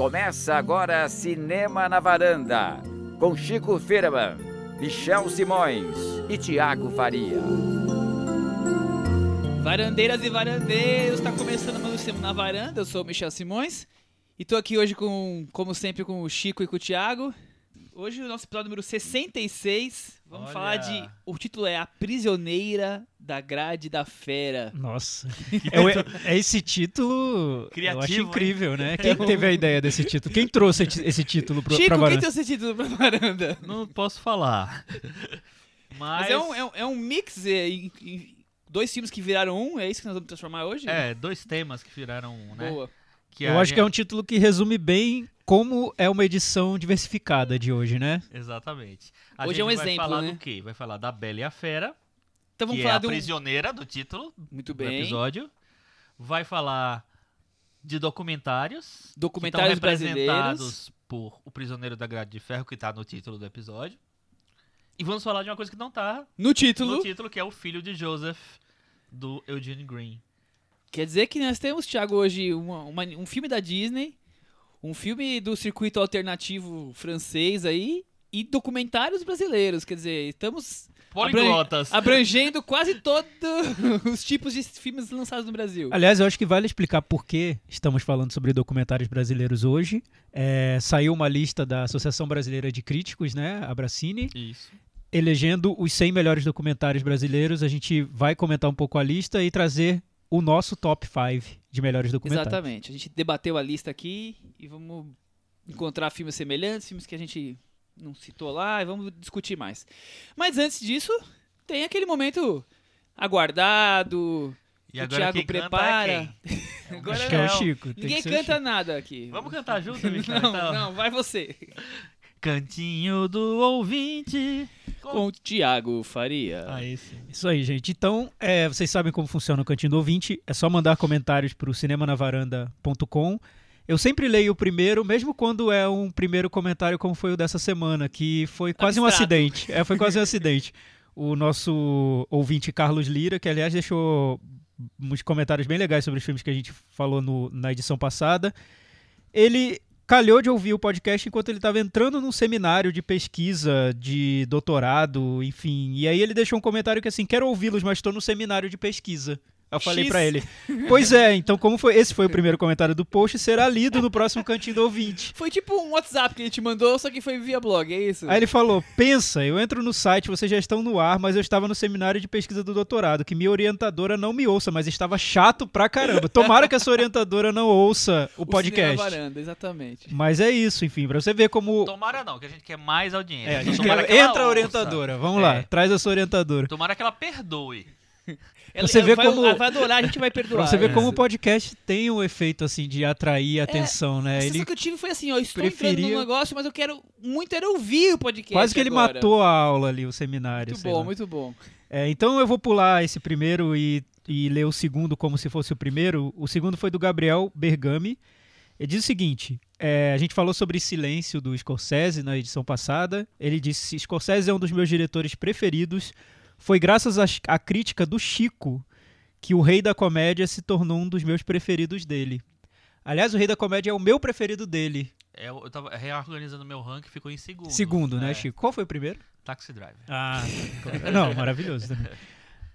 Começa agora Cinema na Varanda, com Chico Firman, Michel Simões e Tiago Faria. Varandeiras e varandeiros, tá começando mais um Cinema na Varanda, eu sou o Michel Simões e tô aqui hoje com, como sempre, com o Chico e com o Tiago. Hoje o nosso episódio número 66, vamos Olha. falar de... O título é A Prisioneira da Grade da Fera. Nossa, é, o- é esse título. eu Criativo, acho hein? incrível, né? Quem que teve a ideia desse título? Quem trouxe esse- título pro, Chico, pra quem varanda? trouxe esse título pra varanda? Não posso falar. Mas, Mas é um, é um, é um mix, é, em- em- dois filmes que viraram um, é isso que nós vamos transformar hoje? é, dois temas que viraram, um, né? Boa. Que Eu acho que é um gente- título que resume bem como é uma edição diversificada de hoje, né? Exatamente. A Hoje gente é um vai exemplo, falar né? do quê? Vai falar da Bela e a Fera, Então vamos que falar é a um... prisioneira do título Muito do bem. episódio. Vai falar de documentários. Documentários que representados por O Prisioneiro da Grade de Ferro, que tá no título do episódio. E vamos falar de uma coisa que não tá No título. no título, que é o filho de Joseph, do Eugene Green. Quer dizer que nós temos, Thiago, hoje uma- uma- um filme da Disney, um filme do circuito alternativo francês aí e documentários brasileiros. Quer dizer, estamos Poliglotas. abrangendo quase todos os tipos de filmes lançados no Brasil. Aliás, eu acho que vale explicar por que estamos falando sobre documentários brasileiros hoje. É, saiu uma lista da Associação Brasileira de Críticos, né? A Bracine, Isso. elegendo os 100 melhores documentários brasileiros. A gente vai comentar um pouco a lista e trazer o nosso top 5 de melhores documentários. Exatamente. A gente debateu a lista aqui e vamos encontrar filmes semelhantes, filmes que a gente não citou lá e vamos discutir mais. Mas antes disso, tem aquele momento aguardado. E o agora Thiago quem prepara. canta é quem? Agora Acho que é o. Chico. tem Ninguém que ser o canta Chico. nada aqui. Vamos cantar junto, Michel? Não, então? não, vai você. Cantinho do ouvinte. Com o Thiago Faria. Aí sim. Isso aí, gente. Então, é, vocês sabem como funciona o Cantinho do Ouvinte. É só mandar comentários para o cinemanavaranda.com. Eu sempre leio o primeiro, mesmo quando é um primeiro comentário como foi o dessa semana, que foi quase um Abstrato. acidente. É, foi quase um acidente. O nosso ouvinte Carlos Lira, que aliás deixou uns comentários bem legais sobre os filmes que a gente falou no- na edição passada. Ele calhou de ouvir o podcast enquanto ele estava entrando num seminário de pesquisa, de doutorado, enfim. E aí ele deixou um comentário que assim, quero ouvi-los, mas estou no seminário de pesquisa. Eu falei X. pra ele. Pois é, então como foi, esse foi o primeiro comentário do post, será lido no próximo cantinho do ouvinte. Foi tipo um WhatsApp que ele te mandou, só que foi via blog, é isso? Aí ele falou: pensa, eu entro no site, vocês já estão no ar, mas eu estava no seminário de pesquisa do doutorado, que minha orientadora não me ouça, mas estava chato pra caramba. Tomara que essa orientadora não ouça o, O podcast. Varanda, exatamente. Mas é isso, enfim, pra você ver como. Tomara não, que a gente quer mais audiência. É, a gente quer- Entra a orientadora, vamos É. lá, traz a sua orientadora. Tomara que ela perdoe. Ela, Você vê vai, como- ela vai adorar, a gente vai perdoar. Você ver é como o podcast tem um efeito assim de atrair a atenção, A né? sensação Ele que eu tive foi assim, ó, estou entrando preferia- no negócio, mas eu quero muito era ouvir o podcast quase que ele agora. matou a aula ali, o seminário. Muito bom, lá. muito bom. É, então eu vou pular esse primeiro e, e ler o segundo como se fosse o primeiro. O segundo foi do Gabriel Bergami. Ele diz o seguinte: é, a gente falou sobre Silêncio do Scorsese na edição passada. Ele disse: Scorsese é um dos meus diretores preferidos. Foi graças à crítica do Chico que o Rei da Comédia se tornou um dos meus preferidos dele. Aliás, o Rei da Comédia é o meu preferido dele. É, Eu, tava reorganizando meu ranking e ficou em segundo. Segundo, né, É, Chico? Qual foi o primeiro? Taxi Driver. Ah, claro. não, maravilhoso também.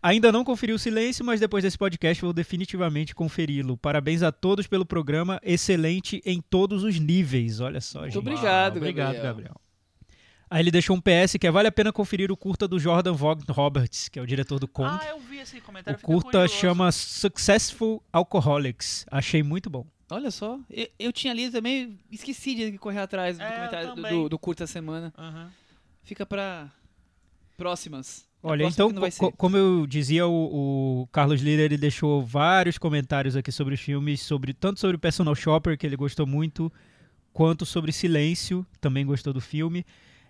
Ainda não conferi o silêncio, mas depois desse podcast vou definitivamente conferi-lo. Parabéns a todos pelo programa, excelente em todos os níveis. Olha só, Muito gente. obrigado, Obrigado, Gabriel. Gabriel. Aí ele deixou um PS que é vale a pena conferir o curta do Jordan Vaughan Roberts, que é o diretor do Kong. Ah, eu vi esse comentário. o curta curioso. chama Successful Alcoholics. Achei muito bom. Olha só, eu, eu tinha lido também, esqueci de correr atrás do É, do, do, do curta semana. Aham. Fica pra próximas. Olha, então, co- como eu dizia, o, o Carlos Lira ele deixou vários comentários aqui sobre os filmes, sobre tanto sobre Personal Shopper, que ele gostou muito, quanto sobre Silêncio, também gostou do filme.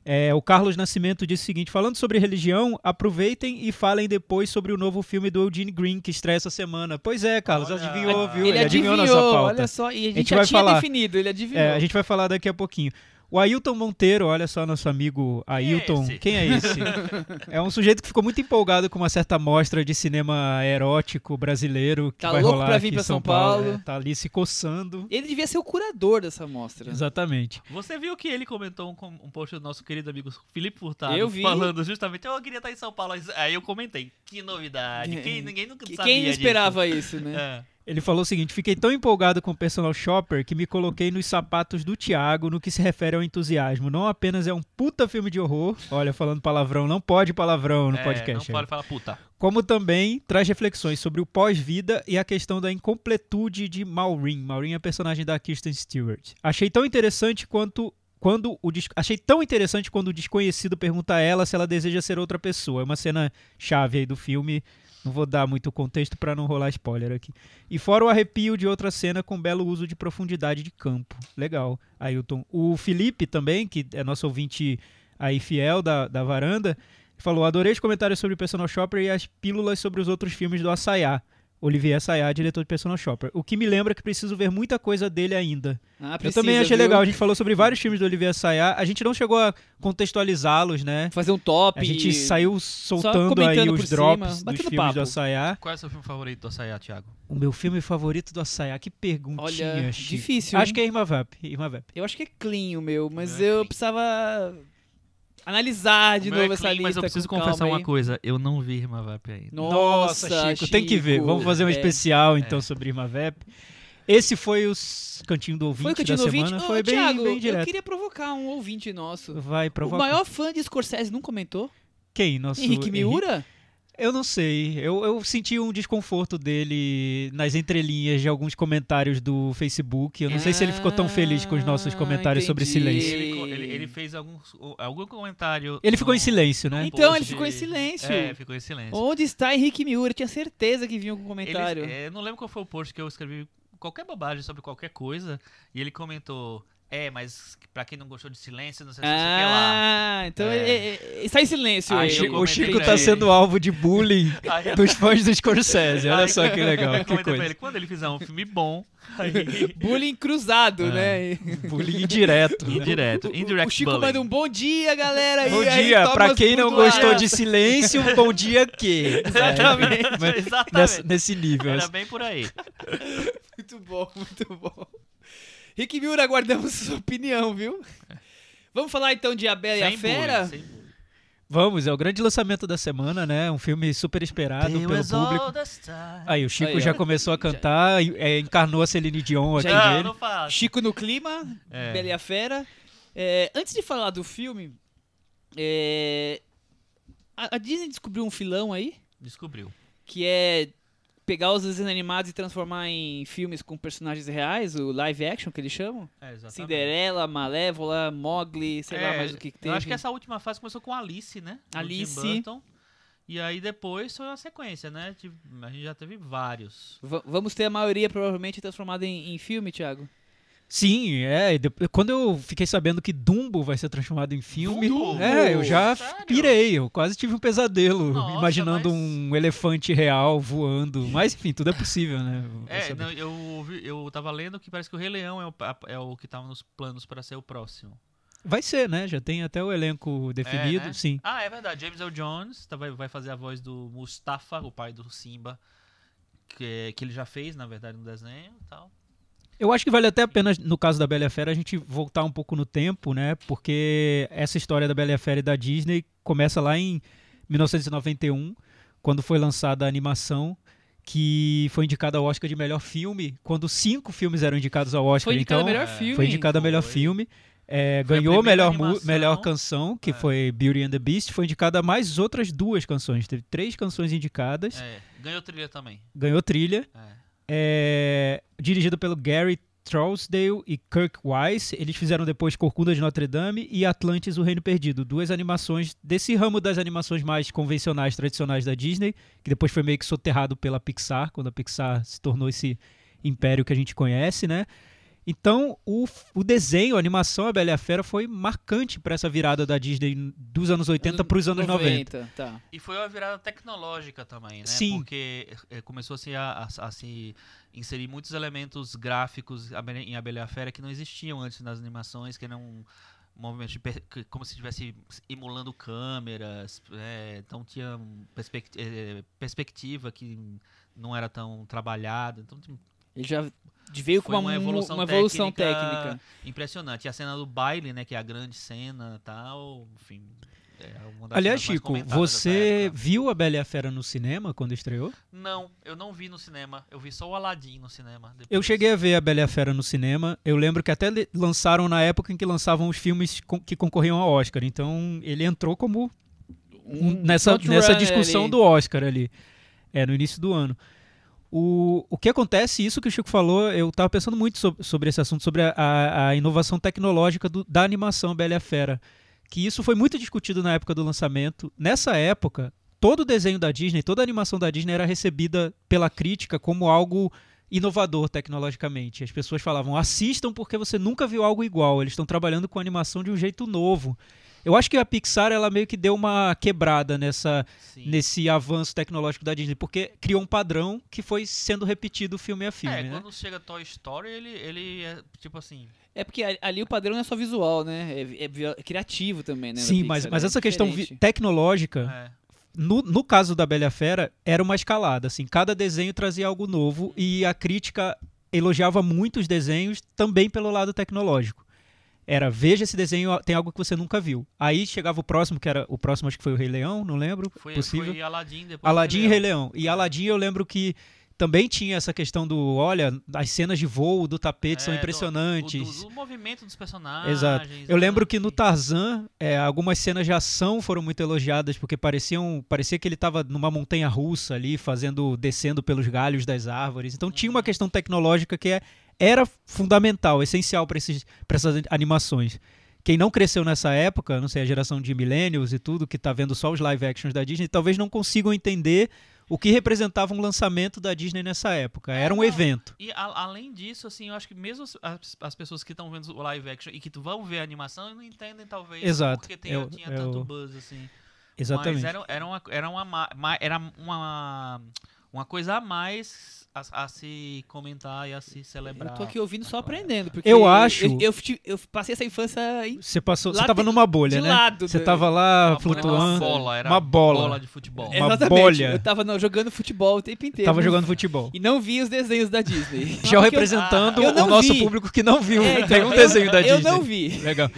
É, o Carlos Nascimento disse o seguinte: falando sobre religião, aproveitem e falem depois sobre o novo filme do Eugene Green que estreia essa semana. Pois é, Carlos, Olha. adivinhou, viu? Ele, adivinhou, nossa pauta. olha só, e a gente, gente já vai tinha falar. definido, ele adivinhou. É, a gente vai falar daqui a pouquinho. O Ailton Monteiro, olha só nosso amigo Ailton. esse? Quem é esse? é um sujeito que ficou muito empolgado com uma certa mostra de cinema erótico brasileiro que Tá vai louco rolar pra vir aqui pra em São São Paulo. Paulo. É, tá ali se coçando. Ele devia ser o curador dessa mostra. Exatamente. Você viu que ele comentou um, um post do nosso querido amigo Felipe Furtado Eu vi. falando justamente, eu queria estar em São Paulo. Aí eu comentei, que novidade, É. quem, ninguém nunca Que- sabia Quem disso. esperava isso, né? É. Ele falou o seguinte: fiquei tão empolgado com o personal shopper que me coloquei nos sapatos do Thiago no que se refere ao entusiasmo. Não apenas é um puta filme de horror, olha, falando palavrão, não pode palavrão no É, podcast. Não pode falar puta. como também traz reflexões sobre o pós-vida e a questão da incompletude de Maureen. Maureen é a personagem da Kirsten Stewart. Achei tão interessante quanto quando o achei tão interessante quando o desconhecido pergunta a ela se ela deseja ser outra pessoa. É uma cena chave aí do filme. Não vou dar muito contexto para não rolar spoiler aqui. E fora o arrepio de outra cena com belo uso de profundidade de campo. Legal, Ailton. O Felipe também, que é nosso ouvinte aí fiel da, da varanda, falou: adorei os comentários sobre o Personal Shopper e as pílulas sobre os outros filmes do Assayá. Olivier Assayá, diretor de Personal Shopper. O que me lembra que preciso ver muita coisa dele ainda. Ah, Eu precisa, também achei viu? legal. A gente falou sobre vários filmes do Olivier Assayá. A gente não chegou a contextualizá-los, né? Fazer um top. A gente saiu soltando aí os cima, drops dos batendo filmes papo. do Assayá. Qual é o seu filme favorito do Assayá, Thiago? O meu filme favorito do Assayá. Que perguntinha, Olha, Chico. difícil, Acho que é Irma Vap. Irma Vap. Eu acho que é clean o meu, mas é eu clean. precisava analisar de O meu novo é essa clean, lista. Mas eu preciso confessar uma coisa, eu não vi Irma Vap ainda. Nossa, Chico, tem que ver. Vamos fazer um É. especial então sobre Irma Vap. Esse foi o cantinho do ouvinte Foi o eu da no semana. ouvinte? Ô, foi bem, Thiago, bem eu direto. queria provocar um ouvinte nosso. Vai O provocar. maior fã de Scorsese não comentou? Quem? Nosso Henrique Miura? Eu não sei. Eu, eu senti um desconforto dele nas entrelinhas de alguns comentários do Facebook. Eu não sei se ele ficou tão feliz com os nossos Ah, comentários sobre entendi. silêncio. Ele, ele- ele fez alguns, o- algum comentário. Ele ficou no- em silêncio, né? Então, ele ficou em silêncio. É, ficou em silêncio. Onde está Henrique Miura? Eu tinha certeza que vinha algum comentário. Ele, é, eu não lembro qual foi o post que eu escrevi qualquer bobagem sobre qualquer coisa e ele comentou. É, mas pra quem não gostou de silêncio, não sei se sei o que lá. Ah, então É. ele- ele- está em silêncio. Aí Chico- o Chico tá ele. sendo alvo de bullying Aí dos fãs do Scorsese. Olha Aí- só que legal. Eu Que coisa. ele, quando ele fizer um filme bom, aí... Bullying cruzado, É. né? Bullying indireto. Indireto, O- indirect O Chico bullying. manda um bom dia, galera. Bom e aí dia. Pra quem não gostou de silêncio, bom dia que. Exatamente, É, exatamente. nessa- nesse nível. Era bem por aí. Muito bom, muito bom. Rick Miura, aguardamos sua opinião, viu? Vamos falar então de A Bela e a Fera? bullying, sem bullying. Vamos, é o grande lançamento da semana, né? Um filme super esperado pelo público. Aí, o Chico Aí, já começou a cantar, é, encarnou a Celine Dion aqui Já- nele. Chico no clima, É. Bela e a Fera. É, antes de falar do filme, é, a, a Disney descobriu um filão aí, Descobriu. que é pegar os desenhos animados e transformar em filmes com personagens reais, o live action que eles chamam. É. Cinderela, Malévola, Mogli, sei lá É, mais o que, que Eu teve. acho que essa última fase começou com Alice, né? Alice. Burton. E aí depois foi uma sequência, né? A gente já teve vários. Va- vamos ter a maioria provavelmente transformada em, em filme, Thiago. Sim, é. depois- Quando eu fiquei sabendo que Dumbo vai ser transformado em filme, Dumbo? é, eu já Sério? pirei. Eu quase tive um pesadelo, Nossa, imaginando mas- um elefante real voando. Mas enfim, tudo é possível, né? É, saber. não, eu, ouvi- eu tava lendo que parece que o Rei Leão é o, é o que tava nos planos para ser o próximo. Vai ser, né? Já tem até o elenco definido, né? sim. Ah, é verdade. James Earl Jones tá- vai, vai fazer a voz do Mustafa, o pai do Simba, que, que ele já fez, na verdade, no desenho e tal. Eu acho que vale até a pena, no caso da Bela e a Fera, a gente voltar um pouco no tempo, né? Porque essa história da Bela e a Fera e da Disney começa lá em 1991, quando foi lançada a animação que foi indicada ao Oscar de melhor filme, quando cinco filmes eram indicados ao Oscar. Foi indicado então, melhor filme. foi indicada a melhor Foi. filme. É, ganhou melhor, animação. melhor canção, que É. foi Beauty and the Beast. Foi indicada a mais outras duas canções. Teve três canções indicadas. É, ganhou trilha também. Ganhou trilha. É. É, dirigido pelo Gary Trousdale e Kirk Wise. Eles fizeram depois Corcunda de Notre Dame e Atlantis, o Reino Perdido. Duas animações desse ramo das animações mais convencionais, tradicionais da Disney, que depois foi meio que soterrado pela Pixar, quando a Pixar se tornou esse império que a gente conhece, né? Então, o, o desenho, a animação A Bela e a Fera foi marcante para essa virada da Disney dos anos 80 para os anos 90. Tá. E foi uma virada tecnológica também, né? Sim. Porque eh, começou assim, a, a- a se inserir muitos elementos gráficos em A Bela e a Fera que não existiam antes nas animações, que eram movimentos como se estivesse emulando câmeras, é, então tinha um perspect- eh, perspectiva que não era tão trabalhada, então tinha- Ele já veio com Foi uma, uma evolução uma evolução técnica. técnica. impressionante. E a cena do baile, né, que é a grande cena, tal, enfim, é Aliás, Chico, você viu a Bela e a Fera no cinema quando estreou? Não, eu não vi no cinema. Eu vi só o Aladdin no cinema. Eu depois. cheguei a ver a Bela e a Fera no cinema. Eu lembro que até lançaram na época em que lançavam os filmes com- que concorriam ao Oscar. Então ele entrou como um- nessa, nessa discussão ali. do Oscar ali. É, no início do ano. O, o que acontece, isso que o Chico falou, eu estava pensando muito sobre, sobre esse assunto, sobre a, a- inovação tecnológica do- da animação Bela e a Fera. Que isso foi muito discutido na época do lançamento. Nessa época, todo o desenho da Disney, toda a animação da Disney era recebida pela crítica como algo inovador tecnologicamente. As pessoas falavam: assistam porque você nunca viu algo igual. Eles estão trabalhando com animação de um jeito novo. Eu acho que a Pixar ela meio que deu uma quebrada nessa, Sim. nesse avanço tecnológico da Disney, porque criou um padrão que foi sendo repetido filme a filme. é, né? quando chega Toy Story, ele, ele é tipo assim. É porque ali o padrão não é só visual, né? É, é é criativo também, né? Sim, Pixar, mas, né? mas É essa questão tecnológica, É. no, no caso da Bela Fera, era uma escalada. Assim, cada desenho trazia algo novo e a crítica elogiava muito os desenhos também pelo lado tecnológico. Era, veja esse desenho, tem algo que você nunca viu. Aí chegava o próximo, que era o próximo, acho que foi o Rei Leão, não lembro. Foi, possível. foi Aladdin depois. Aladdin e do Rei Leão. E Aladdin eu lembro que também tinha essa questão do, olha, as cenas de voo do tapete são É, do- impressionantes. O, do, do movimento dos personagens. Exato. né, Eu lembro que no Tarzan, é, algumas cenas de ação foram muito elogiadas, porque pareciam, parecia que ele estava numa montanha russa ali, fazendo, descendo pelos galhos das árvores. Então tinha uma questão tecnológica que é- era fundamental, essencial para essas animações. Quem não cresceu nessa época, não sei, a geração de millennials e tudo, que está vendo só os live actions da Disney, talvez não consigam entender o que representava um lançamento da Disney nessa época. Era um evento. E a- além disso, assim, eu acho que mesmo as, as- as pessoas que estão vendo o live action e que vão ver a animação não entendem, talvez, Exato. porque tem, Eu- tinha eu- tanto buzz, assim. Exatamente. Mas era, era, uma, era, uma, ma- ma- era uma, uma coisa a mais a, a se comentar e a se celebrar. Eu tô aqui ouvindo só aprendendo. Porque Eu acho- Eu, eu, eu passei essa infância em- Você passou, você tava numa bolha, de né? lado. Você do- tava lá Uma flutuando. bola, era uma bola. de futebol. É. uma Exatamente. bolha. Eu tava não, jogando futebol o tempo inteiro. Tava jogando futebol. E não vi os desenhos da Disney. Já eu- representando eu o nosso vi. público que não viu É, então, nenhum eu- desenho da Eu Disney. não vi. Legal.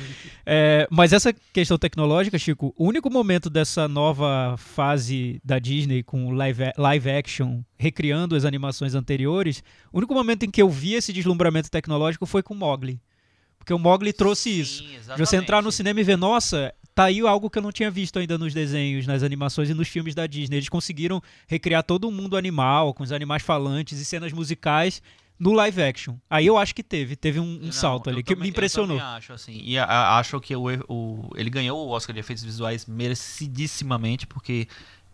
É, mas essa questão tecnológica, Chico, o único momento dessa nova fase da Disney com live, live action, recriando as animações anteriores, o único momento em que eu vi esse deslumbramento tecnológico foi com Mogli. Porque o Mogli trouxe isso. Sim, De você entrar no cinema e ver, nossa, tá aí algo que eu não tinha visto ainda nos desenhos, nas animações e nos filmes da Disney. Eles conseguiram recriar todo o mundo animal, com os animais falantes e cenas musicais no live action. Aí eu acho que teve, teve um, um Não, salto ali, que também- me impressionou. Eu acho, assim. E a- a- acho que o, o- ele ganhou o Oscar de efeitos visuais merecidissimamente, porque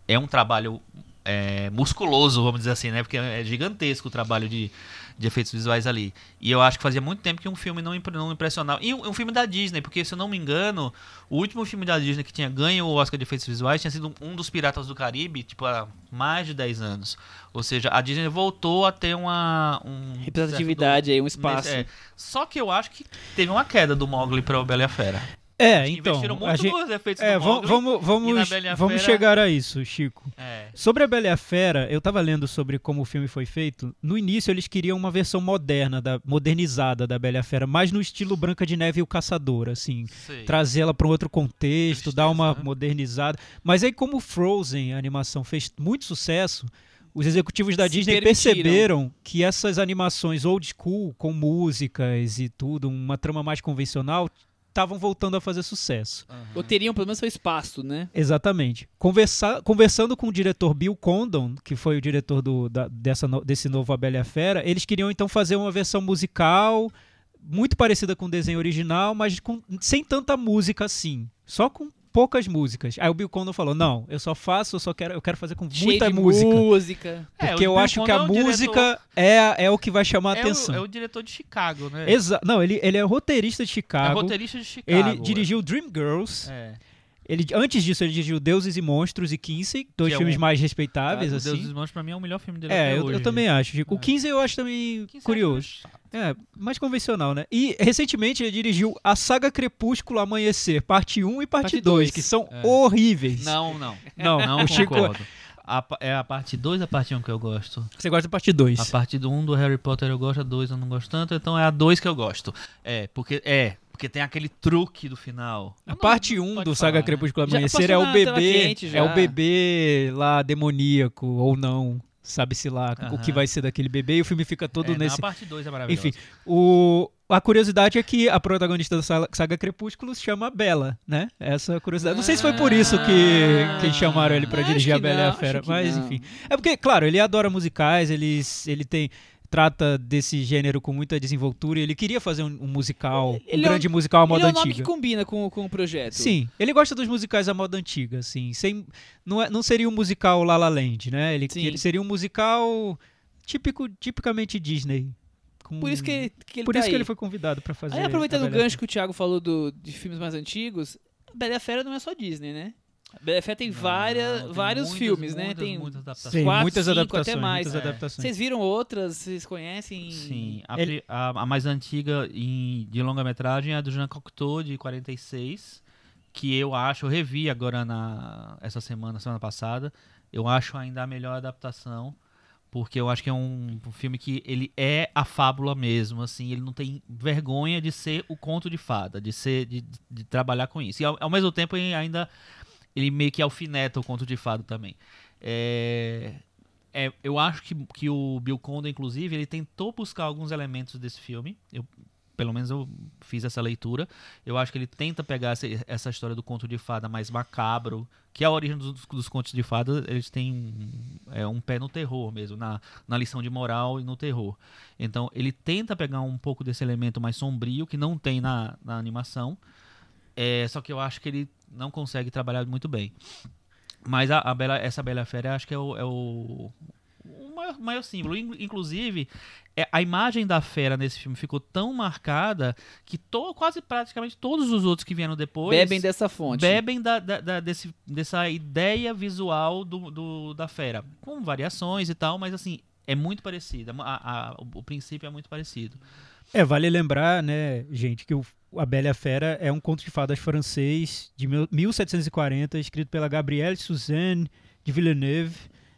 é um trabalho é, musculoso, vamos dizer assim, né? Porque é gigantesco o trabalho de, de efeitos visuais ali. E eu acho que fazia muito tempo que um filme não, não impressionava. E um, um filme da Disney, porque se eu não me engano, o último filme da Disney que tinha ganho o Oscar de efeitos visuais tinha sido um dos Piratas do Caribe, tipo, há mais de 10 anos. Ou seja, a Disney voltou a ter uma. Um Representatividade aí, um espaço. Nesse- é. Só que eu acho que teve uma queda do Mogli para o Bela e a Fera. É, então. Investiram a muito gente- nos efeitos é, Mogli. vamos, e na vamos, Bela e a vamos Fera- chegar a isso, Chico. É. Sobre a Bela e a Fera, eu tava lendo sobre como o filme foi feito. No início eles queriam uma versão moderna, da, modernizada da Bela e a Fera, mais no estilo Branca de Neve e o Caçador, assim. Trazê-la para um outro contexto, dar uma Tristeza, né? modernizada. Mas aí, como Frozen, a animação, fez muito sucesso, os executivos da Se Disney permitiram. perceberam que essas animações old school, com músicas e tudo, uma trama mais convencional, estavam voltando a fazer sucesso. Aham. Ou teriam pelo menos seu espaço, né? Exatamente. Conversa- conversando com o diretor Bill Condon, que foi o diretor do- da- dessa desse novo A Bela e a Fera, eles queriam então fazer uma versão musical muito parecida com o desenho original, mas com- sem tanta música assim. Só com poucas músicas. Aí o Bill Condon falou: "Não, eu só faço, eu só quero, eu quero fazer com Cheio muita de música, música. É, porque o eu Bill acho que a Condon é música é, é o que vai chamar a É atenção." o, é o diretor de Chicago, né? Exa- Não, ele, ele é roteirista de É Chicago. roteirista de Chicago. ele dirigiu Dreamgirls. É. Ele, antes disso, ele dirigiu Deuses e Monstros e Kinsey, dois Que é filmes um- mais respeitáveis, Cara, o Deus assim. dos Monstros pra mim é o melhor filme dele É, até eu, hoje. eu também acho. Chico. O É. 15 eu acho também sabe curioso. é. É, mais convencional, né? E recentemente ele dirigiu a saga Crepúsculo Amanhecer, parte 1 e parte, Parte 2, dois. que são É. horríveis. Não, não. não, Não o Chico. concordo. A é a parte 2 ou a parte 1 que eu gosto? Você gosta da parte 2. A parte do 1 do Harry Potter eu gosto, a 2 eu não gosto tanto, então é a 2 que eu gosto. É, porque é, porque tem aquele truque do final. A parte 1 pode do falar, Saga né? Crepúsculo Amanhecer é o bebê, é o bebê lá demoníaco ou não, sabe-se lá o que vai ser daquele bebê e o filme fica todo É, não, nesse a parte 2 é maravilhosa. Enfim, o a curiosidade é que a protagonista da sa- saga Crepúsculo se chama Bela, né? Essa é a curiosidade. Não sei se foi por isso que, que chamaram ele pra Acho dirigir a Bela e não, a acho Fera, mas não. enfim. É porque, claro, ele adora musicais, ele, ele tem trata desse gênero com muita desenvoltura. e Ele queria fazer um, um musical, Ele um é um- grande musical à Ele moda é um nome que combina com, com o projeto. Sim, ele gosta dos musicais à moda antiga, assim. Sem, não, é, não seria um musical La La Land, né? Ele, Sim. ele seria um musical típico, tipicamente Disney. com- Por isso que, ele- que ele por tá isso que aí. ele foi convidado pra fazer. Aí, aproveitando o gancho que o Thiago falou do, de filmes mais antigos, Bela e a Fera não é só Disney, né? Fera tem várias, Não, tem vários muitas, filmes, né? muitas, Tem muitas adaptações. Sim, quatro, muitas cinco, adaptações. até mais. muitas É. adaptações. Vocês viram outras? Vocês conhecem? Sim, a, Ele- a- a mais antiga em- de longa-metragem é a do Jean Cocteau, de 46, que eu acho, eu revi agora na, essa semana, semana passada, eu acho ainda a melhor adaptação, porque eu acho que é um, um filme que ele é a fábula mesmo, assim, ele não tem vergonha de ser o conto de fada, de ser, de, de trabalhar com isso. E ao, ao mesmo tempo ele ainda, ele meio que alfineta o conto de fada também. É, é, eu acho que, que o Bill Condon, inclusive, ele tentou buscar alguns elementos desse filme. Eu, pelo menos eu fiz essa leitura. Eu acho que ele tenta pegar essa, essa história do conto de fada mais macabro, que é a origem dos, dos contos de fada. Eles têm é, um pé no terror mesmo, na, na lição de moral e no terror. Então ele tenta pegar um pouco desse elemento mais sombrio que não tem na, na animação. É, só que eu acho que ele não consegue trabalhar muito bem. Mas a, a Bela, essa Bela Fera acho que é o, é o, o maior, maior símbolo. In- Inclusive, é, a imagem da fera nesse filme ficou tão marcada que to, quase praticamente todos os outros que vieram depois Bebem dessa fonte. bebem da, da- da- desse, dessa ideia visual do, do- da fera. Com variações e tal, mas assim, é muito parecida. A- a- o, o princípio é muito parecido. É, vale lembrar, né, gente, que o, A Bela e a Fera é um conto de fadas francês de mil- 1740, escrito pela Gabrielle Suzanne de Villeneuve.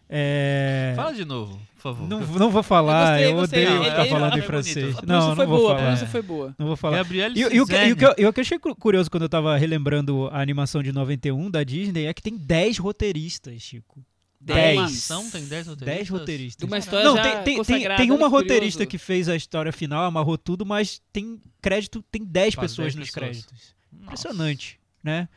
É... Fala de novo, por favor. Não, não vou falar, Eu eu, gostei, odeio gostei. ficar falando ele- em é francês. bonito. A pronúncia Não, foi não vou boa, a falar. pronúncia foi boa. Não vou falar. Gabriel E, e o que, e o que eu, e o que eu achei cu- curioso quando eu tava relembrando a animação de 91 da Disney é que tem 10 roteiristas, Chico. Dez. animação tem 10 roteiristas? 10 roteiristas. De uma história Não, já tem, tem, tem, tem uma roteirista curioso. que fez a história final, amarrou tudo, mas tem crédito, tem 10 Faz pessoas 10 nos pessoas. créditos. Nossa. Impressionante, né?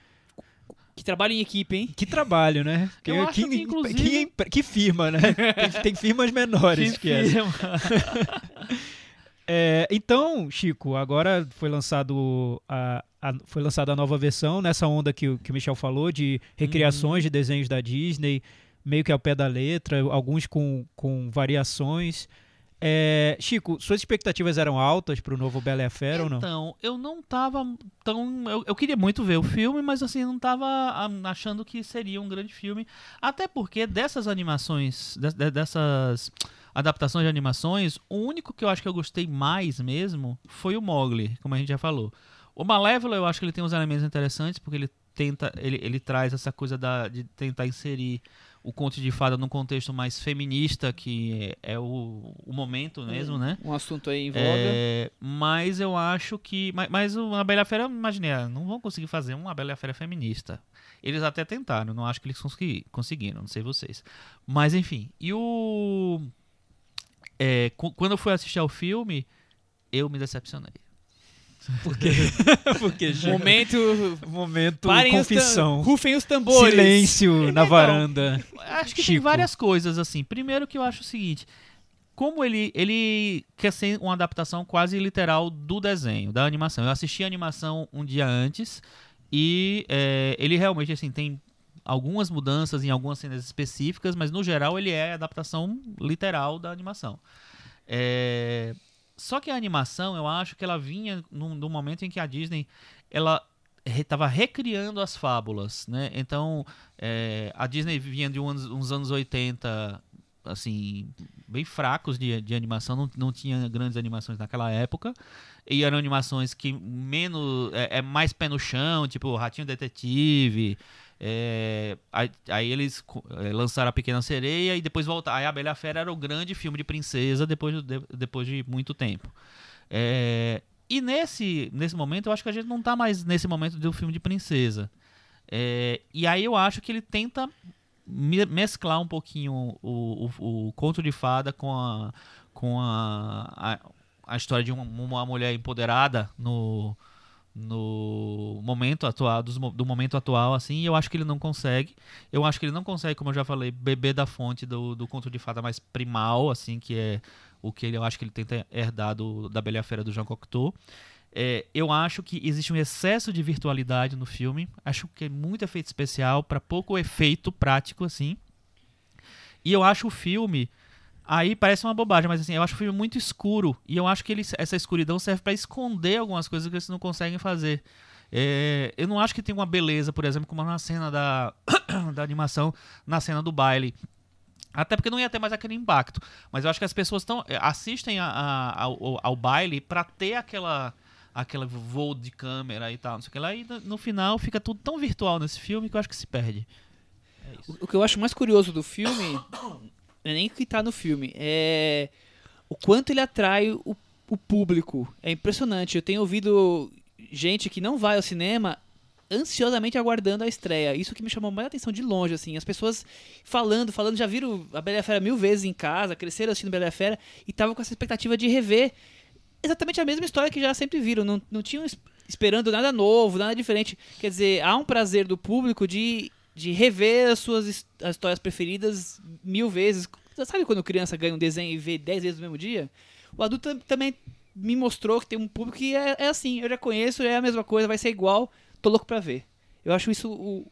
Que trabalha em equipe, hein? Que trabalho, né? Que, que, que, inclusive- que, que firma, né? Tem, tem firmas menores que, essa. filme. É, então, Chico, agora foi lançado a, a- foi lançada a nova versão nessa onda que, o- que o Michel falou de recriações de desenhos da Disney, meio que ao pé da letra, alguns com, com variações. É, Chico, suas expectativas eram altas pro novo Bela e a Fera ou não? Então, eu não tava tão. Eu, eu queria muito ver o filme, mas assim, não tava achando que seria um grande filme. Até porque dessas animações, de- dessas adaptações de animações, o único que eu acho que eu gostei mais mesmo foi o Mogli, como a gente já falou. O Malévola, eu acho que ele tem uns elementos interessantes, porque ele tenta. Ele, ele traz essa coisa da, de tentar inserir o conto de fada num contexto mais feminista, que é, é o, o momento mesmo, né? Um assunto aí em voga. É, mas eu acho que. Mas, mas o- a Bela Fera, imaginei, ah, não vão conseguir fazer uma Bela Fera feminista. Eles até tentaram, não acho que eles consegui- conseguiram, não sei vocês. Mas enfim. E o. é, quando eu fui assistir ao filme, eu me decepcionei. Porque, porque Momento. momento Parem os confissão. Rufem os tambores. Silêncio na Então, varanda. Acho que tem Chico. várias coisas, assim. Primeiro que eu acho o seguinte. Como ele, ele quer ser uma adaptação quase literal do desenho, da animação. Eu assisti a animação um dia antes e é, ele realmente, assim, tem algumas mudanças em algumas cenas específicas, mas no geral ele é a adaptação literal da animação. É, Só que a animação, eu acho que ela vinha num, num momento em que a Disney, ela estava recriando as fábulas, né? Então, é, a Disney vinha de uns, uns, anos 80, assim, bem fracos de, de animação, não, não tinha grandes animações naquela época, e eram animações que menos, é, é mais pé no chão, tipo Ratinho Detetive, é, aí, aí, eles é, lançaram a Pequena Sereia e depois voltaram. Aí a Bela Fera era o grande filme de princesa depois de, depois de muito tempo. É, e nesse, nesse momento, eu acho que a gente não tá mais nesse momento do filme de princesa. É, e aí eu acho que ele tenta mesclar um pouquinho o, o, o conto de fada com a, com a, a, a história de uma, uma mulher empoderada no, no momento atual do, do, momento atual assim eu acho que ele não consegue eu acho que ele não consegue como eu já falei beber da fonte do, do conto de fada mais primal assim que é o que ele, eu acho que ele tenta herdar do, da Bela Fera do Jean Cocteau. É, eu acho que existe um excesso de virtualidade no filme. Acho que é muito efeito especial para pouco efeito prático, assim. E eu acho o filme. Aí parece uma bobagem, mas assim, eu acho o filme muito escuro. E eu acho que ele, essa escuridão serve para esconder algumas coisas que eles não conseguem fazer. É, eu não acho que tem uma beleza, por exemplo, como na cena da, da animação, na cena do baile. Até porque não ia ter mais aquele impacto. Mas eu acho que as pessoas tão, eh, assistem a, a, ao, ao, baile para ter aquela aquele voo de câmera e tal, não sei o que lá. E no, no, final fica tudo tão virtual nesse filme que eu acho que se perde. É o, o, que eu acho mais curioso do filme, é nem que tá no filme, é o quanto ele atrai o, o público. É impressionante. Eu tenho ouvido gente que não vai ao cinema ansiosamente aguardando a estreia. Isso que me chamou mais atenção de longe, assim. As pessoas falando, falando, já viram a Bela Fera mil vezes em casa, cresceram assistindo Bela Fera e estavam com essa expectativa de rever exatamente a mesma história que já sempre viram. Não, não tinham esperando nada novo, nada diferente. Quer dizer, há um prazer do público de, de rever as suas as histórias preferidas mil vezes. Sabe quando criança ganha um desenho e vê dez vezes no mesmo dia? O adulto também me mostrou que tem um público que é, é assim, eu já conheço, é a mesma coisa, vai ser igual tô louco pra ver. Eu acho isso. O,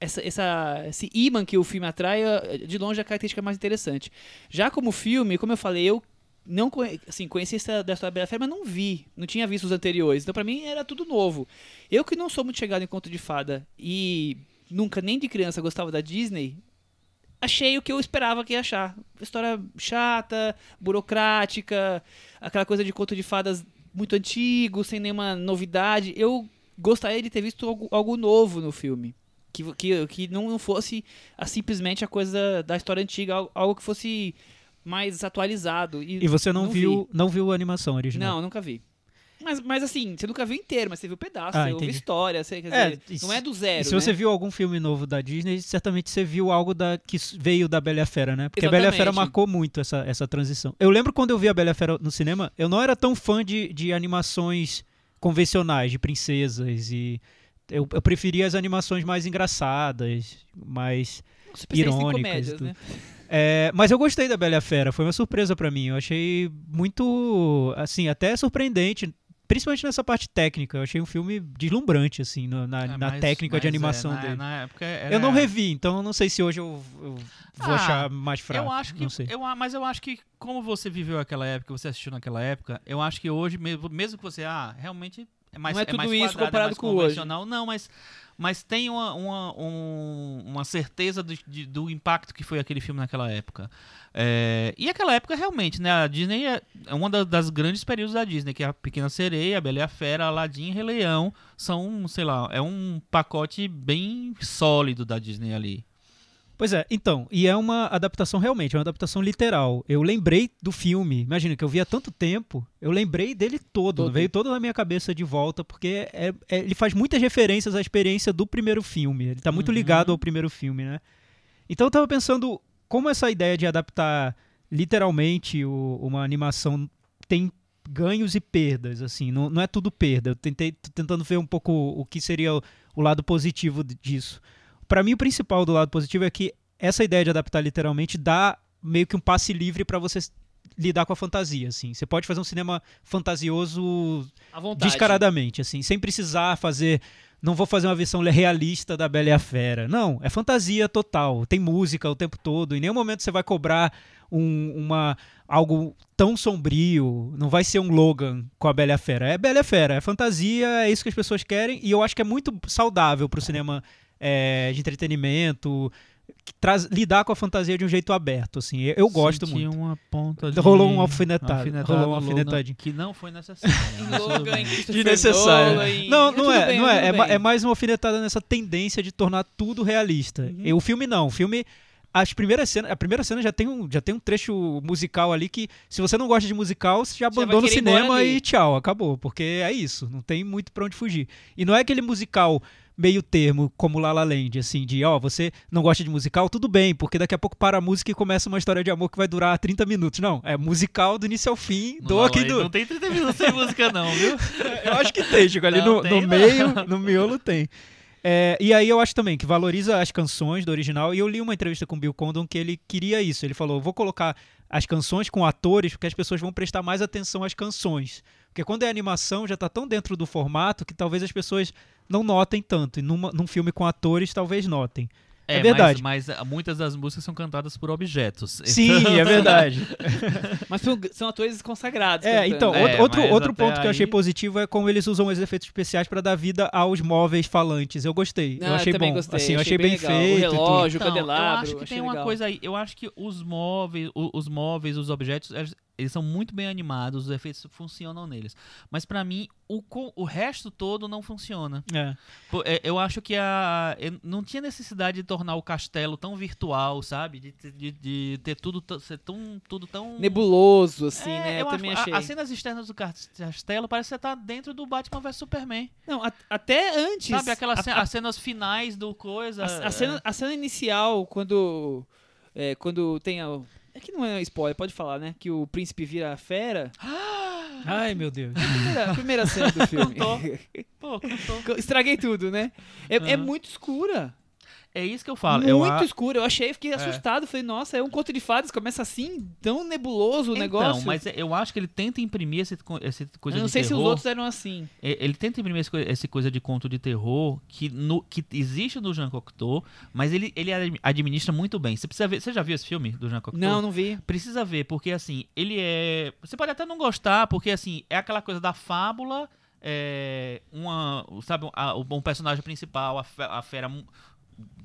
essa, essa, esse imã que o filme atrai, de longe, é a característica mais interessante. Já como filme, como eu falei, eu não assim, conheci essa da história da Bela Fera, mas não vi. Não tinha visto os anteriores. Então, pra mim, era tudo novo. Eu que não sou muito chegado em conto de fada e nunca, nem de criança, gostava da Disney, achei o que eu esperava que ia achar. História chata, burocrática, aquela coisa de conto de fadas muito antigo, sem nenhuma novidade. Eu gostaria de ter visto algo, algo novo no filme. Que, que, que não, fosse a, simplesmente a coisa da história antiga, algo que fosse mais atualizado. E, e você não, não viu vi. não viu a animação original? Não, nunca vi. Mas, mas assim, você nunca viu inteiro, mas você viu pedaço, ah, você ouviu história, você, quer é, dizer, não é do zero. se né? você viu algum filme novo da Disney, certamente você viu algo da, que veio da Bela e Fera, né? Porque Exatamente. a Bela e Fera marcou muito essa, essa transição. Eu lembro quando eu vi a Bela e Fera no cinema, eu não era tão fã de, de animações convencionais de princesas e eu, eu preferia as animações mais engraçadas, mais irônicas. Comédias, né? é, mas eu gostei da Bela e Fera, foi uma surpresa para mim. Eu achei muito, assim, até surpreendente. Principalmente nessa parte técnica, eu achei um filme deslumbrante, assim, no, na, é, na técnica de é, animação é, dele. Na Eu não revi, então eu não sei se hoje eu, eu vou ah, achar mais fraco. Eu acho que, eu, mas eu acho que, como você viveu aquela época, você assistiu naquela época, eu acho que hoje, mesmo, mesmo que você, ah, realmente é mais, não é tudo é mais isso é comparado com hoje. Não, mas, mas tem uma, uma, um, uma certeza do, de, do impacto que foi aquele filme naquela época. É, e aquela época, realmente, né? A Disney é, é uma das grandes períodos da Disney, que é a Pequena Sereia, a Bela e a Fera, Aladdin e Rei Leão. São, sei lá, é um pacote bem sólido da Disney ali. Pois é, então, e é uma adaptação realmente, é uma adaptação literal. Eu lembrei do filme, imagina que eu vi há tanto tempo, eu lembrei dele todo, todo. veio todo na minha cabeça de volta, porque é, é, ele faz muitas referências à experiência do primeiro filme, ele está muito uhum. ligado ao primeiro filme, né? Então eu tava pensando como essa ideia de adaptar literalmente o, uma animação tem ganhos e perdas, assim, não, não é tudo perda. Eu tentei tentando ver um pouco o que seria o, o lado positivo disso para mim o principal do lado positivo é que essa ideia de adaptar literalmente dá meio que um passe livre para você lidar com a fantasia, assim. Você pode fazer um cinema fantasioso descaradamente, assim, sem precisar fazer não vou fazer uma versão realista da Bela e a Fera. Não, é fantasia total. Tem música o tempo todo. Em nenhum momento você vai cobrar um, uma algo tão sombrio, não vai ser um Logan com a Bela e a Fera. É Bela e a Fera, é fantasia, é isso que as pessoas querem e eu acho que é muito saudável pro cinema é, de entretenimento, que traz, lidar com a fantasia de um jeito aberto, assim. Eu, eu gosto Senti muito. uma ponta de... Rolou um alfinetado, alfinetado rolou um Logan, alfinetadinho. Que não foi necessário. Logan, Desnecessário. Nolan, em- Não, não é, bem, não é. É, é mais uma alfinetada nessa tendência de tornar tudo realista. Uhum. E o filme não. O filme. As primeiras cenas, a primeira cena já tem, um, já tem um trecho musical ali que, se você não gosta de musical, você já vai abandona o cinema e tchau, acabou. Porque é isso, não tem muito pra onde fugir. E não é aquele musical meio termo, como La La Land, assim, de, ó, você não gosta de musical, tudo bem, porque daqui a pouco para a música e começa uma história de amor que vai durar 30 minutos. Não, é musical do início ao fim, do Não, aqui do... não tem 30 minutos sem música não, viu? Eu acho que tem, Chico. Ali Não, no, tem no meio, no miolo tem. É, e aí eu acho também que valoriza as canções do original. E eu li uma entrevista com o Bill Condon que ele queria isso. Ele falou: vou colocar as canções com atores, porque as pessoas vão prestar mais atenção às canções. Porque quando é animação, já tá tão dentro do formato que talvez as pessoas não notem tanto. E numa- num filme com atores, talvez notem. É verdade. Mas, mas, ah, muitas das músicas são cantadas por objetos. Sim, Então- é verdade. Mas são, são atores consagrados. É, cantando. então, É, outro, outro, ponto que eu achei aí- positivo é como eles usam os efeitos especiais pra dar vida aos móveis falantes. Eu gostei. Não, eu achei também bom. gostei, assim, eu achei achei bem bem. O feito. tudo. relógio, o Então, candelabro, eu acho que tem uma legal. coisa aí. Eu acho que os móveis, o- os móveis, os objetos, eles são muito bem animados, os efeitos funcionam neles. Mas pra mim, o, co- o resto todo não funciona. É. É, Eu acho que a, eu não tinha necessidade de tornar o castelo tão virtual, sabe? De, ter- de- de ter tudo tão- ser tão, tudo tão Nebuloso, assim, É, né? Eu, acho- também a- achei. As cenas externas do castelo parece que você tá dentro do Batman vs Superman. Não, a- até antes. Sabe? Aquelas a- a- as cenas finais do coisa. A, a cena, a cena inicial, quando. É, quando tem a. É que não é spoiler, pode falar, né? Que o príncipe vira fera. Ai, meu Deus. Primeira, primeira cena do filme. Contou. Pô, contou. Estraguei tudo, né? É, é Aham. muito escura. É isso que eu falo. eu muito a- escura. Eu achei, fiquei assustado. Falei, nossa, é um conto de fadas. Começa assim, tão nebuloso o negócio. Então, mas eu acho que ele tenta imprimir esse, co- esse coisa eu não de sei se terror. os outros eram assim. Ele tenta imprimir esse coisa de conto de terror que, no, que existe no Jean Cocteau, mas ele, ele ad- administra muito bem. Você precisa ver. Você já viu esse filme do Jean Cocteau? Não, não vi. Precisa ver, porque assim, ele é. Você pode até não gostar, porque assim, é aquela coisa da fábula. É, uma, sabe, a- um personagem principal, a, a fera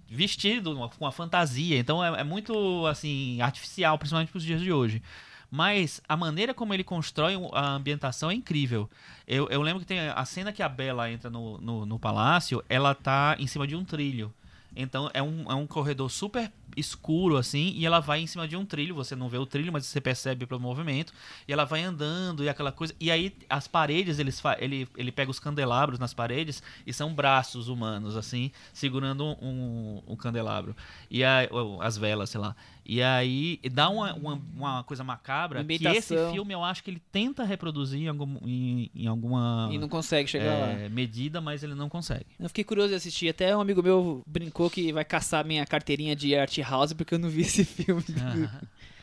vestido com a fantasia. Então é, é muito assim artificial, principalmente para os dias de hoje. Mas a maneira como ele constrói a ambientação é incrível. Eu, eu lembro que tem a cena que a Bella entra no, no, no palácio, ela tá em cima de um trilho. Então é um, é um corredor super escuro assim, e ela vai em cima de um trilho. Você não vê o trilho, mas você percebe pelo movimento. E ela vai andando e aquela coisa. E aí as paredes, eles ele, ele pega os candelabros nas paredes e são braços humanos, assim, segurando um, um candelabro. E ou as velas, sei lá. E aí dá uma, uma, uma coisa macabra que esse filme eu acho que ele tenta reproduzir em, algum, em, em alguma E não consegue chegar lá. é, medida, mas ele não consegue. Eu fiquei curioso de assistir. Até um amigo meu brincou que vai caçar minha carteirinha de art house porque eu não vi esse filme.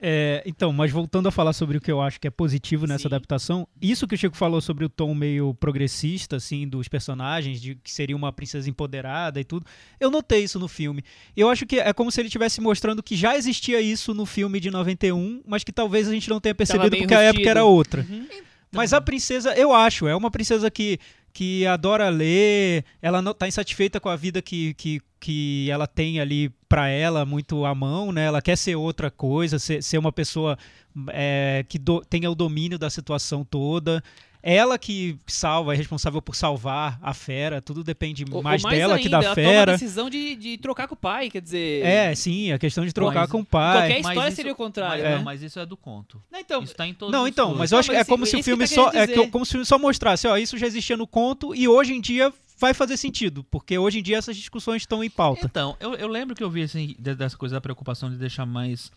É, então, mas voltando a falar sobre o que eu acho que é positivo nessa Sim. adaptação, isso que o Chico falou sobre o tom meio progressista, assim, dos personagens, de que seria uma princesa empoderada e tudo, eu notei isso no filme. Eu acho que é como se ele estivesse mostrando que já existia isso no filme de 91, mas que talvez a gente não tenha percebido porque a época era outra. Uhum. Mas a princesa, eu acho, é uma princesa que, que adora ler, ela não tá insatisfeita com a vida que, que, que ela tem ali pra ela, muito à mão, né? Ela quer ser outra coisa, ser, ser uma pessoa é, que do- tenha o domínio da situação toda. Ela que salva, é responsável por salvar a fera, tudo depende ou mais, dela que ainda, da ela toma a fera. decisão de, de trocar com o pai, quer dizer. É, sim, a questão de trocar Mas com o pai. Qualquer Mas história isso- seria o contrário. Mas, né? não, mas isso é do conto. Não, então, isso tá em todos Não, os então, mas eu acho que Não, é mas como esse- se o que filme tá só é que- como se o filme só mostrasse, ó, isso já existia no conto e hoje em dia vai fazer sentido, porque hoje em dia essas discussões estão em pauta. Então, eu, eu lembro que eu vi assim, de- dessa coisa da preocupação de deixar mais.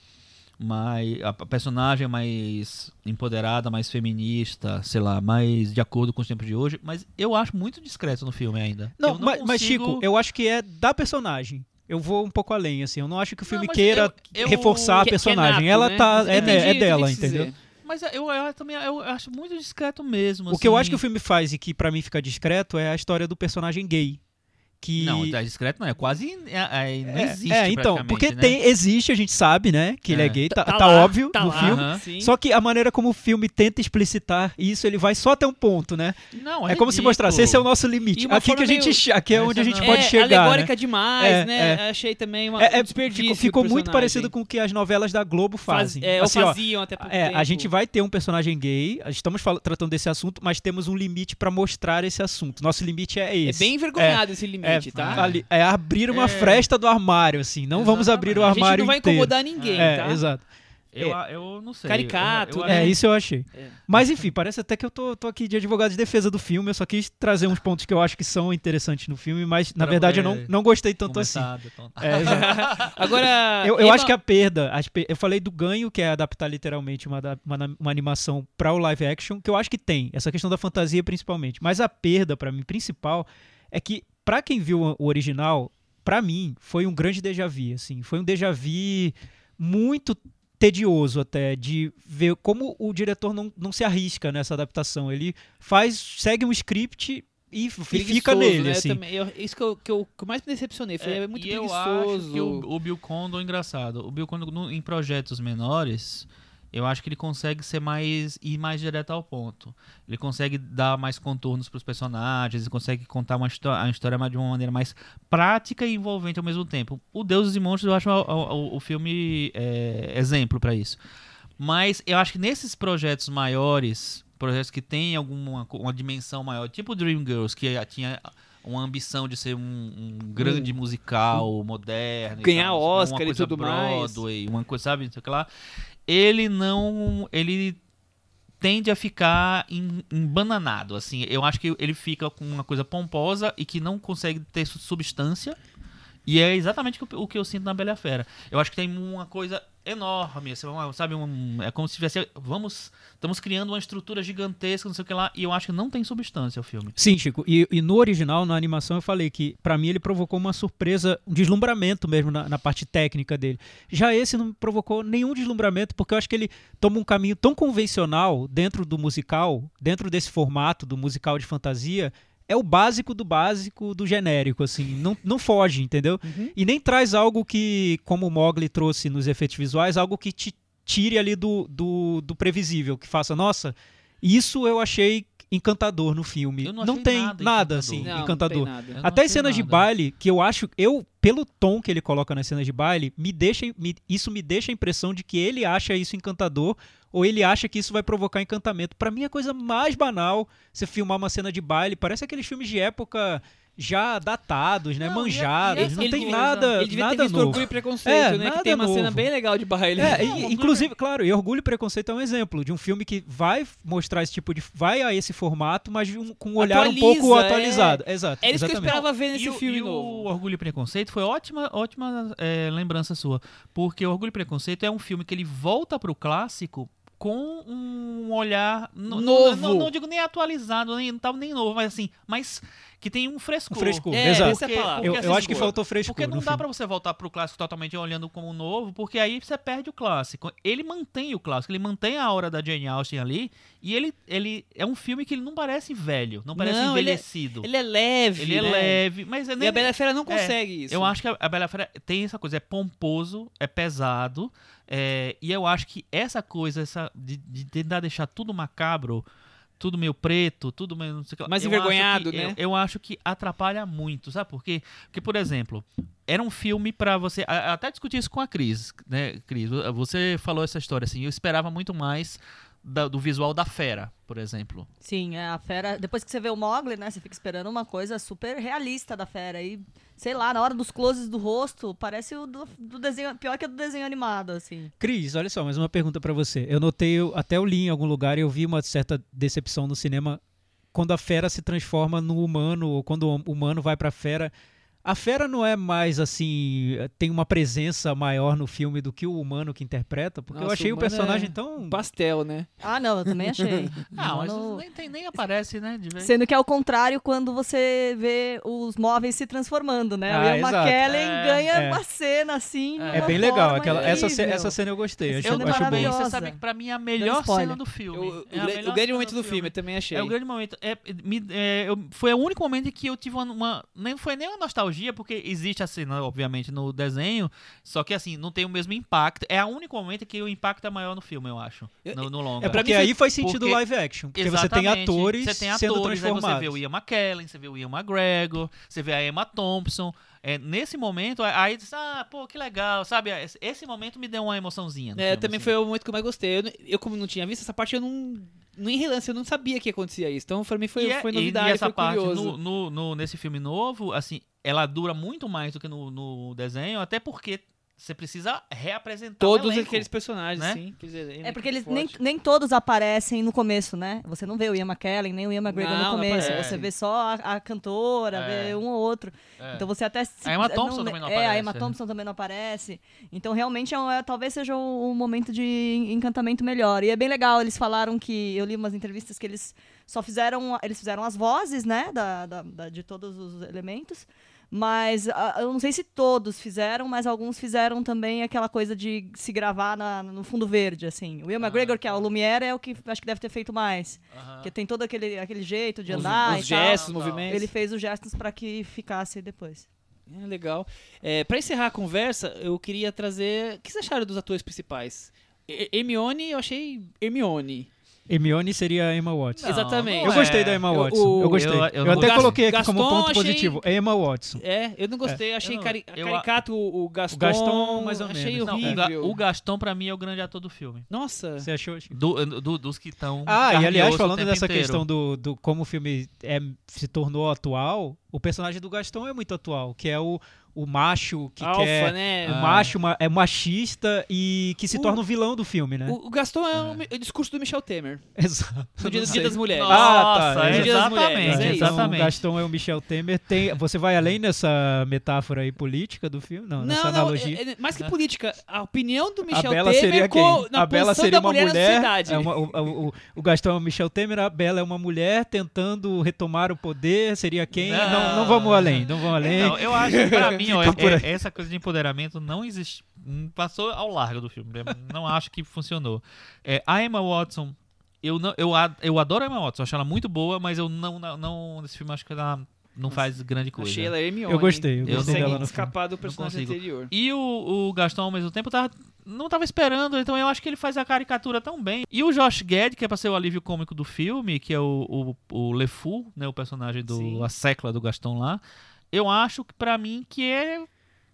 mais a personagem mais empoderada, mais feminista, sei lá, mais de acordo com os tempos de hoje, mas eu acho muito discreto no filme ainda. Não, Eu mas, mas, consigo- Chico, eu acho que é da personagem. Eu vou um pouco além, assim. Eu não acho que o Não, filme mas queira eu- eu- reforçar a Que- que é personagem. nato, ela né? tá. É, entendi é dela, quis dizer. Mas eu, eu também eu acho muito discreto mesmo. O que eu assim. acho que o filme faz e que pra mim fica discreto é a história do personagem gay. Que Não, tá discreto não, é quase. É, é, não existe. é, então, porque né? tem, existe, a gente sabe, né, que ele é É. gay, tá, Tá tá lá, óbvio tá no lá. filme. Aham. Sim. Só que a maneira como o filme tenta explicitar isso, ele vai só até um ponto, né? Não, É, como se mostrasse, esse é o nosso limite. Aqui que a gente, meio- aqui é onde a gente pode é, chegar, né? alegórica demais, É, né? Achei também uma, É, é, um desperdício. ficou, ficou muito parecido com o que as novelas da Globo Faz- fazem. é, ou Assim, ó, faziam até pouco é, tempo. a gente vai ter um personagem gay, estamos fal- tratando desse assunto, mas temos um limite pra mostrar esse assunto. Nosso limite é É esse. bem envergonhado esse limite, é, tá? ali- é abrir uma É. fresta do armário, assim. Não vamos abrir o Exatamente. A gente armário não vai inteiro. incomodar ninguém, É, tá? exato. Eu, eu não sei. Caricato, eu, eu, né? É, isso eu achei. É. Mas enfim, parece até que eu tô, tô aqui de advogado de defesa do filme. Eu só quis trazer uns pontos que eu acho que são interessantes no filme, mas na Pra verdade eu não, não gostei tanto assim. É. Agora. Eu, eu Emma- acho que a perda, eu falei do ganho, que é adaptar literalmente uma, uma, uma animação para o live action, que eu acho que tem, essa questão da fantasia principalmente. Mas a perda, para mim, principal, é que, para quem viu o original, para mim, foi um grande déjà vu, assim. Foi um déjà vu muito tedioso até, de ver como o diretor não, não se arrisca nessa adaptação. Ele faz, segue um script e, e fica nele, né? Eu assim. também- eu- isso que eu, que, eu, que eu mais me decepcionei. Foi, é, muito e eu preguiçoso. acho que o, o Bill Condon, engraçado, o Bill Condon no- em projetos menores, eu acho que ele consegue ser mais ir mais direto ao ponto. Ele consegue dar mais contornos para os personagens, ele consegue contar uma a história mais- de uma maneira mais prática e envolvente ao mesmo tempo. O Deuses e Monstros eu acho o, o- o filme é, exemplo para isso. Mas eu acho que nesses projetos maiores, projetos que têm alguma uma dimensão maior, tipo Dreamgirls, que tinha uma ambição de ser um, um grande musical moderno, e Ganhar tal, Oscar e tudo mais. Broadway, uma coisa, sabe, não sei o que lá. Ele não, ele tende a ficar em- embananado, assim. Eu acho que ele fica com uma coisa pomposa e que não consegue ter su- substância. E é exatamente o que eu- sinto na Bela Fera. Eu acho que tem uma coisa enorme, assim, sabe? Um, é como se tivesse. Vamos. Estamos criando uma estrutura gigantesca, não sei o que lá, e eu acho que não tem substância o filme. Sim, Chico. E, e no original, na animação, eu falei que, pra mim, ele provocou uma surpresa, um deslumbramento mesmo na, na parte técnica dele. Já esse não provocou nenhum deslumbramento, porque eu acho que ele toma um caminho tão convencional dentro do musical, dentro desse formato do musical de fantasia. É o básico do básico do genérico, assim. Não, não foge, entendeu? Uhum. E nem traz algo que, como o Mogli trouxe nos efeitos visuais, algo que te tire ali do, do, do previsível, que faça, nossa, isso eu achei encantador no filme. Eu não não tem nada nada, encantador. assim, Não, encantador. não tem nada. Até as cenas de nada. baile, que eu acho, eu, pelo tom que ele coloca nas cenas de baile, me deixa, me- isso me deixa a impressão de que ele acha isso encantador ou ele acha que isso vai provocar encantamento. Pra mim, é a coisa mais banal você filmar uma cena de baile. Parece aqueles filmes de época já datados, né? Não, é- manjados. e é- não ele tem nada, Ele devia ter nada visto novo. Orgulho e Preconceito, É, né? Que nada tem uma cena novo. bem legal de baile. É, e- Não, inclusive, claro, e Orgulho e Preconceito é um exemplo de um filme que vai mostrar esse tipo de. vai a esse formato, mas um- com um olhar um Atualiza, pouco é. atualizado. Exato. Era isso que eu exatamente. esperava ver nesse e o, filme e novo. o Orgulho e Preconceito foi ótima, ótima é, lembrança sua. Porque Orgulho e Preconceito é um filme que ele volta pro clássico com um olhar Novo. Não, não digo nem atualizado, nem, não tava nem novo, mas assim, mas que tem um Um frescor. frescor, É, exato. é a palavra. Eu, porque, eu assim, acho que faltou frescor. Porque não dá pra você voltar pro clássico totalmente olhando como novo, porque aí você perde o clássico. Ele mantém o clássico, ele mantém a hora da Jane Austen ali, e ele, ele é um filme que ele não parece velho, não parece Não, ele é- envelhecido. Ele é leve, Ele é né? leve, mas é E nem- a Bela Fera não É, consegue isso. eu acho que a- a Bela Fera tem essa coisa, é pomposo, é pesado, é, e eu acho que essa coisa, essa de, de tentar deixar tudo macabro, tudo meio preto, tudo meio não sei o que Mais envergonhado, que- né? Eu, eu acho que atrapalha muito, sabe por quê? Porque, por exemplo, era um filme pra você, até discutir isso com a Cris, né, Cris? Você falou essa história assim, eu esperava muito mais da- do visual da Fera, por exemplo. Sim, é, a fera. Depois que você vê o Mogli, né? Você fica esperando uma coisa super realista da fera. E, sei lá, na hora dos closes do rosto, parece o do, do desenho. Pior que o do desenho animado, assim. Cris, olha só, mais uma pergunta pra você. Eu notei, eu, até eu li em algum lugar e eu vi uma certa decepção no cinema quando a fera se transforma no humano, ou quando o humano vai pra fera. A fera não é mais assim, tem uma presença maior no filme do que o humano que interpreta, porque eu Nossa, achei o, o humano personagem é tão Pastel, né? Ah, não, eu também achei. Não, mas nem, tem, nem aparece, né? De vez. Sendo que é o contrário quando você vê os móveis se transformando, né? Ah, o Ian exato. McKellen É, ganha é. uma cena assim. É É bem legal. Aquela, essa, ce- incrível. essa cena eu gostei. Essa Acho, cena é acho bom. maravilhosa. Você sabe que pra mim é a melhor cena do filme. Eu- o, É a gra- melhor o grande cena momento do filme, eu também achei. É o grande momento. É, me- é, eu- foi o único momento em que eu tive uma, uma- Nem foi nem uma nostalgia, porque existe a cena, obviamente, no desenho. Só que assim, não tem o mesmo impacto. É o único momento que o impacto é maior no filme, eu acho. No, no longa. É pra porque mim aí faz sentido porque- live action. Porque você tem atores, você tem sendo atores, aí transformados. você vê o Ian McKellen, você vê o Ian McGregor, você vê a Emma Thompson. É, nesse momento, aí diz, ah, pô, que legal, sabe? Esse, esse momento me deu uma emoçãozinha. É, filme, também assim. foi o momento que eu mais gostei. Eu, não- eu, como não tinha visto essa parte, eu não. Nem relance, eu não sabia que acontecia isso. Então, pra mim, foi, e, é- foi e- novidade, e essa foi parte curioso. no, no- no- nesse filme novo, assim, ela dura muito mais do que no, no desenho, até porque você precisa reapresentar Todos elenco. aqueles personagens, né? sim. elenco É porque eles nem, nem todos aparecem no começo, né? Você não vê o Ian McKellen, nem o Ian McGregor Não, no começo. aparece. Você vê só a, a cantora, É. vê um ou outro. É. Então você até se, A Emma Thompson não, também não É, a aparece, Emma né? Thompson também não aparece. Então realmente é, é- talvez seja um, um momento de encantamento melhor. E é bem legal, eles falaram que eu li umas entrevistas que eles só fizeram, eles fizeram as vozes, né, da, da- da- de todos os elementos. Mas ah, eu não sei se todos fizeram, mas alguns fizeram também aquela coisa de se gravar na- no fundo verde, assim. O Ian McGregor, que é o Lumière, é o que acho que deve ter feito mais. Aham. Porque tem todo aquele, aquele jeito de Os, andar os e gestos, os Tal, movimentos. Ele fez os gestos para que ficasse depois. É, legal. É, pra encerrar a conversa, eu queria trazer. O que vocês acharam dos atores principais? Her- Hermione, eu achei Hermione. Hermione seria a Emma Watson. Não, Exatamente. eu não gostei é. da Emma Eu- Watson. o- eu gostei. eu- Eu, eu até coloquei aqui como Gaston, ponto achei- positivo. Emma Watson. É, eu não gostei, achei Eu não- cari eu- caricato o, o Gaston. Gaston, mais ou achei menos. Não, o, horrível. Ga- o Gaston, pra mim, é o grande ator do filme. Nossa. Você achou? Do- do- dos que estão. Ah, e aliás, falando dessa questão do, do como o filme é, se tornou atual, o personagem do Gaston é muito atual, que é o, o macho que Alfa, quer. né? O Ah. macho ma- é machista e que se O- torna o vilão do filme, né? O, o Gaston é, um- o discurso do Michel Temer. Exato. No dia, Não do dia das mulheres. Ah, tá, Nossa, é. No Dia das exatamente, Mulheres, é isso. Então, o exatamente. Gaston é o Michel Temer. Tem, você vai além dessa metáfora aí política do filme? Não, nessa Não, não, analogia. é- é- mais que política, a opinião do a Michel Bela Temer seria quem? com, na a Bela seria da uma mulher, na mulher. sociedade. é uma- o, o- o Gastão é o Michel Temer, a Bela é uma mulher tentando retomar o poder. Seria quem? Não, não, Não. vamos além, não vamos além. Então, eu acho que pra mim, ó, por é- aí. essa coisa de empoderamento não existe. hum, Passou ao largo do filme. Não acho que funcionou. É, a Emma Watson, eu, não, eu, eu adoro a Emma Watson, acho ela muito boa, mas eu não, não, não nesse filme acho que ela não faz grande coisa. Achei ela Hermione. Eu gostei, eu gostei consegue dela no escapar do personagem anterior. E o, o Gastão, ao mesmo tempo, tava, não tava esperando, então eu acho que ele faz a caricatura tão bem. E o Josh Gad, que é pra ser o alívio cômico do filme, que é o, o, o Le Fou, né, o personagem do Sim. a secla do Gastão lá, eu acho que pra mim que é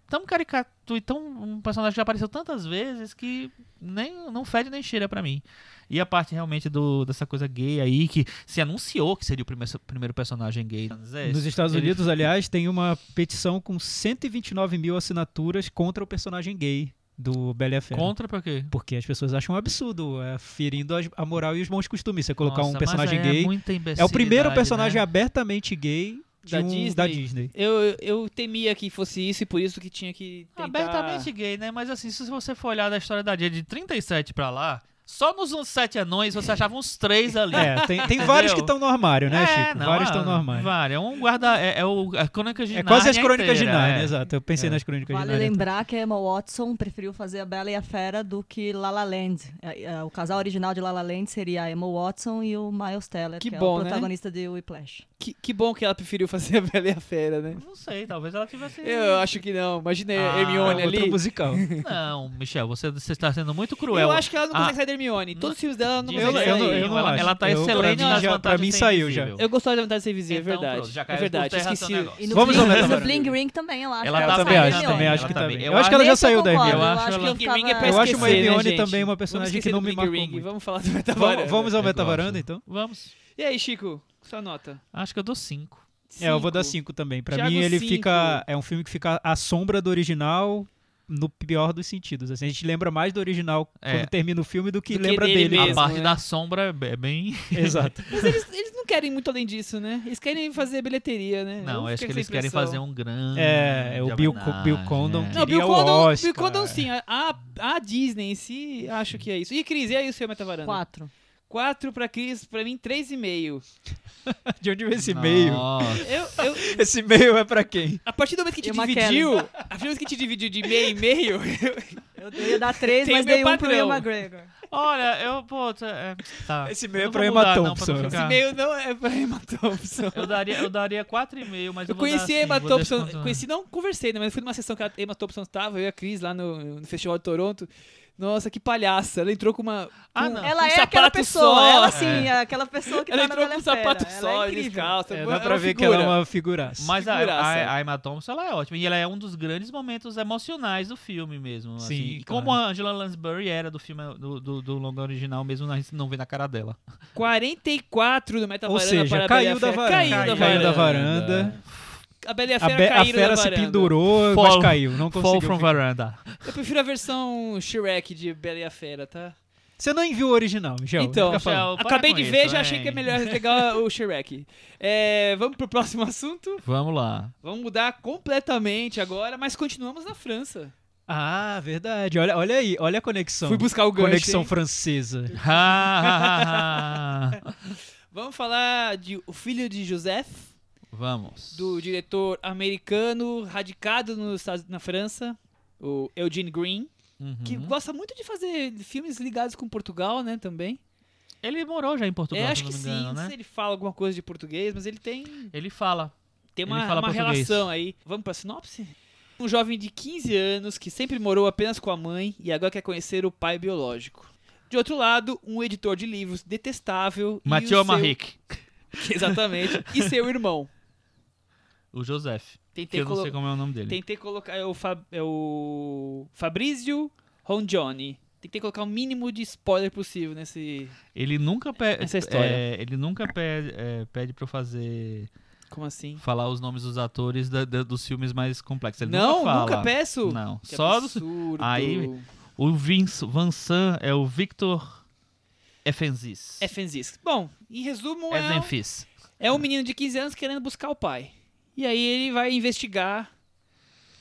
tão caricato e tão um personagem que já apareceu tantas vezes que nem não fede nem cheira pra mim. E a parte realmente do, dessa coisa gay aí, que se anunciou que seria o primeiro, primeiro personagem gay. É, Nos Estados ele- Unidos, aliás, tem uma petição com 129 mil assinaturas contra o personagem gay do Bela Fera. Contra pra quê? Porque as pessoas acham um absurdo, é, ferindo a moral e os bons costumes. Você colocar Nossa, um personagem é gay. É o primeiro personagem né? abertamente gay Da um- Disney. da Disney. Eu, eu, temia que fosse isso e por isso que tinha que tentar... Abertamente gay, né? Mas assim, se você for olhar da história da Dia de 37 pra lá, só nos Sete Anões você achava uns três ali. É, tem, tem vários que estão no armário, né, É, Chico? não, vários estão no armário. Vários. É um guarda. É, é o, a crônica de É quase as crônicas de inteira, Narnia, é. exato. Eu pensei É. nas crônicas Vale de Narnia. lembrar que a Emma Watson preferiu fazer a Bela e a Fera do que La La Land. É, é, O casal original de La La Land seria a Emma Watson e o Miles Teller, Que que, bom, é né? o protagonista de Whiplash. Que, que bom que ela preferiu fazer a Bela e a Fera, né? Não sei, talvez ela tivesse. Eu acho que não. Imagina Ah, a Hermione É outro ali. musical. Não, Michel, você, você está sendo muito cruel. Eu acho que ela não Ah, consegue sair Hermione. Todos os filmes dela não Eu, conseguem eu, não, eu não Ela- acho. ela tá Eu- excelente pra nas já, pra mim de saiu já. Eu gostava da Vontade de Ser Invisível, Então, é verdade. pronto, já é caiu verdade. por terra Esqueci. E no, Vamos Bling, no. Bling Ring também, eu acho. Ela que tá ela também acho, também acho que bem. Eu acho que ela já saiu eu da Hermione. Eu acho é uma Hermione também uma personagem que não me marcou. Vamos falar do Vamos, Metavaranda. vamos ao Metavaranda, então? Vamos. E aí, Chico? Sua nota? Acho que eu dou cinco. É, eu vou dar Cinco. 5 também. Pra Thiago, mim, ele cinco. fica. É um filme que fica à sombra do original no pior dos sentidos. Assim, a gente lembra mais do original É. quando termina o filme do que Do que lembra dele dele. mesmo. a parte né? da sombra é bem. Exato. Mas eles, eles não querem muito além disso, né? Eles querem fazer bilheteria, né? Não, Eu acho que eles querem fazer um grande. É, é o Bill Co- Bill Condon homenagem, que- Não, Bill Condon. Bill Condon sim. A, a, a Disney em si, acho que é isso. E Cris, e aí o seu Metavaranda? Quatro. Quatro pra Cris, pra mim, três e meio. De onde veio esse e-mail? Nossa. Eu, eu, Esse e-mail é pra quem? a partir do momento que te dividiu, a partir do momento que te dividiu de meio e meio, Eu, eu ia dar três, Tem mas meu dei um pro padrão. Ian McGregor. Olha, eu, pô, é, tá. Esse e-mail Eu é não pra vou Emma mudar, não, pra Thompson. não esse ficar- meio não é pra Emma Thompson. Eu daria, eu daria 4,5, mas eu, Eu vou dar conheci a assim, Emma vou Thompson, conheci, não conversei, né, mas fui numa sessão que a Emma Thompson estava, eu e a Cris lá no, no Festival de Toronto. Nossa, que palhaça. Ela entrou com uma. Ah, com. Ela um é aquela pessoa. só. Ela sim, É. é aquela pessoa que Ela tá na entrou com um sapato Fera. só, Ela é descalça. É, uma- dá pra ver que ela é figura. uma figuraça. Mas a, Figuraça. a, a Emma Thompson ela é ótima. E ela é um dos grandes momentos emocionais do filme mesmo. Sim, assim. Claro. como a Angela Lansbury era do filme do, do, do longa original, mesmo a gente não vê na cara dela. 44 do Meta Ou seja, caiu da varanda. Caiu, da Caiu varanda. da varanda. A Bela e a A, Fera a caíram fera da se varanda. pendurou, Fall- mas caiu. Não Fall conseguiu. from ficar. Varanda. Eu prefiro a versão Shrek de Bela e a Fera, tá? Você não enviou o original, Michel. Então. Michel, acabei de ver, isso, já achei que é melhor pegar o Shrek. É, vamos pro próximo assunto. Vamos lá. Vamos mudar completamente agora, mas continuamos na França. Ah, verdade. Olha, olha aí, olha a conexão. Fui buscar o gancho. Conexão hein? francesa. Vamos falar de O Filho de Joseph, Vamos. do diretor americano radicado Estados- na França, o Eugene Green, Uhum. que gosta muito de fazer filmes ligados com Portugal, né, também. Ele morou já em Portugal, é, acho que sim, engano, sei né? se ele fala alguma coisa de português, mas ele tem, Ele fala. tem uma, fala uma relação aí. Vamos pra sinopse? Um jovem de 15 anos que sempre morou apenas com a mãe e agora quer conhecer o pai biológico. De outro lado, um editor de livros detestável Mathieu seu- Marrique. Exatamente. E seu irmão. O Joseph. Que Tentei, eu não sei como é o nome dele. Tentei colocar. É o, Fa- é o. Tentei colocar o mínimo de spoiler possível nesse. Ele nunca pede. Essa história. ele nunca pede, é, pede pra eu fazer. Como assim? Falar os nomes dos atores da- da- dos filmes mais complexos. Ele não, nunca fala. nunca peço. Não. Que Só absurdo. Aí- O Vince Vincent é o Victor Efenzis. É Fenzis. Bom, em resumo, é, Efenzis. é um menino de 15 anos querendo buscar o pai. E aí ele vai investigar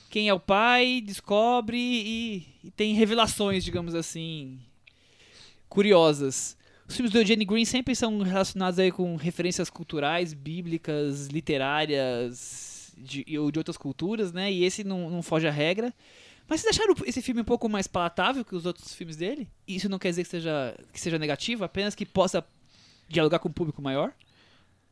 quem é o pai, descobre e, e tem revelações, digamos assim, curiosas. Os filmes do Eugene Green sempre são relacionados aí com referências culturais, bíblicas, literárias de, ou de outras culturas, né? E esse não, não foge à regra. Mas vocês acharam esse filme um pouco mais palatável que os outros filmes dele? Isso não quer dizer que seja, que seja negativo, apenas que possa dialogar com um público maior?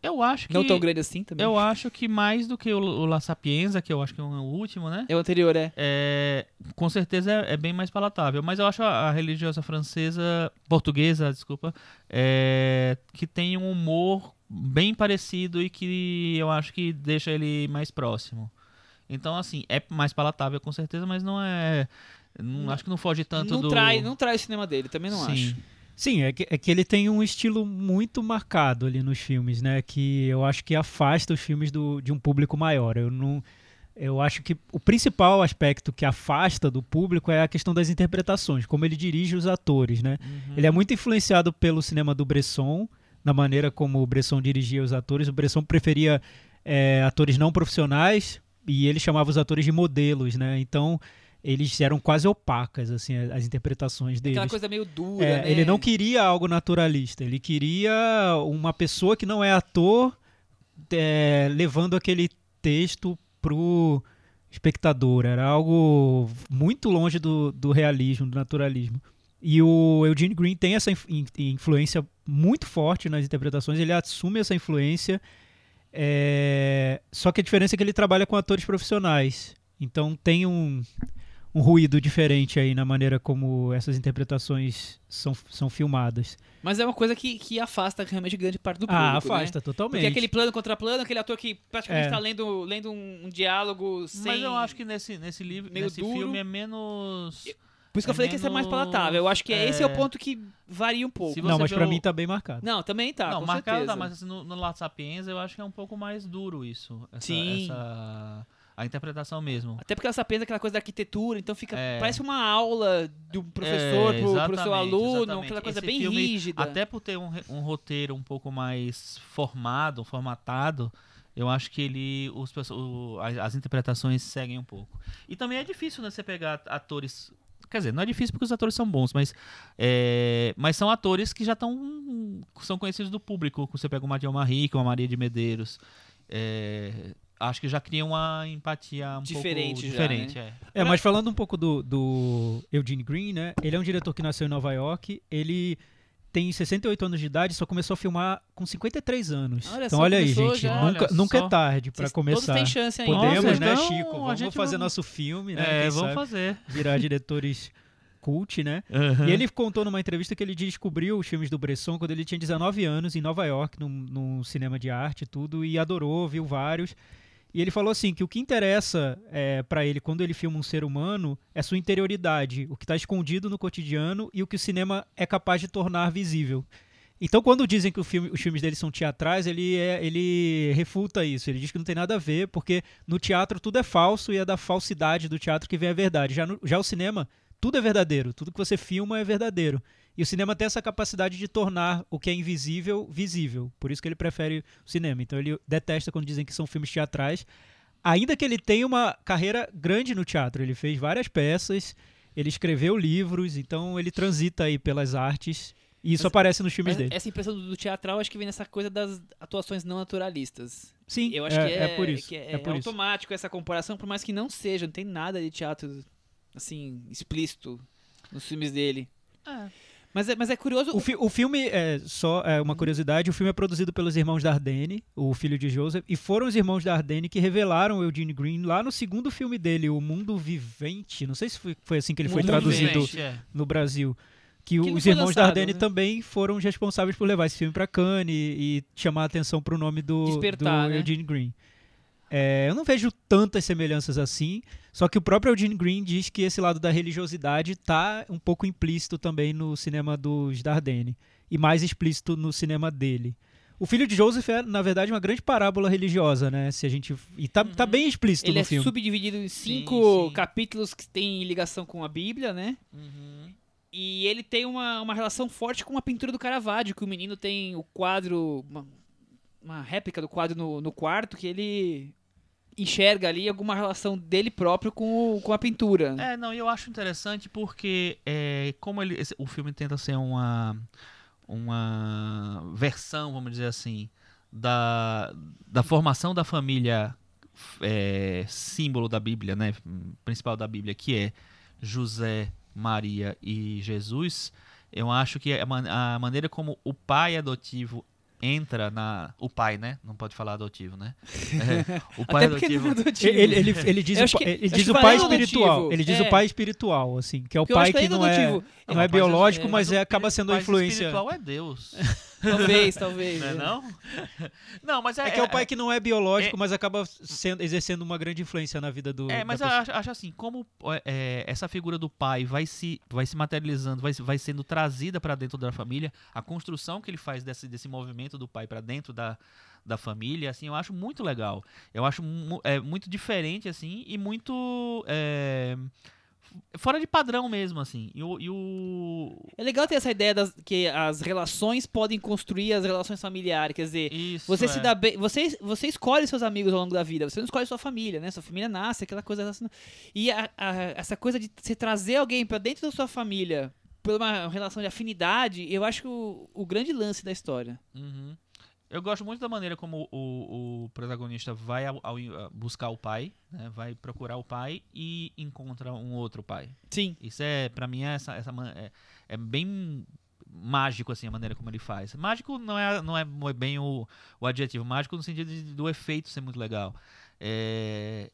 Eu acho que. Não tão grande assim também. Eu acho que mais do que o, o La Sapienza, que eu acho que é o último, né? É o anterior, é. É, com certeza é, é bem mais palatável. Mas eu acho a, a religiosa francesa, portuguesa, desculpa, é, que tem um humor bem parecido e que eu acho que deixa ele mais próximo. Então, assim, é mais palatável com certeza, mas não é. Não, acho que não foge tanto não do. trai, não trai o cinema dele, também não Sim. acho. Sim, é que, é que ele tem um estilo muito marcado ali nos filmes, né? Que eu acho que afasta os filmes do, de um público maior. Eu não. Eu acho que o principal aspecto que afasta do público é a questão das interpretações, como ele dirige os atores, né? Uhum. Ele é muito influenciado pelo cinema do Bresson, na maneira como o Bresson dirigia os atores. O Bresson preferia é, atores não profissionais e ele chamava os atores de modelos, né? Então eles eram quase opacas, assim, as interpretações deles. Aquela coisa meio dura, É, né? Ele não queria algo naturalista, ele queria uma pessoa que não é ator é, levando aquele texto pro espectador. Era algo muito longe do, do realismo, do naturalismo. E o Eugene Green tem essa inf- in- influência muito forte nas interpretações, ele assume essa influência, é, só que a diferença é que ele trabalha com atores profissionais. Então tem um, um ruído diferente aí na maneira como essas interpretações são, são filmadas. Mas é uma coisa que, que afasta realmente grande parte do público. ah, né? afasta totalmente. Porque aquele plano contra plano, aquele ator que praticamente É. tá lendo, lendo um, um diálogo sem. Mas eu acho que nesse, nesse livro, meio nesse duro. filme é menos. Por isso que eu é falei que esse é mais menos- palatável. Eu acho que é, esse é o é. ponto que varia um pouco. Não, mas vê pra o- mim tá bem marcado. Não, também tá. não, com marcado certeza. tá, mas assim, no, no La Sapienza eu acho que é um pouco mais duro isso. Essa, Sim. essa- A interpretação mesmo. Até porque ela sabe aquela coisa da arquitetura, então fica. É. Parece uma aula do professor É, pro, pro seu aluno, exatamente. aquela coisa Esse bem filme, rígida. Até por ter um, um roteiro um pouco mais formado, formatado, eu acho que ele. Os, o- as, as interpretações seguem um pouco. E também é difícil, né, você pegar atores. Quer dizer, não é difícil porque os atores são bons, mas, é, mas são atores que já estão. são conhecidos do público. Você pega o Madiel Marie, com a Maria de Medeiros. é, acho que já cria uma empatia um Diferente pouco já, diferente. né? é. É, mas falando um pouco do, do Eugene Green, né? Ele é um diretor que nasceu em Nova York. Ele tem 68 anos de idade e só começou a filmar com 53 anos. Olha então só, olha aí, gente. já. Nunca, Olha nunca é tarde pra Vocês começar. Todos têm chance ainda. Podemos, Nossa, né, então, Chico? Vamos fazer vamos- nosso filme, né? É, vamos sabe fazer. Virar diretores cult, né? Aham. E ele contou numa entrevista que ele descobriu os filmes do Bresson quando ele tinha 19 anos, em Nova York, num, num cinema de arte e tudo, e adorou, viu vários. E ele falou assim que o que interessa é, para ele quando ele filma um ser humano é sua interioridade, o que está escondido no cotidiano e o que o cinema é capaz de tornar visível. Então, quando dizem que filme- os filmes dele são teatrais, ele, é- ele refuta isso. Ele diz que não tem nada a ver, porque no teatro tudo é falso e é da falsidade do teatro que vem a verdade. Já, no- já o cinema, tudo é verdadeiro. Tudo que você filma é verdadeiro. E o cinema tem essa capacidade de tornar o que é invisível visível. Por isso que ele prefere o cinema. Então ele detesta quando dizem que são filmes teatrais. Ainda que ele tenha uma carreira grande no teatro. Ele fez várias peças, ele escreveu livros, então ele transita aí pelas artes. E isso Mas- aparece nos filmes Mas dele. essa impressão do do teatral acho que vem nessa coisa das atuações não naturalistas. Sim, Eu acho é, que é, por isso. que é, é por isso. automático essa comparação, por mais que não seja, não tem nada de teatro assim explícito nos filmes dele. Mas é, mas é curioso. O, fi- o filme, é, só é uma curiosidade, o filme é produzido pelos irmãos Dardenne, o filho de Joseph, e foram os irmãos Dardenne que revelaram o Eugene Green lá no segundo filme dele, O Mundo Vivente. Não sei se foi, foi assim que ele foi traduzido Vivente. É. no Brasil. Que, Que os irmãos lançado, Dardenne né? também foram os responsáveis por levar esse filme pra Cannes e, e chamar a atenção pro nome do, Despertar, do né? Eugene Green. É, eu não vejo tantas semelhanças assim, só que o próprio Eugene Green diz que esse lado da religiosidade tá um pouco implícito também no cinema dos Dardenne e mais explícito no cinema dele. O filho de Joseph é, na verdade, uma grande parábola religiosa, né? Se a gente e tá, tá bem explícito Ele no é filme. subdividido em cinco sim. capítulos que têm ligação com a Bíblia, né? Uhum. E ele tem uma, uma relação forte com a pintura do Caravaggio, que o menino tem o quadro, uma, uma réplica do quadro no, no quarto, que ele enxerga ali alguma relação dele próprio com, com a pintura. É, não, eu acho interessante porque é, como ele, esse- o filme tenta ser uma, uma versão, vamos dizer assim, da, da formação da família é, símbolo da Bíblia, né, principal da Bíblia, que é José, Maria e Jesus, eu acho que a, man- a maneira como o pai adotivo entra na... O pai, né? Não pode falar adotivo, né? É, o pai Até porque adotivo... não é adotivo. Ele, ele, ele diz, o, que- ele acho diz o pai espiritual. adotivo. Ele diz É. o pai espiritual, assim, que é o Porque pai que que não é, não É, é o pai biológico, é- mas o é, acaba sendo a pai influência. espiritual é Deus. Talvez, talvez. Não é é. não? Não, mas é, É que é o pai que não é biológico, é- mas acaba sendo, exercendo uma grande influência na vida do. É, mas eu acho, acho assim, como é, essa figura do pai vai se, vai se materializando, vai, vai sendo trazida para dentro da família, a construção que ele faz desse, desse movimento do pai para dentro da, da família, assim, eu acho muito legal. Eu acho mu- é, muito diferente, assim, e muito é, fora de padrão mesmo, assim. E o, e o- É legal ter essa ideia das, que as relações podem construir as relações familiares. Quer dizer, isso você é. se dá bem. Você, você escolhe seus amigos ao longo da vida. Você não escolhe sua família, né? Sua família nasce, aquela coisa. assim. E a- a- essa coisa de você trazer alguém pra dentro da sua família por uma relação de afinidade, eu acho que o, o grande lance da história. Uhum. Eu gosto muito da maneira como o, o protagonista vai ao- ao- a buscar o pai, né? vai procurar o pai e encontra um outro pai. Sim. Isso é, pra mim, é, essa, essa, é, é bem mágico, assim, a maneira como ele faz. Mágico não é, não é bem o, o adjetivo, mágico no sentido de- do efeito ser muito legal. É,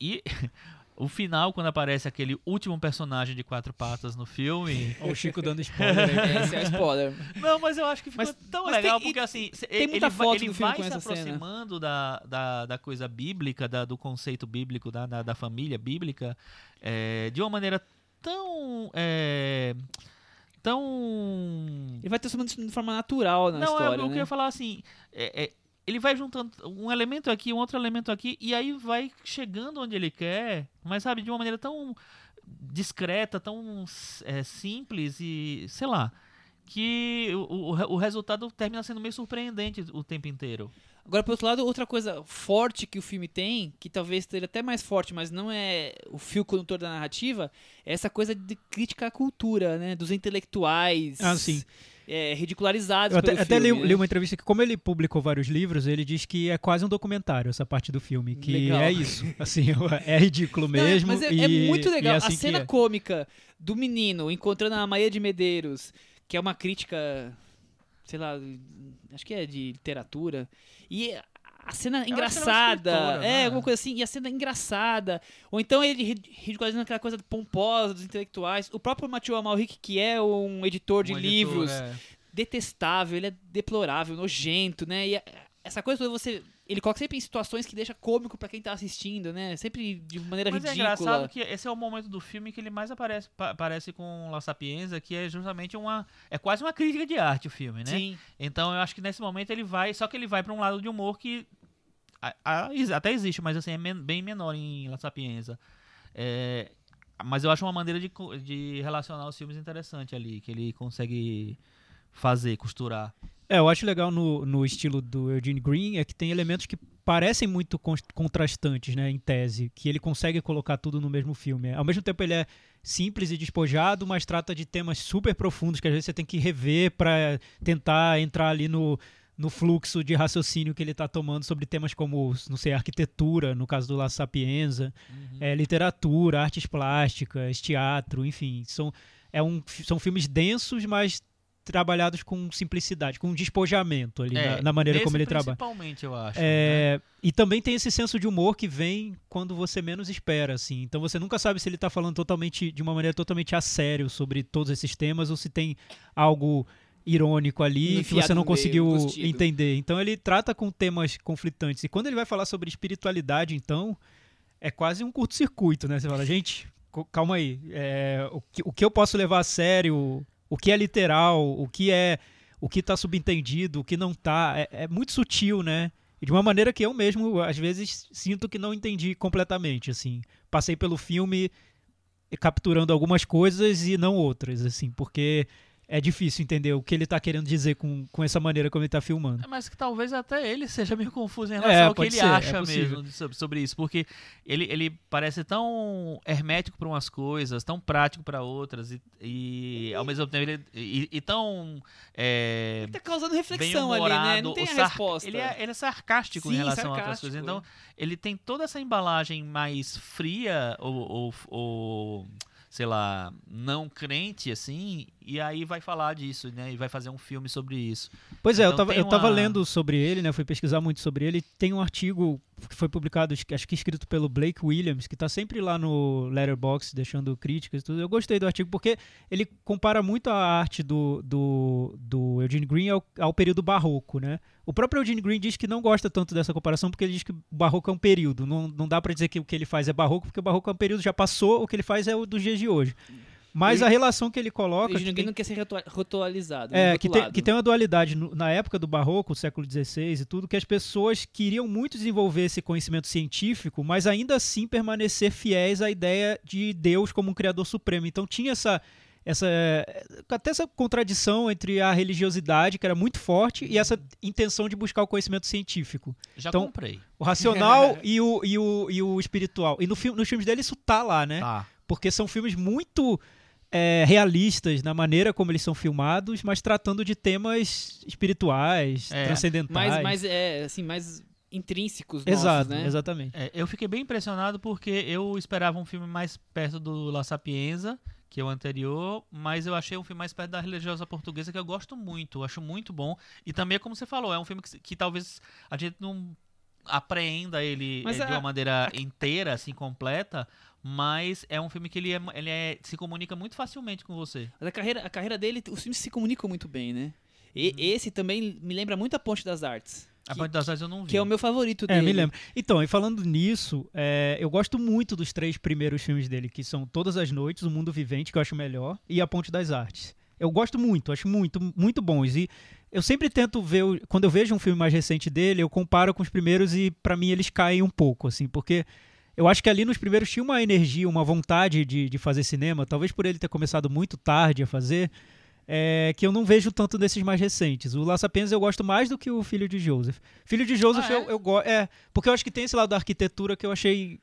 e o final, quando aparece aquele último personagem de quatro patas no filme... O Chico dando spoiler. Esse é spoiler. Não, mas eu acho que ficou Mas- tão mas legal, tem- porque assim, tem ele, muita vai, foto ele filme vai se aproximando da, da, da coisa bíblica, da- do conceito bíblico, da, da, da família bíblica, é, de uma maneira tão. é, tão. Ele vai transformando isso de forma natural na Não, história. é, o que eu né? ia falar assim. é- é, ele vai juntando um elemento aqui, um outro elemento aqui, e aí vai chegando onde ele quer, mas sabe, de uma maneira tão discreta, tão é, simples e, sei lá, que o, o, o resultado termina sendo meio surpreendente o tempo inteiro. Agora, por outro lado, outra coisa forte que o filme tem, que talvez seja até mais forte, mas não é o fio condutor da narrativa, é essa coisa de crítica à cultura, né? Dos intelectuais. Ah, sim. É, ridicularizados Eu até, até li, li uma entrevista que, como ele publicou vários livros, ele diz que é quase um documentário essa parte do filme. Que Legal. é isso. Assim, é ridículo Não, mesmo. mas é, e- é muito legal. é assim a cena é. cômica do menino encontrando a Maia de Medeiros, que é uma crítica, sei lá, acho que é de literatura. E a cena uma engraçada, é, né? alguma coisa assim, e a cena engraçada. Ou então ele ri- ridicularizando aquela coisa pomposa dos intelectuais. O próprio Mathieu Amalric, que é um editor de Um editor, livros, é. detestável, ele é deplorável, nojento, né? E essa coisa toda você. Ele coloca sempre em situações que deixa cômico pra quem tá assistindo, né? Sempre de maneira Mas é ridícula. engraçado que esse é o momento do filme que ele mais aparece, pa- aparece com La Sapienza, que é justamente uma. É quase uma crítica de arte o filme, né? Sim. Então eu acho que nesse momento ele vai. Só que ele vai pra um lado de humor que. A- a- até existe, mas assim, é men- bem menor em La Sapienza. É, mas eu acho uma maneira de, de relacionar os filmes interessante ali, que ele consegue fazer, costurar. É, eu acho legal no, no estilo do Eugene Green é que tem elementos que parecem muito con- contrastantes, né, em tese, que ele consegue colocar tudo no mesmo filme. Ao mesmo tempo ele é simples e despojado, mas trata de temas super profundos que às vezes você tem que rever para tentar entrar ali no, no fluxo de raciocínio que ele está tomando sobre temas como, não sei, arquitetura, no caso do La Sapienza, é, literatura, artes plásticas, teatro, enfim, são, é um, são filmes densos, mas trabalhados com simplicidade, com despojamento ali na, na maneira como É, ele trabalha. Principalmente, eu acho. né? É, E também tem esse senso de humor que vem quando você menos espera, assim. Então você nunca sabe se ele tá falando totalmente de uma maneira totalmente a sério sobre todos esses temas ou se tem algo irônico ali que você não meio, conseguiu entender. Então ele trata com temas conflitantes. E quando ele vai falar sobre espiritualidade, então, é quase um curto-circuito, né? Você fala, gente, calma aí. é, o, que, o que eu posso levar a sério? O que é literal? O que é o que tá subentendido? O que não tá? É, é muito sutil, né? E de uma maneira que eu mesmo, às vezes, sinto que não entendi completamente, assim. Passei pelo filme capturando algumas coisas e não outras, assim, porque é difícil entender o que ele tá querendo dizer com, com essa maneira como ele tá filmando. É, Mas que talvez até ele seja meio confuso em É, relação ao que ele ser, é acha possível. mesmo sobre, sobre isso. Porque ele, ele parece tão hermético para umas coisas, tão prático para outras, e, e ao mesmo tempo ele e, e tão. É, Tá causando reflexão ali, né? Não tem a sar- resposta. Ele é, ele é sarcástico em Sim, relação a outras sarcástico, coisas. Então, é. ele tem toda essa embalagem mais fria ou, ou, ou, sei lá, não crente, assim, e aí vai falar disso, né? E vai fazer um filme sobre isso. Pois é, eu Então tava, tem eu tava lendo sobre ele, né? Fui pesquisar muito sobre ele. Tem um artigo que foi publicado, acho que- escrito pelo Blake Williams, que tá sempre lá no Letterboxd deixando críticas e tudo. Eu gostei do artigo porque ele compara muito a arte do, do, do Eugene Green ao, ao período barroco, né? O próprio Eugene Green diz que não gosta tanto dessa comparação porque ele diz que o barroco é um período. Não, não dá pra dizer que o que ele faz é barroco, porque o barroco é um período já passou, o que ele faz é o dos dias de hoje. Mas E- a relação que ele coloca. E que ninguém tem- não quer ser ritualizado. é, né, que tem, que tem uma dualidade no- na época do Barroco, século XVI e tudo, que as pessoas queriam muito desenvolver esse conhecimento científico, mas ainda assim permanecer fiéis à ideia de Deus como um criador supremo. Então tinha essa essa até essa contradição entre a religiosidade que era muito forte e essa intenção de buscar o conhecimento científico, Já Então, comprei. o racional e, o, e, o, e o espiritual. E no filme, nos filmes dele isso tá lá, né? Tá. porque são filmes muito é, realistas na maneira como eles são filmados, mas tratando de temas espirituais, É, transcendentais. mais, mais, é, assim, mais intrínsecos Exato, nossos, né? exatamente. É, eu fiquei bem impressionado porque eu esperava um filme mais perto do La Sapienza, que é o anterior, mas eu achei um filme mais perto da religiosa portuguesa que eu gosto muito, eu acho muito bom. E também, como você falou, é um filme que, que talvez a gente não apreenda ele Mas de uma maneira inteira, assim, completa, mas é um filme que ele, é, ele é- se comunica muito facilmente com você. Mas a carreira, a carreira dele, os filmes se comunicam muito bem, né? E esse também me lembra muito a Ponte das Artes. A Ponte das Artes eu não vi. que é o meu favorito É, dele. me lembro. Então, e falando nisso, é, eu gosto muito dos três primeiros filmes dele, que são Todas as Noites, O Mundo Vivente, que eu acho melhor, e A Ponte das Artes. Eu gosto muito, acho muito, muito bons. E eu sempre tento ver, quando eu vejo um filme mais recente dele, eu comparo com os primeiros e pra mim eles caem um pouco, assim, porque eu acho que ali nos primeiros tinha uma energia, uma vontade de, de fazer cinema, talvez por ele ter começado muito tarde a fazer, é, que eu não vejo tanto desses mais recentes. O La Sapiens eu gosto mais do que o Filho de Joseph. Filho de Joseph Ah, é? eu, eu gosto. É, porque eu acho que tem esse lado da arquitetura que eu achei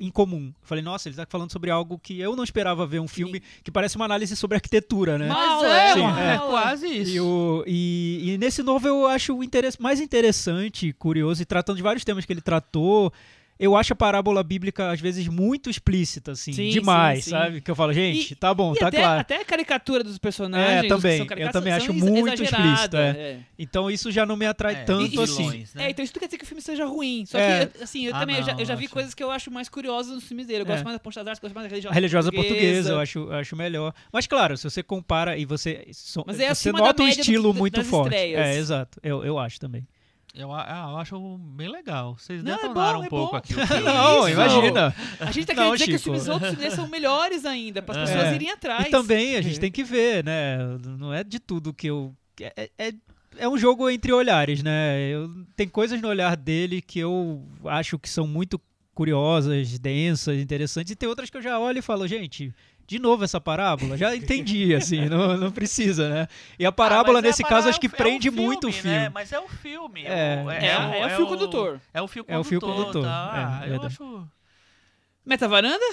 incomum. Falei, nossa, ele tá falando sobre algo que eu não esperava ver um filme que parece uma análise sobre arquitetura, né? Mal, Mas é, é, Sim, é. É quase isso. E, o- e- e nesse novo eu acho o interess- mais interessante, curioso, e tratando de vários temas que ele tratou. Eu acho a parábola bíblica, às vezes, muito explícita, assim, Sim, demais, sim, sim. sabe? Que eu falo, gente, E- tá bom, E tá até, claro. até a caricatura dos personagens. É, que também. são Eu também são acho muito explícito, é. é. Então isso já não me atrai É, tanto e assim. vilões, né? É, então isso não quer dizer que o filme seja ruim. Só É. que, assim, eu Ah, também eu já, não, eu já eu vi acho- coisas que eu acho mais curiosas nos filmes dele. Eu É. gosto mais da Ponte das Artes, gosto mais da religiosa, A religiosa portuguesa, eu acho, eu acho melhor. Mas claro, se você compara e você, Mas é você nota um estilo muito das forte. estreias. É, exato. Eu, eu acho também. Eu, a- eu acho bem legal. Vocês Não, é detonaram bom, um é pouco aqui. Não, imagina. A gente tá Não, querendo dizer que os Chico. filmes outros filmes são melhores ainda, para as É. pessoas irem atrás. E também a gente tem que ver, né? Não é de tudo que eu. É, é, é um jogo entre olhares, né? Eu, tem coisas no olhar dele que eu acho que são muito curiosas, densas, interessantes, e tem outras que eu já olho e falo, gente. De novo essa parábola? Já entendi, assim, não, não precisa, né? E a parábola, Ah, mas é nesse a caso, pará- acho que é o prende filme, muito o filme. Né? Mas é o filme. É. o- É, é o fio condutor. É o fio É o condutor. fio condutor, Tá? é, eu verdade. acho. Meta varanda?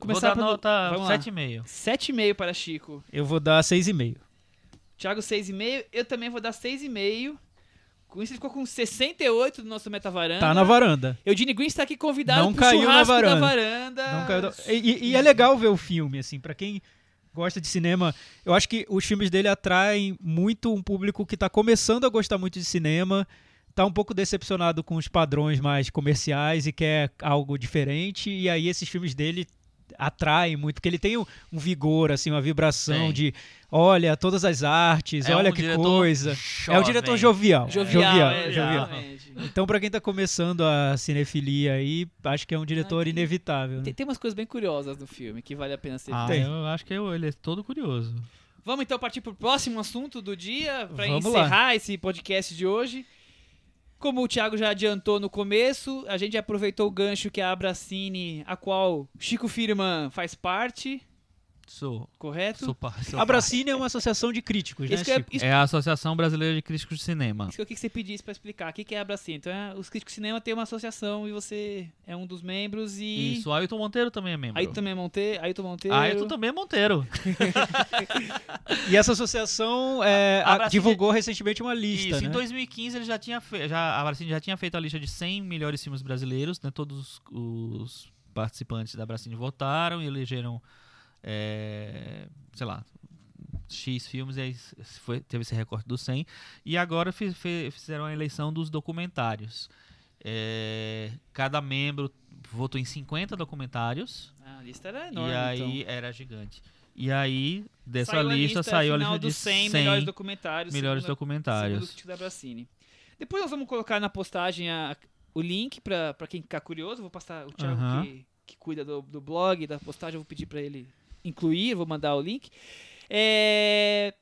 Vou dar pelo- nota Vamos lá. 7,5. 7,5 para Chico. Eu vou dar 6,5. Thiago 6,5. Eu também vou dar 6,5. Com isso, ele ficou com 68 do nosso Meta Varanda. Tá na varanda. Eugene Green está aqui convidado Não pro caiu na churrasco varanda. da varanda. Não caiu da- e, e- e é legal ver o filme, assim, pra quem gosta de cinema. Eu acho que os filmes dele atraem muito um público que tá começando a gostar muito de cinema, tá um pouco decepcionado com os padrões mais comerciais e quer algo diferente. E aí esses filmes dele atraem muito, porque ele tem um, um vigor, assim, uma vibração Tem. de olha todas as artes, É olha um que coisa. É o diretor jovial. Jovial, é, jovial. Então, pra quem tá começando a cinefilia aí, acho que é um diretor Ah, tem- inevitável. né? Tem, tem umas coisas bem curiosas no filme que vale a pena ser Ah, visto. Eu acho que eu- ele é todo curioso. Vamos então partir pro próximo assunto do dia, para encerrar esse podcast de hoje. Como o Thiago já adiantou no começo, a gente aproveitou o gancho que a Abracine, a qual Chico Firman faz parte, Sou. correto? Sou, pa- sou A Bracine é uma associação de críticos, né, Chico? isso- É a Associação Brasileira de Críticos de Cinema. Isso que eu queria que você pedisse pra explicar. O que que é a Abracine? Então, é, os críticos de cinema têm uma associação e você é um dos membros e... Isso, o Ailton Monteiro também é membro. Aí também é Monte... Ailton Monteiro. Ailton também é Monteiro. E essa associação é, A a- Bracine- divulgou recentemente uma lista, Isso, né? em 2015 ele já tinha fe... já a Bracine já tinha feito a lista de 100 melhores filmes brasileiros, né? Todos os, os participantes da Bracine votaram e elegeram é, sei lá, X filmes e aí foi, teve esse recorte dos 100 e agora fi- fe- fizeram a eleição dos documentários. É, cada membro votou em 50 documentários Ah, a lista era enorme, e aí então. era gigante. E aí dessa Saiu a lista, saiu a lista dos 100, 100 melhores documentários. melhores segundo documentários. Segundo da Bracini. Depois nós vamos colocar na postagem a- o link pra quem ficar curioso. Vou passar o Thiago Aham. que, que cuida do, do blog, da postagem, eu vou pedir pra ele incluir, vou mandar o link. É,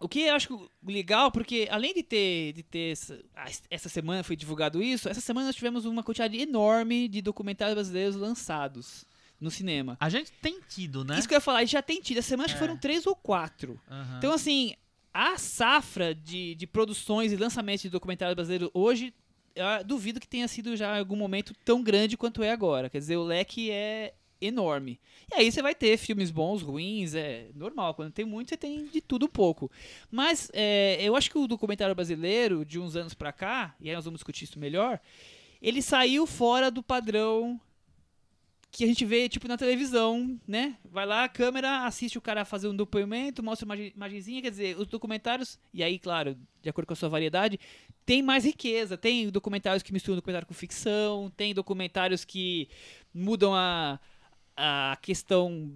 O que eu acho legal, porque além de ter, de ter essa, ah, essa semana foi divulgado isso, essa semana nós tivemos uma quantidade enorme de documentários brasileiros lançados no cinema. A gente tem tido, né? Isso que eu ia falar, a gente já tem tido. Essa semana acho que É. foram três ou quatro. Aham. Então, assim, a safra de, de produções e lançamentos de documentário brasileiro hoje, eu duvido que tenha sido já em algum momento tão grande quanto é agora. Quer dizer, o leque é enorme. E aí você vai ter filmes bons, ruins, é normal. Quando tem muito, você tem de tudo um pouco. Mas é, eu acho que o documentário brasileiro, de uns anos pra cá, e aí nós vamos discutir isso melhor, ele saiu fora do padrão que a gente vê, tipo, na televisão, né? Vai lá, a câmera, assiste o cara fazer um depoimento, mostra uma imagenzinha, quer dizer, os documentários, e aí, claro, de acordo com a sua variedade, tem mais riqueza. Tem documentários que misturam documentário com ficção, tem documentários que mudam a, a questão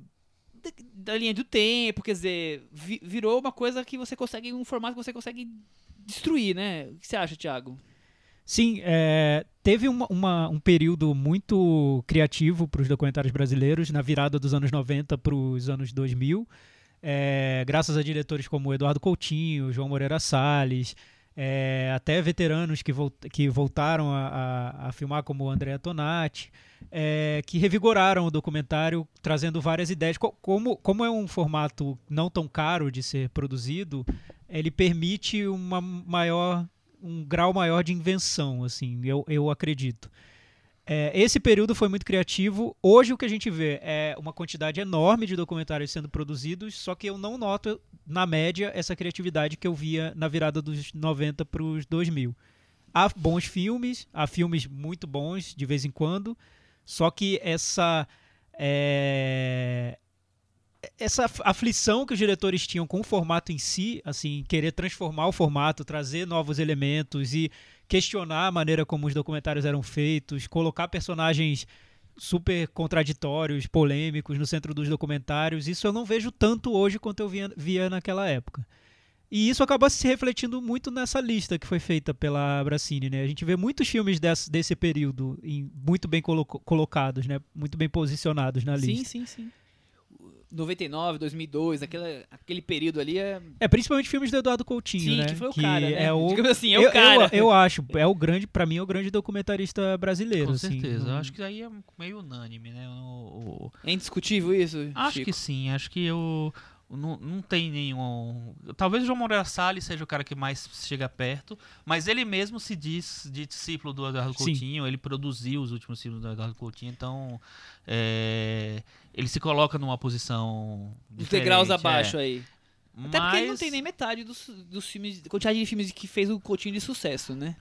da, linha do tempo, quer dizer, vi- virou uma coisa que você consegue, um formato que você consegue destruir, né? O que você acha, Thiago? Sim, é, teve uma- uma- um período muito criativo para os documentários brasileiros, na virada dos anos 90 para os anos 2000. é, graças a diretores como Eduardo Coutinho, João Moreira Salles, é, até veteranos que, volt, que voltaram a, a, a, filmar, como o André Tonati, é, que revigoraram o documentário, trazendo várias ideias. Como, como é um formato não tão caro de ser produzido, ele permite uma maior, um grau maior de invenção, assim, eu, eu acredito. É, esse período foi muito criativo. Hoje o que a gente vê é uma quantidade enorme de documentários sendo produzidos, só que eu não noto, na média, essa criatividade que eu via na virada dos 90 para os 2000. Há bons filmes, há filmes muito bons de vez em quando, só que essa. É, essa aflição que os diretores tinham com o formato em si, assim, querer transformar o formato, trazer novos elementos e questionar a maneira como os documentários eram feitos, colocar personagens super contraditórios, polêmicos no centro dos documentários. Isso eu não vejo tanto hoje quanto eu via, via naquela época. E isso acaba se refletindo muito nessa lista que foi feita pela Bracini, né? A gente vê muitos filmes desse, desse período em, muito bem colo colocados, né? Muito bem posicionados na lista. Sim, sim, sim. 99, 2002, aquele, aquele período ali é. É, principalmente filmes do Eduardo Coutinho, Sim, né? que foi o cara, né? É o... Digamos assim, é eu, o cara. Eu, eu, acho, é o grande, para mim, é o grande documentarista brasileiro. Com assim, certeza. um... Eu acho que aí é meio unânime, né? O, o... É indiscutível isso? Acho Chico? que sim. Acho que eu. Não, não tem nenhum. Talvez o João Moreira Salles seja o cara que mais chega perto, mas ele mesmo se diz de discípulo do Eduardo Sim. Coutinho, ele produziu os últimos filmes do Eduardo Coutinho, então é, ele se coloca numa posição. Os degraus diferente, abaixo é. aí. Até porque ele não Mas- tem nem metade dos, dos filmes, quantidade de filmes que fez o Coutinho de sucesso, né?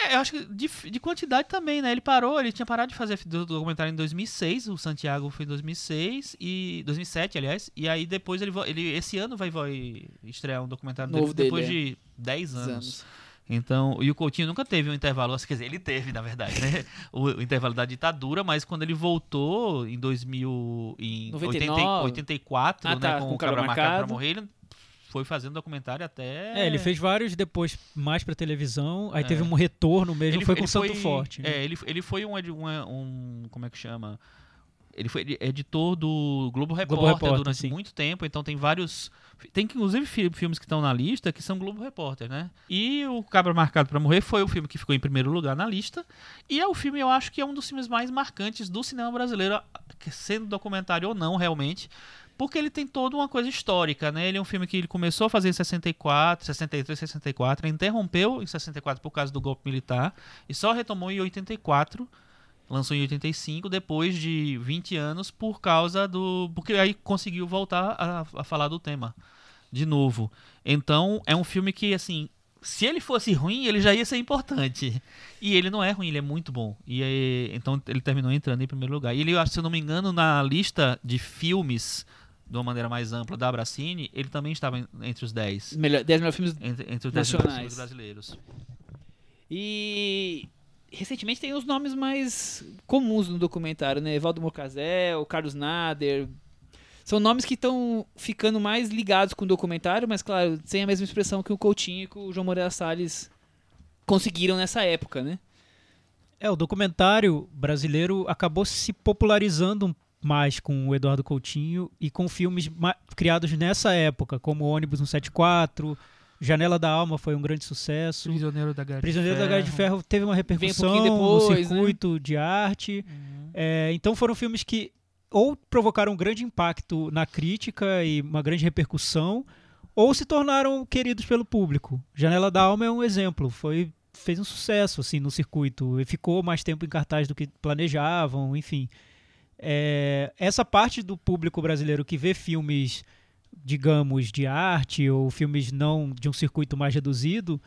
É, eu acho que de, de quantidade também, né? Ele parou, ele tinha parado de fazer do- documentário em 2006, o Santiago foi em 2006 e 2007, aliás, e aí depois ele, ele esse ano vai, vai estrear um documentário Novo dele, depois dele, é. de 10 anos. Anos. Então, e o Coutinho nunca teve um intervalo, quer dizer, ele teve, na verdade, né? O, o intervalo da ditadura, mas quando ele voltou em 2000 em 99. 80, 84, Ah, né, tá, com, com o Cabra Marcado pra Marcado. morrer, ele foi fazendo documentário até É, ele fez vários depois mais pra televisão, aí É. teve um retorno mesmo, Ele foi com ele Santo Forte. né? É, ele, ele foi um, um, um. Como é que chama? Ele foi edi- editor do Globo Repórter, Repórter, durante sim. muito tempo, então tem vários. Tem que, inclusive fi- filmes que estão na lista que são Globo Repórter, né? E o Cabra Marcado pra Morrer foi o filme que ficou em primeiro lugar na lista. E é o filme, eu acho que é um dos filmes mais marcantes do cinema brasileiro, sendo documentário ou não, realmente. Porque ele tem toda uma coisa histórica, né? Ele é um filme que ele começou a fazer em 64, 63, 64, interrompeu em 64 por causa do golpe militar e só retomou em 84, lançou em 85, depois de 20 anos por causa do... porque aí conseguiu voltar a, a falar do tema de novo. Então, é um filme que, assim, se ele fosse ruim, ele já ia ser importante. E ele não é ruim, ele é muito bom. E aí, então ele terminou entrando em primeiro lugar. E ele, se eu não me engano, na lista de filmes de uma maneira mais ampla da Bracini, ele também estava en- entre os 10. Melhor, 10 melhores filmes. Entre, entre os 10 Nacionais. melhores filmes brasileiros. E recentemente tem os nomes mais comuns no documentário, né? Evaldo Mocasel, Carlos Nader. São nomes que estão ficando mais ligados com o documentário, mas claro, sem a mesma expressão que o Coutinho e que o João Moreira Salles conseguiram nessa época, né? É, o documentário brasileiro acabou se popularizando mais com o Eduardo Coutinho e com filmes criados nessa época, como Ônibus 174, Janela da Alma foi um grande sucesso. Prisioneiro da Grade Prisioneiro da Grade de Ferro teve uma repercussão pouquinho depois, no né? circuito de arte. É, então foram filmes que ou provocaram um grande impacto na crítica e uma grande repercussão, ou se tornaram queridos pelo público. Janela da Alma é um exemplo. Foi fez um sucesso assim no circuito e ficou mais tempo em cartaz do que planejavam, enfim. É, essa parte do público brasileiro que vê filmes, digamos, de arte ou filmes não de um circuito mais reduzido,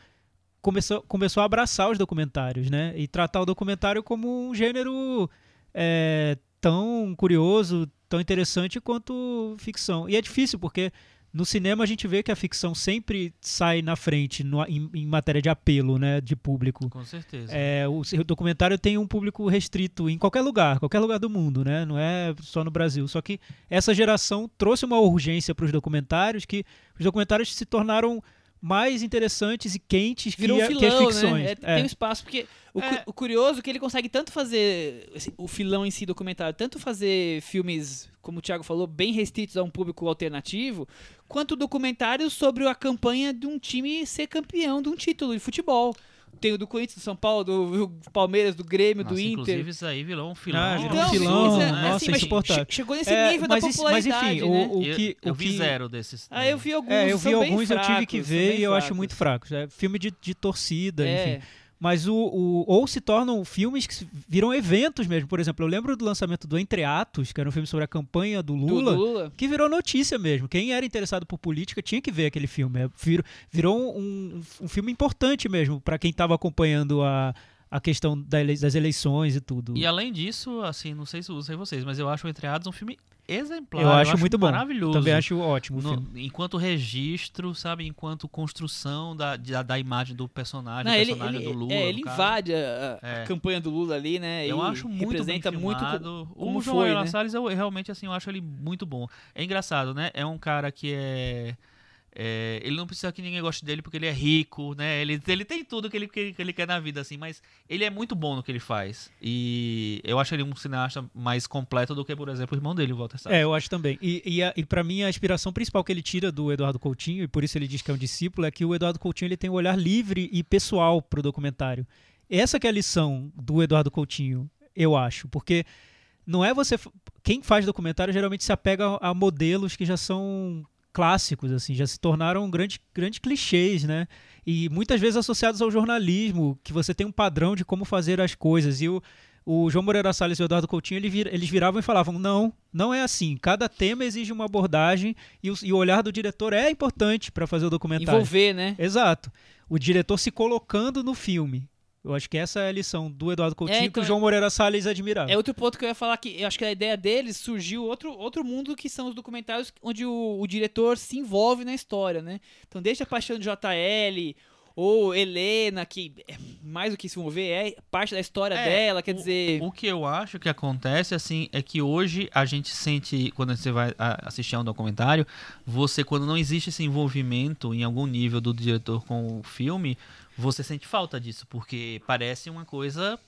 começou, começou a abraçar os documentários, né? E tratar o documentário como um gênero é, tão curioso, tão interessante quanto ficção. E é difícil, porque no cinema a gente vê que a ficção sempre sai na frente no- em, em matéria de apelo, né? De público. Com certeza. É, o, o documentário tem um público restrito em qualquer lugar, qualquer lugar do mundo, né? Não é só no Brasil. Só que essa geração trouxe uma urgência para os documentários que os documentários se tornaram mais interessantes e quentes que, Virou um a- que filão, as ficções. né? É, É. Tem um espaço, porque o, cu- É. o curioso é que ele consegue tanto fazer esse- o filão em si documentário, tanto fazer filmes, como o Thiago falou, bem restritos a um público alternativo, quanto documentários sobre a campanha de um time ser campeão de um título de futebol. Tem o do Corinthians, do São Paulo, do Palmeiras, do Grêmio, Nossa, do inclusive Inter. isso aí virou um filão. Ah, virou um Então, filão, isso é- nossa, assim, insuportável. che- Chegou nesse É, nível mas, da isso- mas popularidade, enfim, né? o, o Eu- que. eu o vi que- zero desses. Ah, eu vi alguns, É, eu vi alguns, eu tive que ver e eu acho fracos. muito fracos. É filme de, de torcida, É. enfim. Mas o, o- Ou se tornam filmes que viram eventos mesmo. Por exemplo, eu lembro do lançamento do Entre Atos, que era um filme sobre a campanha do Do Lula. Lula. Que virou notícia mesmo. Quem era interessado por política tinha que ver aquele filme. É, Virou, virou um, um filme importante mesmo para quem estava acompanhando a, a questão da ele- das eleições e tudo. E além disso, assim, não sei se não sei vocês, mas eu acho o Entre Atos um filme exemplar. eu, acho muito bom. Maravilhoso. Também acho ótimo No- filme. enquanto registro, sabe? Enquanto construção da, da, da imagem do personagem, Não, do ele, personagem ele- do Lula. é, ele invade a, a É. campanha do Lula ali, né? Eu e acho muito representa bem muito como o João foi, Ayala né? Salles, eu realmente assim, eu acho ele muito bom. É engraçado, né? É um cara que é, é, ele não precisa que ninguém goste dele porque ele é rico, né? Ele, ele tem tudo que ele, que, ele, que ele quer na vida, assim, mas ele é muito bom no que ele faz. E eu acho ele um cineasta mais completo do que, por exemplo, o irmão dele, o Walter Salles. É, eu acho também. E, e, a- e para mim, a inspiração principal que ele tira do Eduardo Coutinho, e por isso ele diz que é um discípulo, é que o Eduardo Coutinho ele tem um olhar livre e pessoal pro documentário. Essa é a lição do Eduardo Coutinho, eu acho. Porque não é você. Quem faz documentário geralmente se apega a modelos que já são clássicos, assim, já se tornaram grandes, grandes clichês, né? E muitas vezes associados ao jornalismo, que você tem um padrão de como fazer as coisas. E o, o João Moreira Salles e o Eduardo Coutinho, ele vir- eles viravam e falavam: não, não é assim. Cada tema exige uma abordagem e o, e o olhar do diretor é importante para fazer o documentário. Envolver, né? Exato. O diretor se colocando no filme. Eu acho que essa é a lição do Eduardo Coutinho É, que então, o João Moreira Salles admirava. É outro ponto que eu ia falar que eu acho que a ideia deles surgiu outro, outro mundo que são os documentários onde o, o diretor se envolve na história, né? Então, desde a Paixão de JL ou Helena, que é mais do que se envolver, é parte da história É, dela, quer o- dizer. O que eu acho que acontece, assim, é que hoje a gente sente, quando você vai assistir a um documentário, você, quando não existe esse envolvimento em algum nível do diretor com o filme, você sente falta disso, porque parece uma coisa,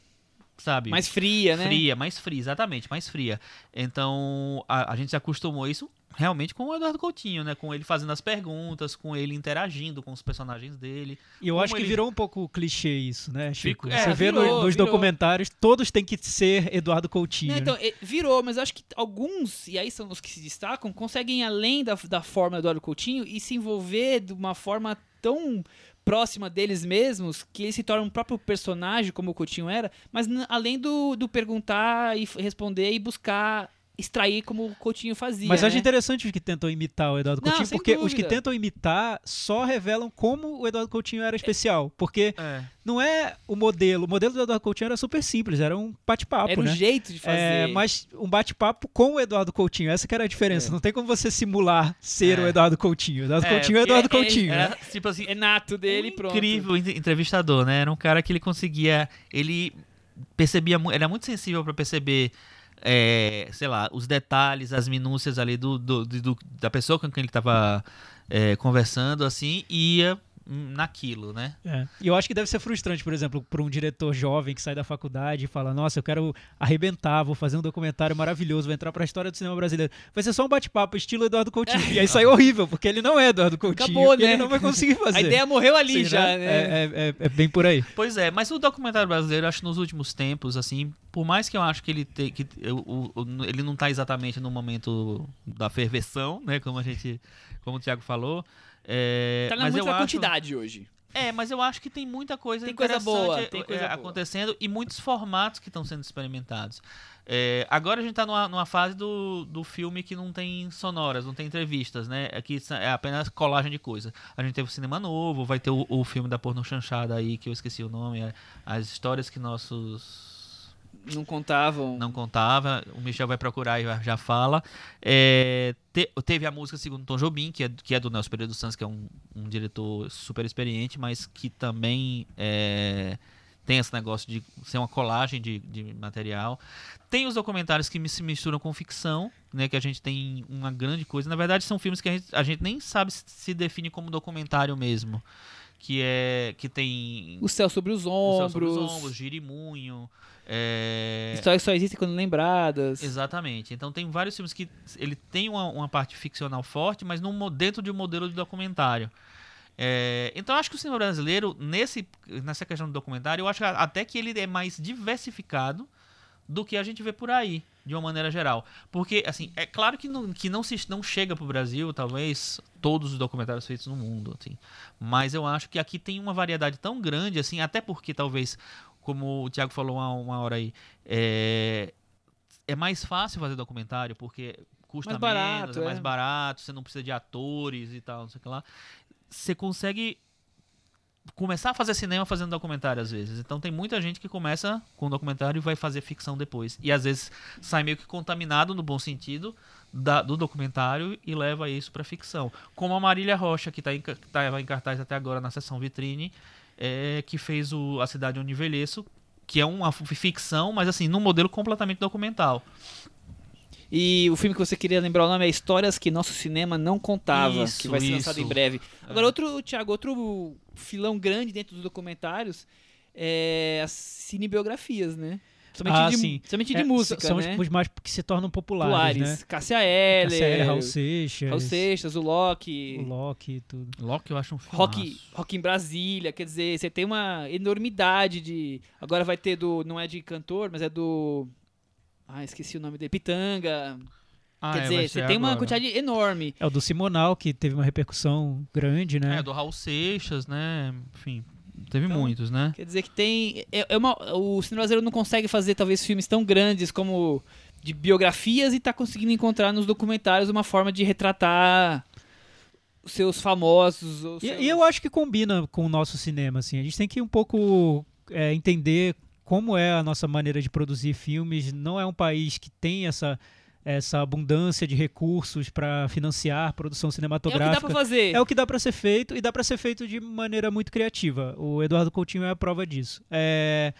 sabe? mais fria, né? Fria, mais fria, exatamente, mais fria. Então, a, a gente se acostumou a isso realmente com o Eduardo Coutinho, né? Com ele fazendo as perguntas, com ele interagindo com os personagens dele. E eu acho que ele- virou um pouco clichê isso, né, Chico? Fico- é, Você vê no- nos virou. documentários, todos têm que ser Eduardo Coutinho. Não, né? então, eh, virou, mas eu acho que alguns, e aí são os que se destacam, conseguem além da, da forma do Eduardo Coutinho e se envolver de uma forma tão próxima deles mesmos que eles se tornam um próprio personagem, como o Coutinho era, mas além do, do perguntar e responder e buscar extrair como o Coutinho fazia. Mas né? acho interessante os que tentam imitar o Eduardo Não, Coutinho, sem porque os que dúvida. tentam imitar só revelam como o Eduardo Coutinho era especial. Porque É. não é o modelo. O modelo do Eduardo Coutinho era super simples, era um bate-papo, Era um né? jeito de fazer. É, mas um bate-papo com o Eduardo Coutinho, essa que era a diferença. É. Não tem como você simular ser É. o Eduardo Coutinho. O Eduardo É, Coutinho é o Eduardo é- é- Coutinho. né? Era, tipo assim, É nato dele, um pronto. incrível entre- entrevistador, né? Era um cara que ele conseguia, ele percebia, mu- era muito sensível para perceber, é, sei lá, os detalhes, as minúcias ali do, do- do- da pessoa com quem ele estava conversando, assim, ia naquilo, né? É. E eu acho que deve ser frustrante, por exemplo, para um diretor jovem que sai da faculdade e fala: Nossa, eu quero arrebentar, vou fazer um documentário maravilhoso, vou entrar para a história do cinema brasileiro. Vai ser só um bate-papo, estilo Eduardo Coutinho. E aí sai horrível, porque ele não é Eduardo Coutinho. Acabou, e Ele né? não vai conseguir fazer. A ideia morreu ali Sim, já, né? né? É, é- é- é bem por aí. Pois é, mas o documentário brasileiro, acho que nos últimos tempos, assim, por mais que eu acho que ele te, que eu- o- ele não tá exatamente no momento da ferveção, né, como a gente, como o Thiago falou, é, Tá na mas muito eu na acho, quantidade hoje. É, mas eu acho que tem muita coisa Tem coisa boa, é, tem é, coisa boa. acontecendo e muitos formatos que estão sendo experimentados. É, agora a gente tá numa, numa fase do, do filme que não tem sonoras, não tem entrevistas, né? Aqui é apenas colagem de coisa. A gente teve o cinema novo, vai ter o, o filme da porno chanchada aí, que eu esqueci o nome, é, as histórias que nossos Não contavam. não contava. O Michel vai procurar e já- fala. É, te- teve a música Segundo Tom Jobim, que é, que é do Nelson Pereira dos Santos, que é um, um diretor super experiente, mas que também é, tem esse negócio de ser uma colagem de, de material. Tem os documentários que se misturam com ficção, né? Que a gente tem uma grande coisa. Na verdade, são filmes que a gente, a gente nem sabe se define como documentário mesmo. Que é. que tem. O céu sobre os ombros. Céu sobre os ombros, Girimunho. É... Histórias que só existem quando lembradas. Exatamente. Então tem vários filmes que ele tem uma, uma parte ficcional forte, mas num, mo- dentro de um modelo de documentário. É, então eu acho que o cinema brasileiro, nesse, nessa questão do documentário, eu acho que até que ele é mais diversificado do que a gente vê por aí, de uma maneira geral. Porque, assim, é claro que não, que não, se, não chega pro Brasil, talvez, todos os documentários feitos no mundo, assim. Mas eu acho que aqui tem uma variedade tão grande, assim, até porque talvez, como o Thiago falou uma, uma hora aí, é, é mais fácil fazer documentário, porque custa Mais barato, menos, é é. mais barato, você não precisa de atores e tal, não sei o que lá. Você consegue começar a fazer cinema fazendo documentário às vezes. Então tem muita gente que começa com documentário e vai fazer ficção depois. E às vezes sai meio que contaminado no bom sentido da- do documentário e leva isso pra ficção. Como a Marília Rocha, que está em, tava em cartaz até agora na sessão vitrine, é, que fez o A Cidade Onde Envelheço, que é uma ficção, mas assim, num modelo completamente documental. E o filme que você queria lembrar o nome é Histórias que Nosso Cinema Não Contava, Isso, que vai ser lançado isso. em breve. É. Agora, outro, Thiago, outro filão grande dentro dos documentários é as cinebiografias, né? Somente Ah, de, sim. somente de É, música, São né? os- os mais que se tornam populares, Populares. né? Cássia Eller, Cassia Eller, Raul Seixas, Raul Seixas, o Loki, o Loki e tudo. Loki eu acho um filme. Rock, Rock em Brasília, quer dizer, você tem uma enormidade de. Agora vai ter do. Não é de cantor, mas é do. Ah, esqueci o nome dele. Pitanga. Ah, quer é, dizer, você tem uma agora. quantidade enorme. É o do Simonal, que teve uma repercussão grande, né? É, do Raul Seixas, né? Enfim, teve Então, muitos, né? Quer dizer que tem. É, é uma, o cinema brasileiro não consegue fazer, talvez, filmes tão grandes como de biografias e tá conseguindo encontrar nos documentários uma forma de retratar os seus famosos. os E, seus- e eu acho que combina com o nosso cinema, assim. A gente tem que um pouco é, entender como é a nossa maneira de produzir filmes. Não é um país que tem essa, essa abundância de recursos para financiar produção É o que dá cinematográfica. pra fazer. É o que dá para ser feito e dá para ser feito de maneira muito criativa. O Eduardo Coutinho é a prova disso. É,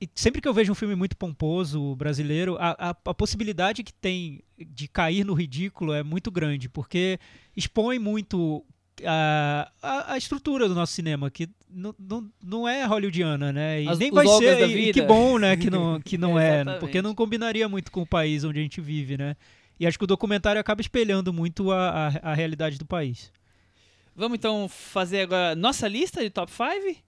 e sempre que eu vejo um filme muito pomposo brasileiro, a, a- a possibilidade que tem de cair no ridículo é muito grande, porque expõe muito a, a, a estrutura do nosso cinema, que não, não, não é hollywoodiana, né? E As- nem vai ser. da E, e que bom, né? Que não, que não é, Exatamente. porque não combinaria muito com o país onde a gente vive, né? E acho que o documentário acaba espelhando muito a, a, a realidade do país. Vamos então fazer agora nossa lista de top 5?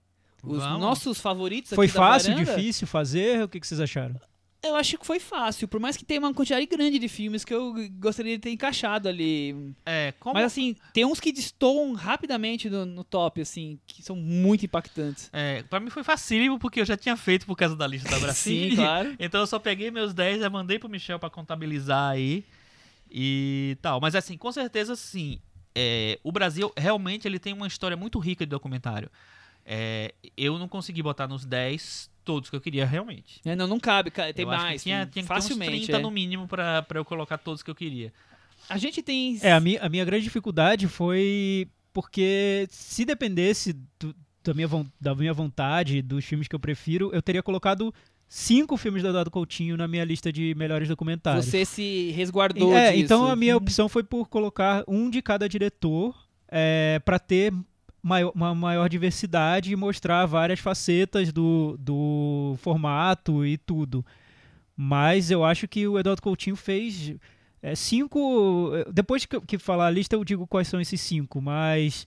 Os Vamos. nossos favoritos Foi fácil, difícil fazer? O que, que vocês acharam? Eu acho que foi fácil, por mais que tenha uma quantidade grande de filmes que eu gostaria de ter encaixado ali. É, como Mas assim, tem uns que destoam rapidamente no, no top, assim, que são muito impactantes. É, pra mim foi facílimo porque eu já tinha feito por causa da lista da Brasília. Sim, claro. Então eu só peguei meus 10 e mandei pro Michel pra contabilizar aí e tal. Mas assim, com certeza sim. é, o Brasil realmente ele tem uma história muito rica de documentário. É, eu não consegui botar nos 10 todos que eu queria realmente. É, não, não cabe, cara, tem eu acho que mais. tinha, tem- tinha que ter uns facilmente. 30 é. no mínimo pra, pra eu colocar todos que eu queria. A gente tem. É, a minha, a minha grande dificuldade foi porque se dependesse do- da, minha, da minha vontade, dos filmes que eu prefiro, eu teria colocado cinco filmes do Eduardo Coutinho na minha lista de melhores documentários. Você se resguardou é, disso. então a minha opção foi por colocar um de cada diretor é, para ter maior- uma maior diversidade e mostrar várias facetas do, do formato e tudo. Mas eu acho que o Eduardo Coutinho fez é, cinco. Depois que, que falar a lista, eu digo quais são esses cinco, mas.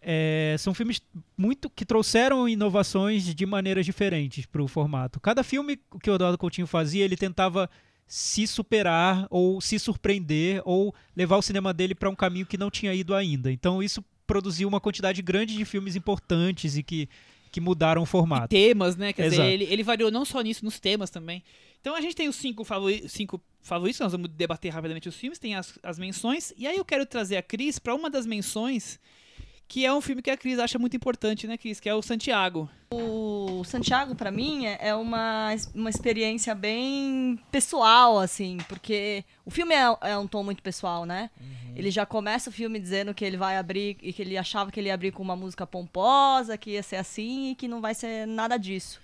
é, são filmes muito que trouxeram inovações de maneiras diferentes para o formato. Cada filme que o Eduardo Coutinho fazia, ele tentava se superar ou se surpreender ou levar o cinema dele para um caminho que não tinha ido ainda. Então isso produziu uma quantidade grande de filmes importantes e que, que mudaram o formato. temas, né? Quer dizer, Exato. ele, ele variou não só nisso, nos temas também. Então a gente tem os cinco, favori cinco favoritos, nós vamos debater rapidamente os filmes, tem as, as menções, e aí eu quero trazer a Cris para uma das menções que é um filme que a Cris acha muito importante, né, Cris? Que é o Santiago. O Santiago, para mim, é- uma, uma experiência bem pessoal, assim, porque o filme é, é um tom muito pessoal, né? Ele já começa o filme dizendo que ele vai abrir e que ele achava que ele ia abrir com uma música pomposa, que ia ser assim e que não vai ser nada disso.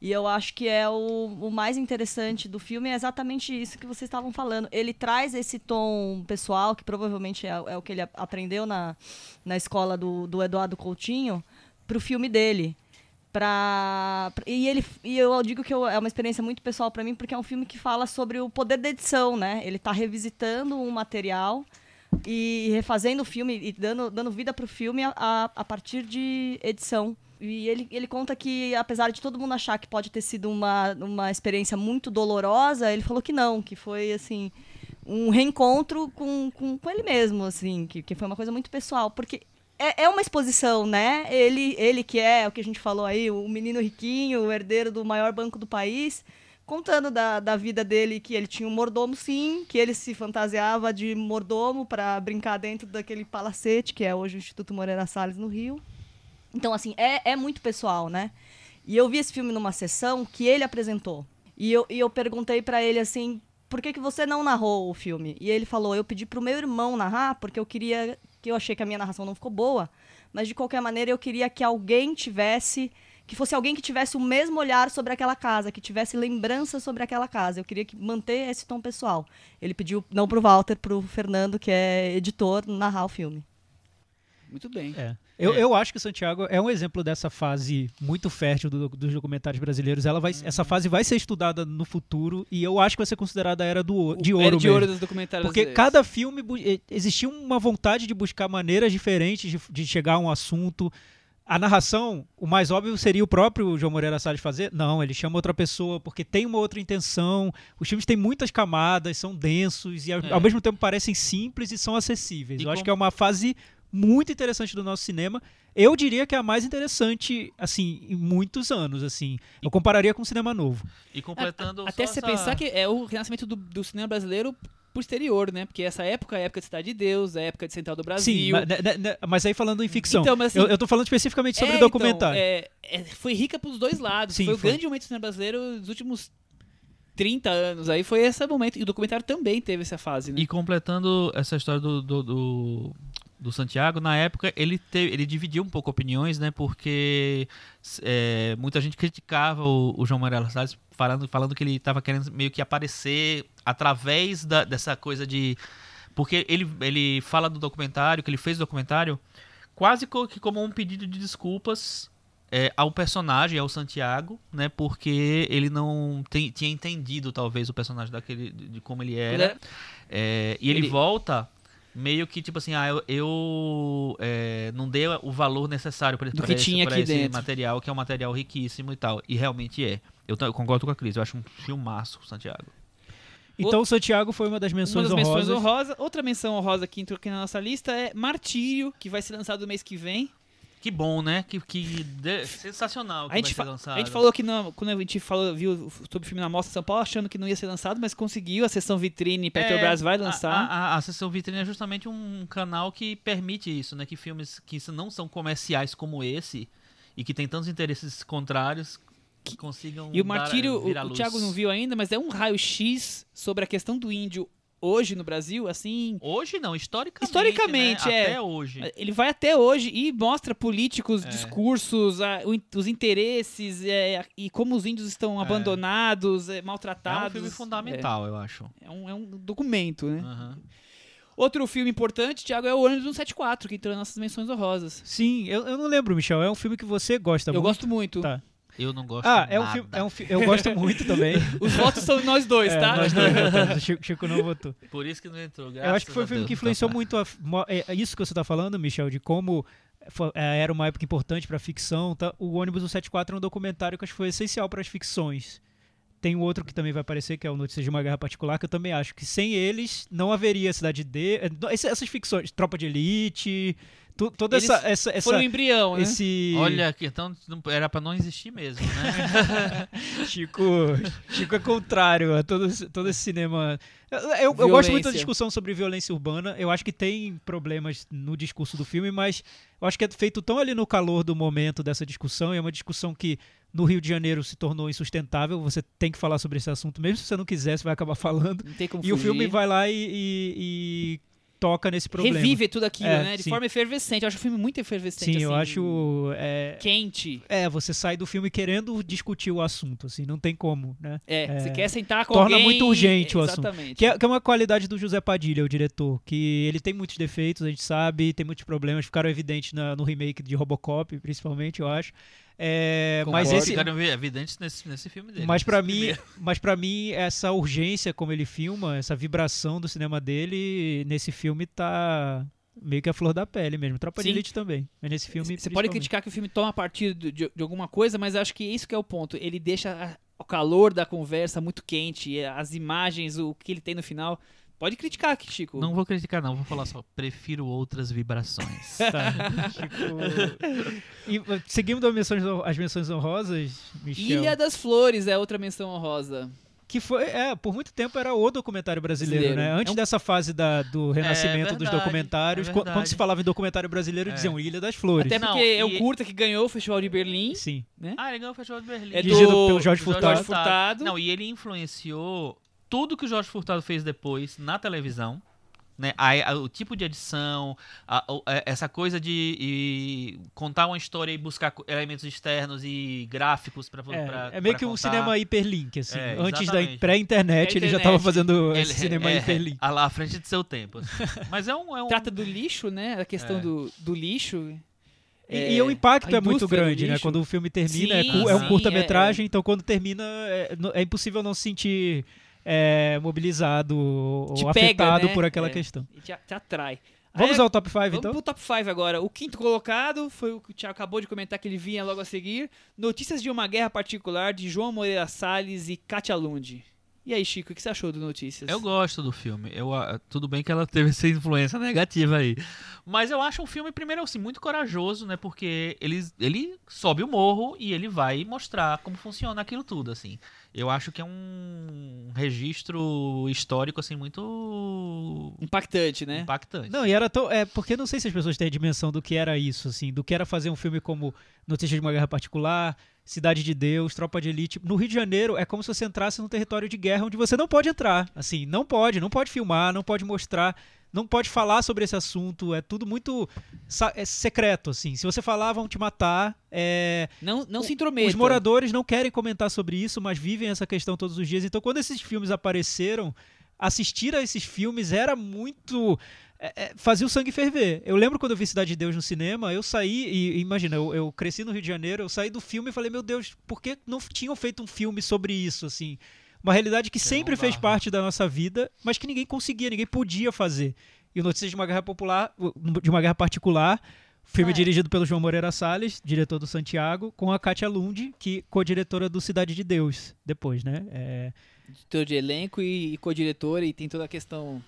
E eu acho que é o, o mais interessante do filme é exatamente isso que vocês estavam falando. Ele traz esse tom pessoal, que provavelmente é, é o que ele aprendeu na, na escola do, do Eduardo Coutinho, pro filme dele. Pra, e, ele, e eu digo que eu- é uma experiência muito pessoal para mim, porque é um filme que fala sobre o poder da edição, né? Ele tá revisitando um material e refazendo o filme e dando, dando vida pro filme a, a, a partir de edição. E ele, ele conta que, apesar de todo mundo achar que pode ter sido uma, uma experiência muito dolorosa, ele falou que não, que foi, assim, um reencontro com, com, com ele mesmo, assim, que, que foi uma coisa muito pessoal. Porque é, é uma exposição, né? Ele, ele que é o que a gente falou aí, o menino riquinho, o herdeiro do maior banco do país, contando da, da vida dele, que ele tinha um mordomo, sim, que ele se fantasiava de mordomo para brincar dentro daquele palacete, que é hoje o Instituto Moreira Salles, no Rio. Então, assim, é, é muito pessoal, né? E eu vi esse filme numa sessão que ele apresentou. E eu, e eu perguntei pra ele assim, por que, que você não narrou o filme? E ele falou, eu pedi pro meu irmão narrar, porque eu queria, que eu achei que a minha narração não ficou boa, mas de qualquer maneira eu queria que alguém tivesse, que fosse alguém que tivesse o mesmo olhar sobre aquela casa, que tivesse lembrança sobre aquela casa. Eu queria que manter esse tom pessoal. Ele pediu, não pro Walter, pro Fernando, que é editor, narrar o filme. Muito bem. É. Eu, eu acho que o Santiago é um exemplo dessa fase muito fértil do- dos documentários brasileiros. Ela vai, Essa fase vai ser estudada no futuro e eu acho que vai ser considerada a era do, de Era ouro de mesmo. ouro dos documentários Porque brasileiros. cada filme eh, existia uma vontade de buscar maneiras diferentes de, de chegar a um assunto. A narração, o mais óbvio seria o próprio João Moreira Salles fazer. Não, ele chama outra pessoa porque tem uma outra intenção. Os filmes têm muitas camadas, são densos e ao, É. ao mesmo tempo parecem simples e são acessíveis. E Eu acho que é uma fase muito interessante do nosso cinema. Eu diria que é a mais interessante, assim, em muitos anos, assim. Eu compararia com o cinema novo. E completando Até só você essa- pensar que é o renascimento do, do cinema brasileiro posterior, né? Porque essa época é a época de Cidade de Deus, é a época de Central do Brasil. Sim, mas, né, né, né, mas aí falando em ficção. Então, mas assim- eu, eu tô falando especificamente sobre É, o documentário. Então, é, é, foi rica pros dois lados. Sim, foi o foi. grande momento do cinema brasileiro dos últimos 30 anos. Aí foi esse momento. E o documentário também teve essa fase, né? E completando essa história do, do, do, do Santiago, na época ele, teve, ele dividiu um pouco opiniões, né? Porque é, muita gente criticava o, o João Moreira Salles falando, falando que ele estava querendo meio que aparecer através da- dessa coisa de. Porque ele, ele fala do documentário, que ele fez o documentário, quase que como um pedido de desculpas é, ao personagem, ao Santiago, né? Porque ele não tem- tinha entendido, talvez, o personagem daquele, de, como ele Ele era. era- É, e ele, Ele- volta meio que tipo assim, ah, eu, eu, é, não dei o valor necessário para Do que tinha aqui esse dentro. material, que é um material riquíssimo e tal. E realmente é. Eu, eu concordo com a Cris, eu acho um filmaço, Santiago. Então o Santiago foi uma das Uma menções das menções honrosas. honrosas. Outra menção honrosa que entrou aqui na nossa lista é Martírio, que vai ser lançado no mês que vem. Que bom, né? Que, que de- sensacional que A gente, vai ser lançado. a gente falou que não- quando a gente falou, viu sobre o filme na Mostra São Paulo, achando que não ia ser lançado, mas conseguiu. A sessão vitrine Petrobras É, vai lançar. A, a, a sessão vitrine é justamente um canal que permite isso, né? Que filmes que não são comerciais como esse e que tem tantos interesses contrários que consigam E o dar- Martírio, vir à o, o. Thiago não viu ainda, mas é um raio-x sobre a questão do índio hoje no Brasil, assim. Hoje não, historicamente. Historicamente, né? é. Até hoje. Ele vai até hoje e mostra políticos, É. discursos, a- os interesses é, e como os índios estão É. abandonados, é, É maltratados. um filme fundamental, eu acho. É, é um, é um documento, né? Aham. Outro filme importante, Thiago, é o ônibus 174, que entrou nas nossas menções honrosas. Sim, eu, eu não lembro, Michel. É um filme que você gosta eu muito. gosto muito. Tá. Eu não gosto Ah, é um nada. filme. É um fi- eu gosto muito também. Os votos são nós dois, É, tá? nós dois votamos. O Chico, Chico não votou. Por isso que não entrou. Eu acho que foi um filme Deus, que tá influenciou certo. muito a, é, é isso que você está falando, Michel, de como é, era uma época importante para ficção. Tá? O ônibus 174 é um documentário que acho que foi essencial para as ficções. Tem um outro que também vai aparecer, que é o Notícias de uma Guerra Particular, que eu também acho que sem eles não haveria Cidade D. é, Essas ficções, Tropa de Elite, to- toda Eles essa, essa, essa Foi o embrião, né? esse Olha, que então não- era pra não existir mesmo, né? Chico, Chico é contrário a todo, esse- todo esse cinema. Eu, eu- gosto muito da discussão sobre violência urbana. Eu acho que tem problemas no discurso do filme, mas eu acho que é feito tão ali no calor do momento dessa discussão. E é uma discussão que no Rio de Janeiro se tornou insustentável. Você tem que falar sobre esse assunto, mesmo se você não quiser, você vai acabar falando. Não tem como E o fugir. filme vai lá e, e- e toca nesse problema. Revive tudo aquilo, É, né? De sim. forma efervescente. Eu acho o filme muito efervescente. Sim, eu assim, acho. É, Quente. é, você sai do filme querendo discutir o assunto, assim, não tem como, né? É, É. você quer sentar com Torna alguém... muito urgente o assunto. Que é, que é uma qualidade do José Padilha, o diretor, que ele tem muitos defeitos, a gente sabe, tem muitos problemas, ficaram evidentes na- no remake de Robocop, principalmente, eu acho. É, mas esse, Ficaram evidentes nesse, nesse filme dele. mas para mim, primeiro. mas para mim essa urgência como ele filma, essa vibração do cinema dele nesse filme tá meio que a flor da pele mesmo. Tropa de Sim. Elite também, mas nesse filme Você pode criticar que o filme toma partido de, de alguma coisa, mas acho que isso que é o ponto. Ele deixa a- o calor da conversa muito quente, e as imagens, o que ele tem no final. Pode criticar aqui, Chico. Não vou criticar, não. Vou falar só. Prefiro outras vibrações. Tá. Tipo, e, seguindo as menções, as menções honrosas, Michel. Ilha das Flores é outra menção honrosa. Que foi, é, por muito tempo era o documentário brasileiro, Brasileiro. né? Antes É um- dessa fase da- do renascimento dos verdade, documentários, é qu- quando se falava em documentário brasileiro, É. diziam Ilha das Flores. Até Não, porque é o e- curta que ganhou o Festival de Berlim. Sim. ah, ele ganhou o Festival de Berlim. É Dirigido do pelo Jorge Furtado. Furtado. Não, e ele influenciou tudo que o Jorge Furtado fez depois na televisão. Né? A- a- o tipo de edição, a- é- essa coisa de e contar uma história e buscar elementos externos e gráficos para É, é meio que um cinema hiperlink, assim. É, Antes da pré-internet, ele já estava fazendo esse cinema hiperlink. é, lá à frente de seu tempo. assim. Mas é um, é um Trata do lixo, né? A questão É. do, do lixo. E, É, e o impacto a é muito grande, né? Quando o filme termina, é, Sim, cu- é um curta-metragem, então quando termina, é, é impossível não se sentir é, mobilizado ou Te afetado pega, né? por aquela É. questão. Te, te atrai. Vamos Aí, ao top 5, Vamos então? pro top 5 agora. O quinto colocado foi o que o Thiago acabou de comentar que ele vinha logo a seguir. Notícias de uma guerra particular de João Moreira Salles e Katia Lund. E aí, Chico, o que você achou do Notícias? Eu gosto do filme. Eu, ah, tudo bem que ela teve essa influência negativa aí. Mas eu acho um filme, primeiro, assim, muito corajoso, né? Porque ele, ele sobe o morro e ele vai mostrar como funciona aquilo tudo, assim. Eu acho que é um registro histórico, assim, muito Impactante, né? impactante. Não, e era tão. É, porque eu não sei se as pessoas têm a dimensão do que era isso, assim, do que era fazer um filme como Notícias de uma Guerra Particular, Cidade de Deus, Tropa de Elite. No Rio de Janeiro é como se você entrasse num território de guerra onde você não pode entrar. Assim, não pode, não pode filmar, não pode mostrar, não pode falar sobre esse assunto. É tudo muito é secreto, assim. Se você falar, vão te matar. É, Não, não O- se intrometa. os moradores não querem comentar sobre isso, mas vivem essa questão todos os dias. Então, quando esses filmes apareceram, assistir a esses filmes era muito. é, é, fazia o sangue ferver. Eu lembro quando eu vi Cidade de Deus no cinema, eu saí e, e imagina, eu, eu cresci no Rio de Janeiro, eu saí do filme e falei, meu Deus, por que não tinham feito um filme sobre isso, assim? Uma realidade que Que é sempre fez barro. parte da nossa vida, mas que ninguém conseguia, ninguém podia fazer. E o Notícias de uma Guerra Popular, de uma Guerra Particular, filme é. dirigido pelo João Moreira Salles, diretor do Santiago, com a Kátia Lund, que co-diretora do Cidade de Deus, depois, né? É, Diretor de elenco e, e co-diretor, e tem toda a questão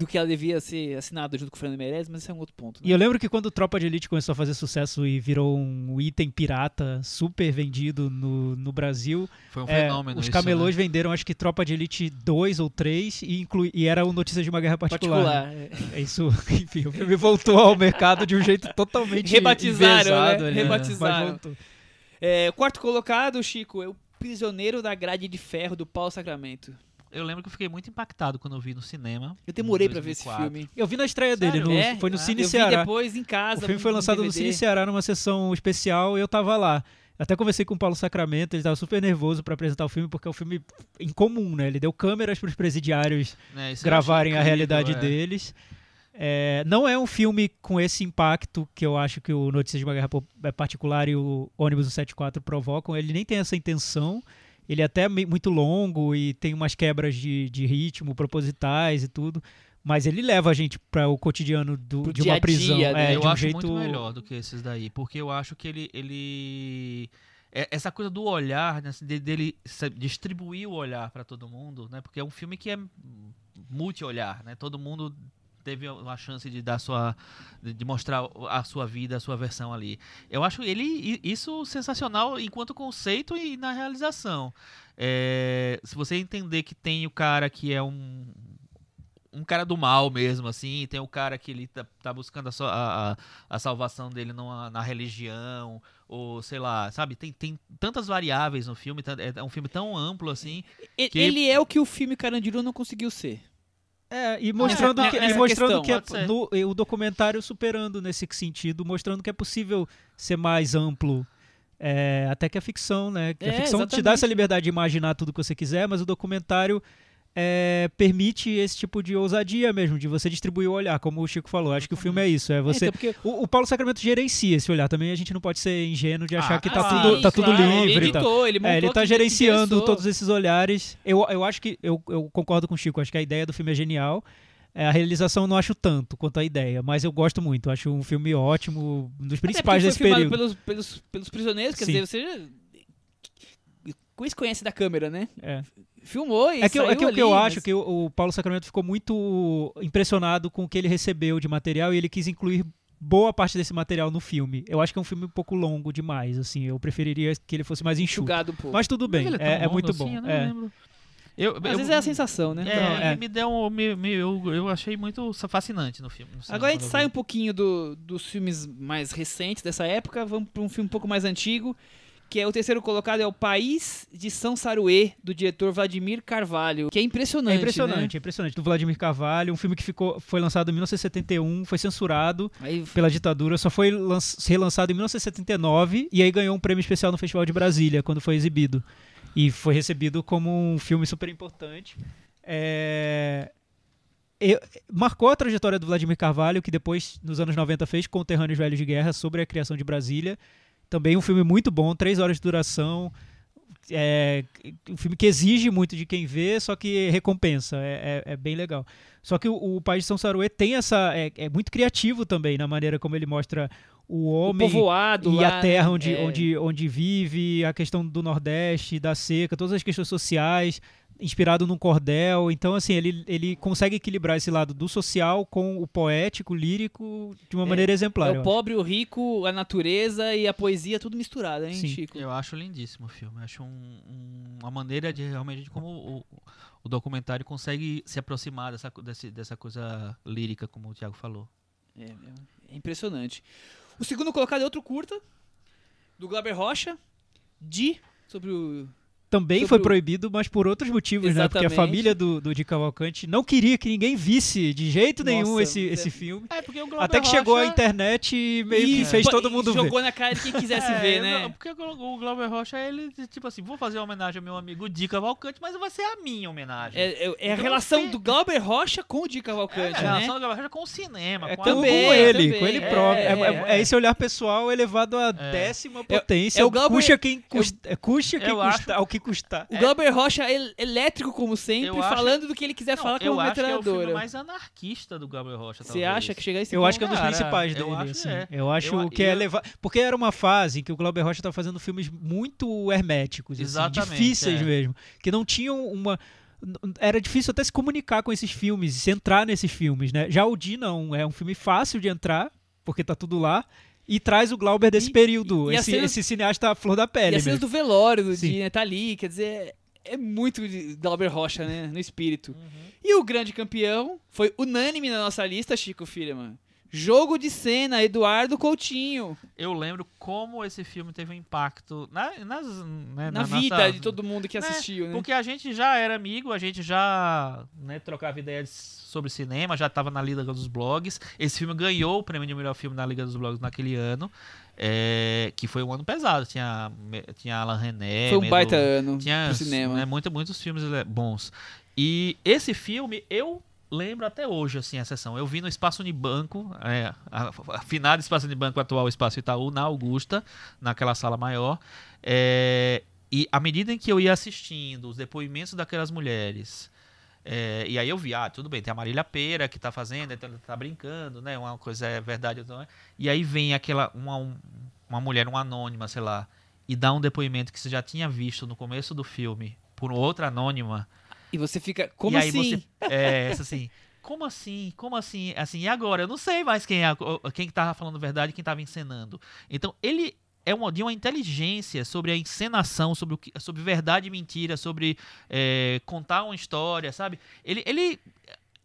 do que ela devia ser assinado junto com o Fernando Meirelles, mas esse é um outro ponto. né? E eu lembro que quando Tropa de Elite começou a fazer sucesso e virou um item pirata super vendido no, no Brasil, Foi um é, fenômeno os isso, camelôs né? venderam acho que Tropa de Elite 2 ou 3 e, inclui, e era o Notícias de uma Guerra Particular. né? particular. é. É isso, enfim, o filme voltou ao mercado de um jeito totalmente Rebatizaram, enviesado né? ali, Rebatizaram. mas voltou. É, o quarto colocado, Chico, é o Prisioneiro da Grade de Ferro do Paulo Sacramento. Eu lembro que eu fiquei muito impactado quando eu vi no cinema. Eu demorei em pra ver esse 2004. filme. Eu vi na estreia dele, Sério? no- É? foi no Ah, Cine eu vi Ceará. depois em casa. O filme foi lançado no. Cine Ceará numa sessão especial e eu tava lá. Até conversei com o Paulo Sacramento, ele tava super nervoso pra apresentar o filme, porque é um filme incomum, né? Ele deu câmeras pros presidiários Né, isso eu gravarem achei a incrível, realidade é. deles. É, não é um filme com esse impacto que eu acho que o Notícias de uma Guerra é Particular e o Ônibus 174 provocam. Ele nem tem essa intenção. Ele é até muito longo e tem umas quebras de, de ritmo propositais e tudo. Mas ele leva a gente para o cotidiano do- Pro de dia uma a prisão. dia, né? é, eu um acho jeito muito melhor do que esses daí, porque eu acho que ele. ele é- essa coisa do olhar, né, assim, de- dele distribuir o olhar pra todo mundo, né? Porque é um filme que é multi-olhar, né? Todo mundo teve uma chance de dar sua de mostrar a sua vida, a sua versão ali. Eu acho ele isso sensacional enquanto conceito e na realização. É, se você entender que tem o cara que é um um cara do mal mesmo, assim, tem o cara que ele tá, tá buscando a, a, a- salvação dele numa, na religião, ou sei lá, sabe? Tem, tem tantas variáveis no filme, tan- é um filme tão amplo assim. E- Que- Ele é o que o filme Carandiru não conseguiu ser. É, e mostrando Nessa- que, e mostrando questão, que é, no- o documentário superando nesse sentido, mostrando que é possível ser mais amplo. é, até que a ficção, né? Que a É, ficção te dá exatamente. essa liberdade de imaginar tudo que você quiser, mas o documentário é, permite esse tipo de ousadia mesmo, de você distribuir o olhar, como o Chico falou. Acho que o filme é isso. É você. Então, porque O, o Paulo Sacramento gerencia esse olhar também. A gente não pode ser ingênuo de achar Ah, que tá, claro, tudo, tá tudo claro, livre. Ele e editou, ele É, ele tá gerenciando todos esses olhares. Eu, eu acho que. Eu, eu concordo com o Chico, acho que a ideia do filme é genial. É, a realização eu não acho tanto quanto a ideia, mas eu gosto muito. Acho um filme ótimo, um dos principais desse foi filmado período. Pelos, pelos, pelos prisioneiros, quer Sim. dizer, você já Conhece conhece da câmera, né? É. Filmou e É que, eu- é que o que eu ali, acho mas- que o, o Paulo Sacramento ficou muito impressionado com o que ele recebeu de material e ele quis incluir boa parte desse material no filme. Eu acho que é um filme um pouco longo demais, assim. Eu preferiria que ele fosse mais enxuto. Enxugado um. Mas tudo bem, Mas é, tão é longo muito assim, bom. eu não é. lembro. Eu, Às eu- vezes é a sensação, né? É, Não, é. me deu um, me, me- eu, eu achei muito fascinante no filme. no cinema, Agora a gente sai um pouquinho do- dos filmes mais recentes dessa época, vamos para um filme um pouco mais antigo, que é o terceiro colocado, é O País de São Saruê, do diretor Vladimir Carvalho, que é impressionante, É impressionante, né? é impressionante. Do Vladimir Carvalho, um filme que ficou, foi lançado em 1971, foi censurado Aí, pela ditadura, só foi lan- relançado em 1979 e aí ganhou um prêmio especial no Festival de Brasília, quando foi exibido. E foi recebido como um filme super importante. É, eu- Marcou a trajetória do Vladimir Carvalho, que depois, nos anos 90, fez Conterrâneos Velhos de Guerra sobre a criação de Brasília. Também um filme muito bom, três horas de duração. É um filme que exige muito de quem vê, só que recompensa. É, é- é bem legal. Só que o, o País de São Saruê tem essa. É, é muito criativo também na maneira como ele mostra o o homem povoado e lá, a terra né? onde, É. onde, onde vive, a questão do Nordeste, da seca, todas as questões sociais, inspirado num cordel. Então, assim, ele, ele consegue equilibrar esse lado do social com o poético, lírico, de uma É, maneira exemplar. É o acho. pobre, o rico, a natureza e a poesia tudo misturado, hein, Sim. Chico? Eu acho lindíssimo o filme. Eu acho um- um- uma maneira de realmente de como o, o documentário consegue se aproximar dessa, desse- dessa coisa lírica, como o Thiago falou. É, é- é impressionante. O segundo colocado é outro curta, do Glauber Rocha, de sobre o Também foi proibido, mas por outros motivos, né? Porque a Exatamente. família do, do Di Cavalcante não queria que ninguém visse de jeito nenhum Nossa, esse, é- esse filme. É, porque o Até que chegou a internet e meio que Isso, fez todo e mundo ver. jogou na cara de quem quisesse É, ver, não, né? Porque o Glauber Rocha, ele, tipo assim, vou fazer uma homenagem ao meu amigo Di Cavalcante, mas vai ser a minha homenagem. É, é- é a Então, relação tem- do Glauber Rocha com o Di Cavalcante, É, a né? relação do Glauber Rocha com o cinema, É com também, com ele, também. com ele É, próprio. É, é, é- é esse olhar pessoal elevado à décima potência. é o Glauber- custa quem custa, custa quem eu custa, acho- ao que custar. O Glauber Rocha é elétrico, como sempre, Eu acho- falando do que ele quiser Não, falar com eu uma acho que é o filme metralhadora. mais anarquista do Glauber Rocha, Você acha que chega a esse Eu ponto? acho que é um dos principais eu dele, acho assim. é. Eu acho Eu- que é eu- levar. Porque era uma fase em que o Glauber Rocha estava fazendo filmes muito herméticos, assim, Exatamente, difíceis é. mesmo. Que não tinham uma. Era difícil até se comunicar com esses filmes, se entrar nesses filmes, né? Já o Di não, é um filme fácil de entrar, porque tá tudo lá. E traz o Glauber desse E- período, e- e esse, cenas- esse cineasta à flor da E pele. as cenas do velório do Sim. Di, né? Tá ali, quer dizer, é muito Glauber Rocha, né? No espírito. Uhum. E o grande campeão foi unânime na nossa lista, Chico Firman. Jogo de cena, Eduardo Coutinho. Eu lembro como esse filme teve um impacto na, nas, né, Na, na vida nossa- de todo mundo que né, assistiu, né? Porque a gente já era amigo, a gente já né, trocava ideias sobre cinema, já estava na Liga dos Blogs. Esse filme ganhou o prêmio de melhor filme na Liga dos Blogs naquele ano, é, que foi um ano pesado. Tinha, tinha Alan René, Foi um Medo- baita ano tinha cinema. né, muito- muitos filmes é, bons. E esse filme eu lembro até hoje assim a sessão. Eu vi no Espaço Unibanco, é, a, a finada Espaço Unibanco atual Espaço Itaú na Augusta, naquela sala maior. É, e à medida em que eu ia assistindo os depoimentos daquelas mulheres, é, e aí eu vi, ah, tudo bem, tem a Marília Pera que tá fazendo, então tá brincando, né? Uma coisa é verdade, outra não é. E aí vem aquela uma, um- uma mulher, uma anônima, sei lá, e dá um depoimento que você já tinha visto no começo do filme por outra anônima. E você fica, como e aí assim? você é, assim, como assim? Como assim? Assim, e agora? Eu não sei mais quem é quem tava falando verdade e quem tava encenando. Então, ele é uma, de uma inteligência sobre a encenação, sobre, o que, sobre verdade e mentira, sobre é, contar uma história, sabe? Ele, ele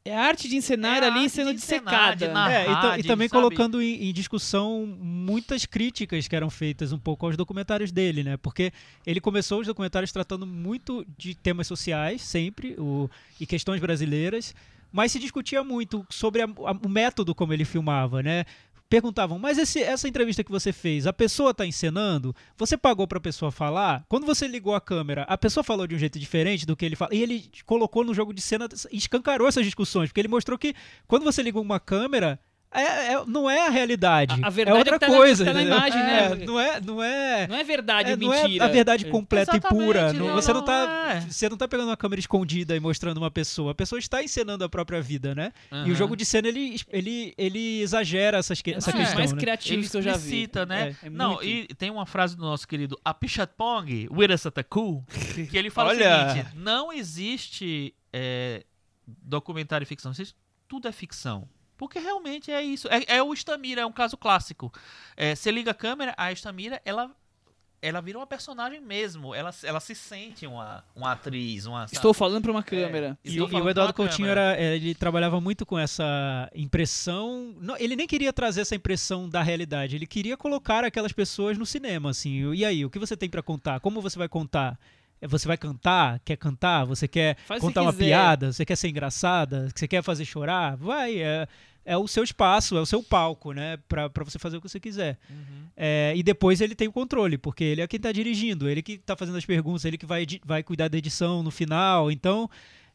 É a arte de encenar É ali sendo de encenar, de dissecada. narrar. É, e, ta- e também sabe? colocando em, em discussão muitas críticas que eram feitas um pouco aos documentários dele, né? Porque ele começou os documentários tratando muito de temas sociais, sempre, o, e questões brasileiras, mas se discutia muito sobre a- a- o método como ele filmava, né? Perguntavam, mas esse- essa entrevista que você fez, a pessoa está encenando? Você pagou para a pessoa falar? Quando você ligou a câmera, a pessoa falou de um jeito diferente do que ele fala. E ele colocou no jogo de cena, escancarou essas discussões, porque ele mostrou que quando você liga uma câmera, é- é- não é a realidade. A- a verdade é é outra que tá na- coisa. tá na entendeu? imagem, É, né? Não é, não é, Não é verdade é, é mentira. a verdade completa e pura. Não- você não não tá, é. você não tá pegando uma câmera escondida e mostrando uma pessoa. A pessoa está encenando a própria vida, né? E o jogo de cena ele, ele, ele exagera essas que, essa É questão, mais né? criativos Ele que eu já vi. explicita, né? É, é não, muito. e tem uma frase do nosso querido Apichatpong, Wirasataku, que ele fala Olha! o seguinte: não existe é, documentário e ficção, existe- tudo é ficção. Porque realmente é isso. É, é o Stamira, é um caso clássico. É, você liga a câmera, a Stamira, ela, ela vira uma personagem mesmo. Ela, ela se sente uma, uma atriz, uma. sabe? Estou falando pra uma câmera. E, Estou e falando o Eduardo Coutinho câmera. era, é, ele trabalhava muito com essa impressão. não, ele nem queria trazer essa impressão da realidade. Ele queria colocar aquelas pessoas no cinema, assim. E aí, o que você tem pra contar? Como você vai contar? É, Você vai cantar? Quer cantar? Você quer Faz o que contar uma piada? Você quer ser engraçada? Você quer fazer chorar? Vai. É, é o seu espaço, é o seu palco, né? Pra, pra você fazer o que você quiser. Uhum. É, e depois ele tem o controle, porque ele é quem tá dirigindo, ele que tá fazendo as perguntas, ele que vai, vai cuidar da edição no final. Então,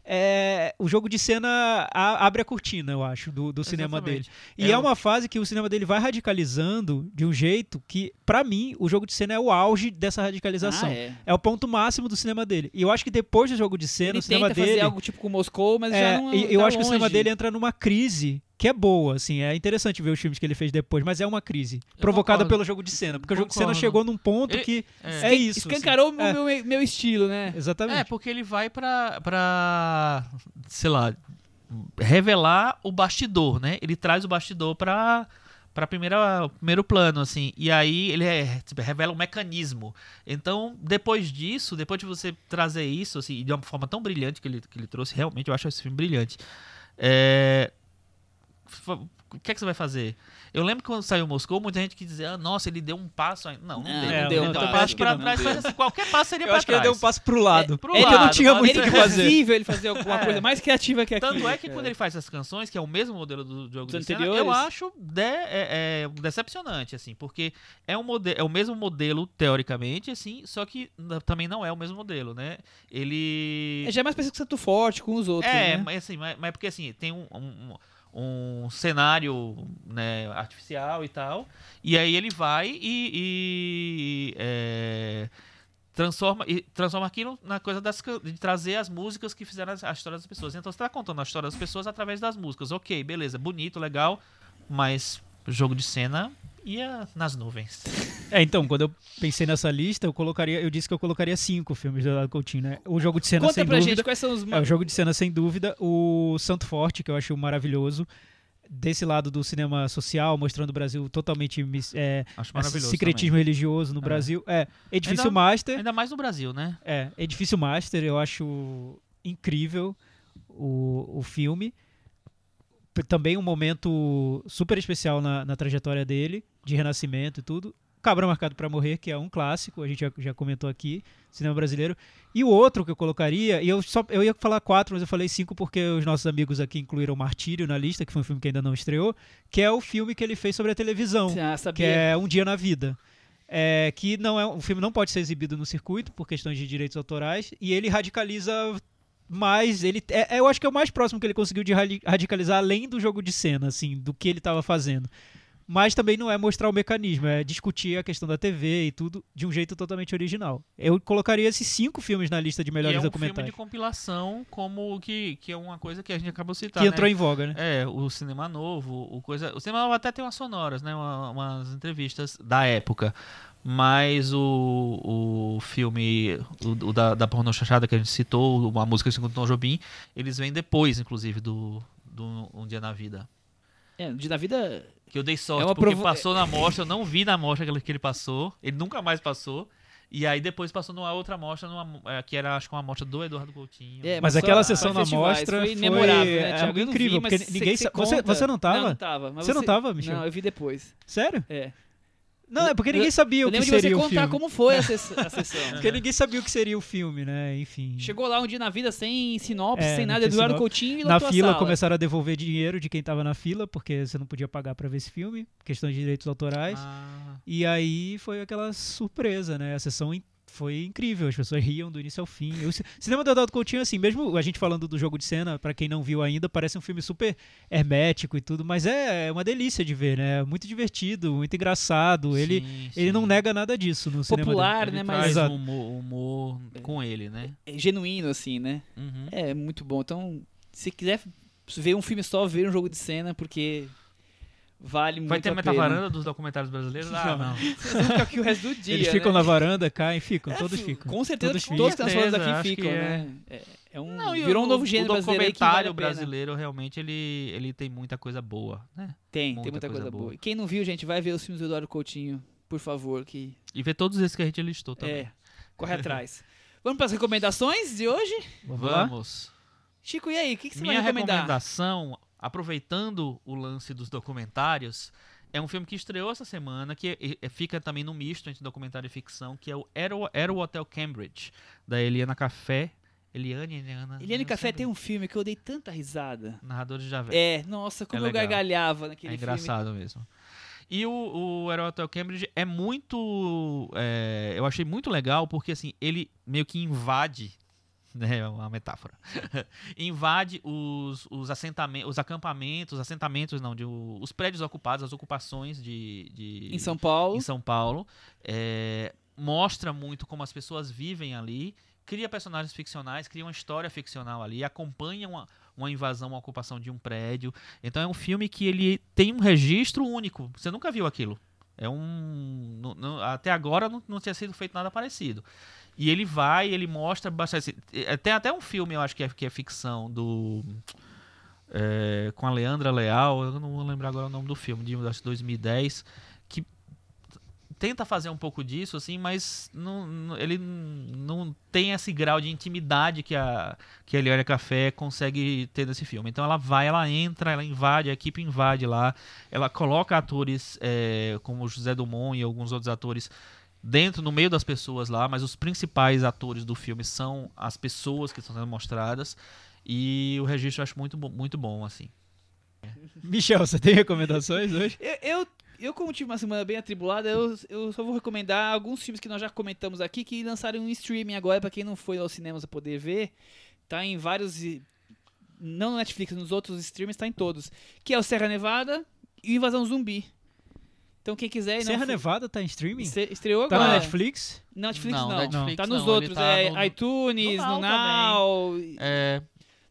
é, o jogo de cena a- abre a cortina, eu acho, do, do cinema dele. Exatamente. E É é um- uma fase que o cinema dele vai radicalizando de um jeito que, pra mim, o jogo de cena é o auge dessa radicalização. Ah, é. é. o ponto máximo do cinema dele. E eu acho que depois do jogo de cena, Ele o cinema tenta dele. fazer algo tipo com Moscou, mas É, já não e eu tá acho que o cinema longe. dele entra numa crise que é boa, assim, é interessante ver os filmes que ele fez depois, mas é uma crise provocada concordo. pelo jogo de cena, porque o jogo de cena chegou num ponto Ele- que é. é, isso. Escancarou assim. o É, meu, meu, meu estilo, né? exatamente. É, porque ele vai pra, pra, sei lá, revelar o bastidor, né? Ele traz o bastidor pra, pra primeira, primeiro plano, assim. E aí ele é, tipo, revela o mecanismo. Então, depois disso, depois de você trazer isso, assim, de uma forma tão brilhante que ele, que ele trouxe, realmente eu acho esse filme brilhante. É... O que é que você vai fazer? Eu lembro que quando saiu Moscou, muita gente que dizia, ah, nossa, ele deu um passo. aí." Não, não, Não, deu. não Ele deu, deu não um deu, passo não, trás. não mas, deu. assim, qualquer passo seria eu pra acho que ele trás. deu um passo pro lado. pro é que eu não lado, tinha mas muito o é que fazer. impossível ele fazer alguma É. coisa mais criativa que aquilo. Tanto é que quando ele faz essas canções, que é o mesmo modelo do jogo Dos cena, eu acho de- é- é decepcionante, assim, porque é, um mode é o mesmo modelo, teoricamente, assim, só que também não é o mesmo modelo, né? Ele... É, já é mais parecido com o Santo Forte, com os outros, É, né? mas assim, mas, mas porque assim, tem um, um, um cenário né, artificial e tal, e aí ele vai e, e, é, transforma, e transforma aquilo na coisa das, de trazer as músicas que fizeram a história das pessoas. Então você tá contando a história das pessoas através das músicas. Ok, beleza, bonito, legal, mas jogo de cena ia nas nuvens. É, então, quando eu pensei nessa lista, eu colocaria, eu disse que eu colocaria cinco filmes do Eduardo Coutinho, né? O jogo de cena Conta sem pra dúvida. gente quais são os... É, o jogo de cena, sem dúvida. O Santo Forte, que eu acho maravilhoso. Desse lado do cinema social, mostrando o Brasil totalmente é, secretismo religioso no É. Brasil. É, Edifício Ainda- Master. também. Ainda mais no Brasil, né? É, Edifício Master, eu acho incrível o, o filme. Também um momento super especial na, na trajetória dele, de renascimento e tudo. Cabra Marcado para Morrer, que é um clássico, a gente já, já comentou aqui, cinema brasileiro. E o outro que eu colocaria, e eu só eu ia falar quatro, mas eu falei cinco porque os nossos amigos aqui incluíram Martírio na lista, que foi um filme que ainda não estreou, que é o filme que ele fez sobre a televisão Ah, que é Um Dia na Vida. É, que não é o filme não pode ser exibido no circuito por questões de direitos autorais e ele radicaliza mais ele é, eu acho que é o mais próximo que ele conseguiu de radi- radicalizar além do jogo de cena assim do que ele estava fazendo mas também não é mostrar o mecanismo é discutir a questão da TV e tudo de um jeito totalmente original eu colocaria esses cinco filmes na lista de E melhores é um filme documentários de compilação, como que, que é uma coisa que a gente acabou citar. que né? entrou em voga né É, o cinema novo, o coisa. O cinema novo até tem umas sonoras, né? uma- umas entrevistas da época. Mas o, o filme o, o da, da porno chachada que a gente citou, uma música segundo Tom Jobim, eles vêm depois, inclusive, do do Um Dia na Vida. É, de na vida. Que eu dei sorte, É uma porque provo- passou na mostra, eu não vi na mostra que ele, que ele passou. Ele nunca mais passou. E aí depois passou numa outra mostra, numa, é, que era acho que uma mostra do Eduardo Coutinho. É, Mas só aquela sessão na mostra foi foi memorável, né? é Thiago? incrível, vi, mas porque você- ninguém você você- você não tava? Não, não tava. mas Você não tava, Michel? Não, eu vi depois. Sério? É. Não, é porque Eu- ninguém sabia Eu o que lembro de você seria o contar filme. como foi a, ses- a sessão. Porque ninguém sabia o que seria o filme, né? Enfim. Chegou lá um dia na vida sem sinopse, É, sem nada, Eduardo sinopse. Coutinho e Na fila sala. começaram a devolver dinheiro de quem tava na fila, porque você não podia pagar pra ver esse filme, questão de direitos autorais. Ah, E aí foi aquela surpresa, né? A sessão in- foi incrível, as pessoas riam do início ao fim. O ci- cinema do Eduardo Coutinho, assim, mesmo a gente falando do jogo de cena, pra quem não viu ainda, parece um filme super hermético e tudo, mas é é uma delícia de ver, né? Muito divertido, muito engraçado. Ele, sim, ele não nega nada disso no cinema Popular, né? Ele Mas um humor, humor com ele, né? é genuíno, assim, né? Uhum. É muito bom. Então, se quiser ver um filme só, ver um jogo de cena, porque vale muito Vai ter a metavaranda dos documentários brasileiros? Ah, não. Vocês aqui o resto do dia, Eles né? ficam na varanda, caem, ficam, É, todos fi- ficam. Com certeza, Todos todos, que nós falamos aqui ficam, é. né? É, é um, Não, virou o- um novo gênero o brasileiro vale documentário pena. brasileiro, realmente, ele, ele tem muita coisa boa, né? Tem, muita tem muita coisa, coisa boa. boa. E quem não viu, gente, vai ver os filmes do Eduardo Coutinho, por favor, que E ver todos esses que a gente listou também. é, corre atrás. Vamos para as recomendações de hoje? Vamos? Vamos. Chico, e aí, o que, que você Minha vai recomendar? recomendação, aproveitando o lance dos documentários, é um filme que estreou essa semana, que é- é- fica também no misto entre documentário e ficção, que é o Era o, Hotel Cambridge, da Eliana Café. Eliane, Eliana. Eliane Café sempre- tem um filme que eu dei tanta risada. Narrador de Javé. É, nossa, como É eu gargalhava naquele É engraçado mesmo. E o, o Era o Hotel Cambridge é muito. é, eu achei muito legal porque assim, ele meio que invade. Né, é uma metáfora. invade os, os assentamentos, os acampamentos, assentamentos não, de, os prédios ocupados, as ocupações de, de. Em São Paulo. em São Paulo. É, mostra muito como as pessoas vivem ali, cria personagens ficcionais, cria uma história ficcional ali, acompanha uma, uma invasão, uma ocupação de um prédio. Então é um filme que ele tem um registro único. Você nunca viu aquilo. É um. nu- nu- até agora não, não tinha sido feito nada parecido. E ele vai, ele mostra bastante. é, Tem até um filme, eu acho que é, que é ficção, do. é, com a Leandra Leal, eu não vou lembrar agora o nome do filme, de acho que 2010, que tenta fazer um pouco disso, assim, mas não, ele não tem esse grau de intimidade que a, que a Eliane Café consegue ter nesse filme. Então ela vai, ela entra, ela invade, a equipe invade lá, ela coloca atores é, como José Dumont e alguns outros atores dentro, no meio das pessoas lá, mas os principais atores do filme são as pessoas que estão sendo mostradas. E o registro eu acho muito, muito bom, assim. Michel, você tem recomendações hoje? Eu, eu, eu, como tive uma semana bem atribulada, eu, eu só vou recomendar alguns filmes que nós já comentamos aqui que lançaram em streaming agora, pra quem não foi aos cinemas a poder ver. Tá em vários. e- Não no Netflix, nos outros streams, tá em todos. Que é o Serra Nevada e o Invasão Zumbi. Então quem quiser. não Serra for- Nevada tá em streaming? Estre- Estreou Tá agora. na Netflix? Não, Netflix não. Não, Netflix tá nos não, outros. tá é no- iTunes, No no Now Now, É,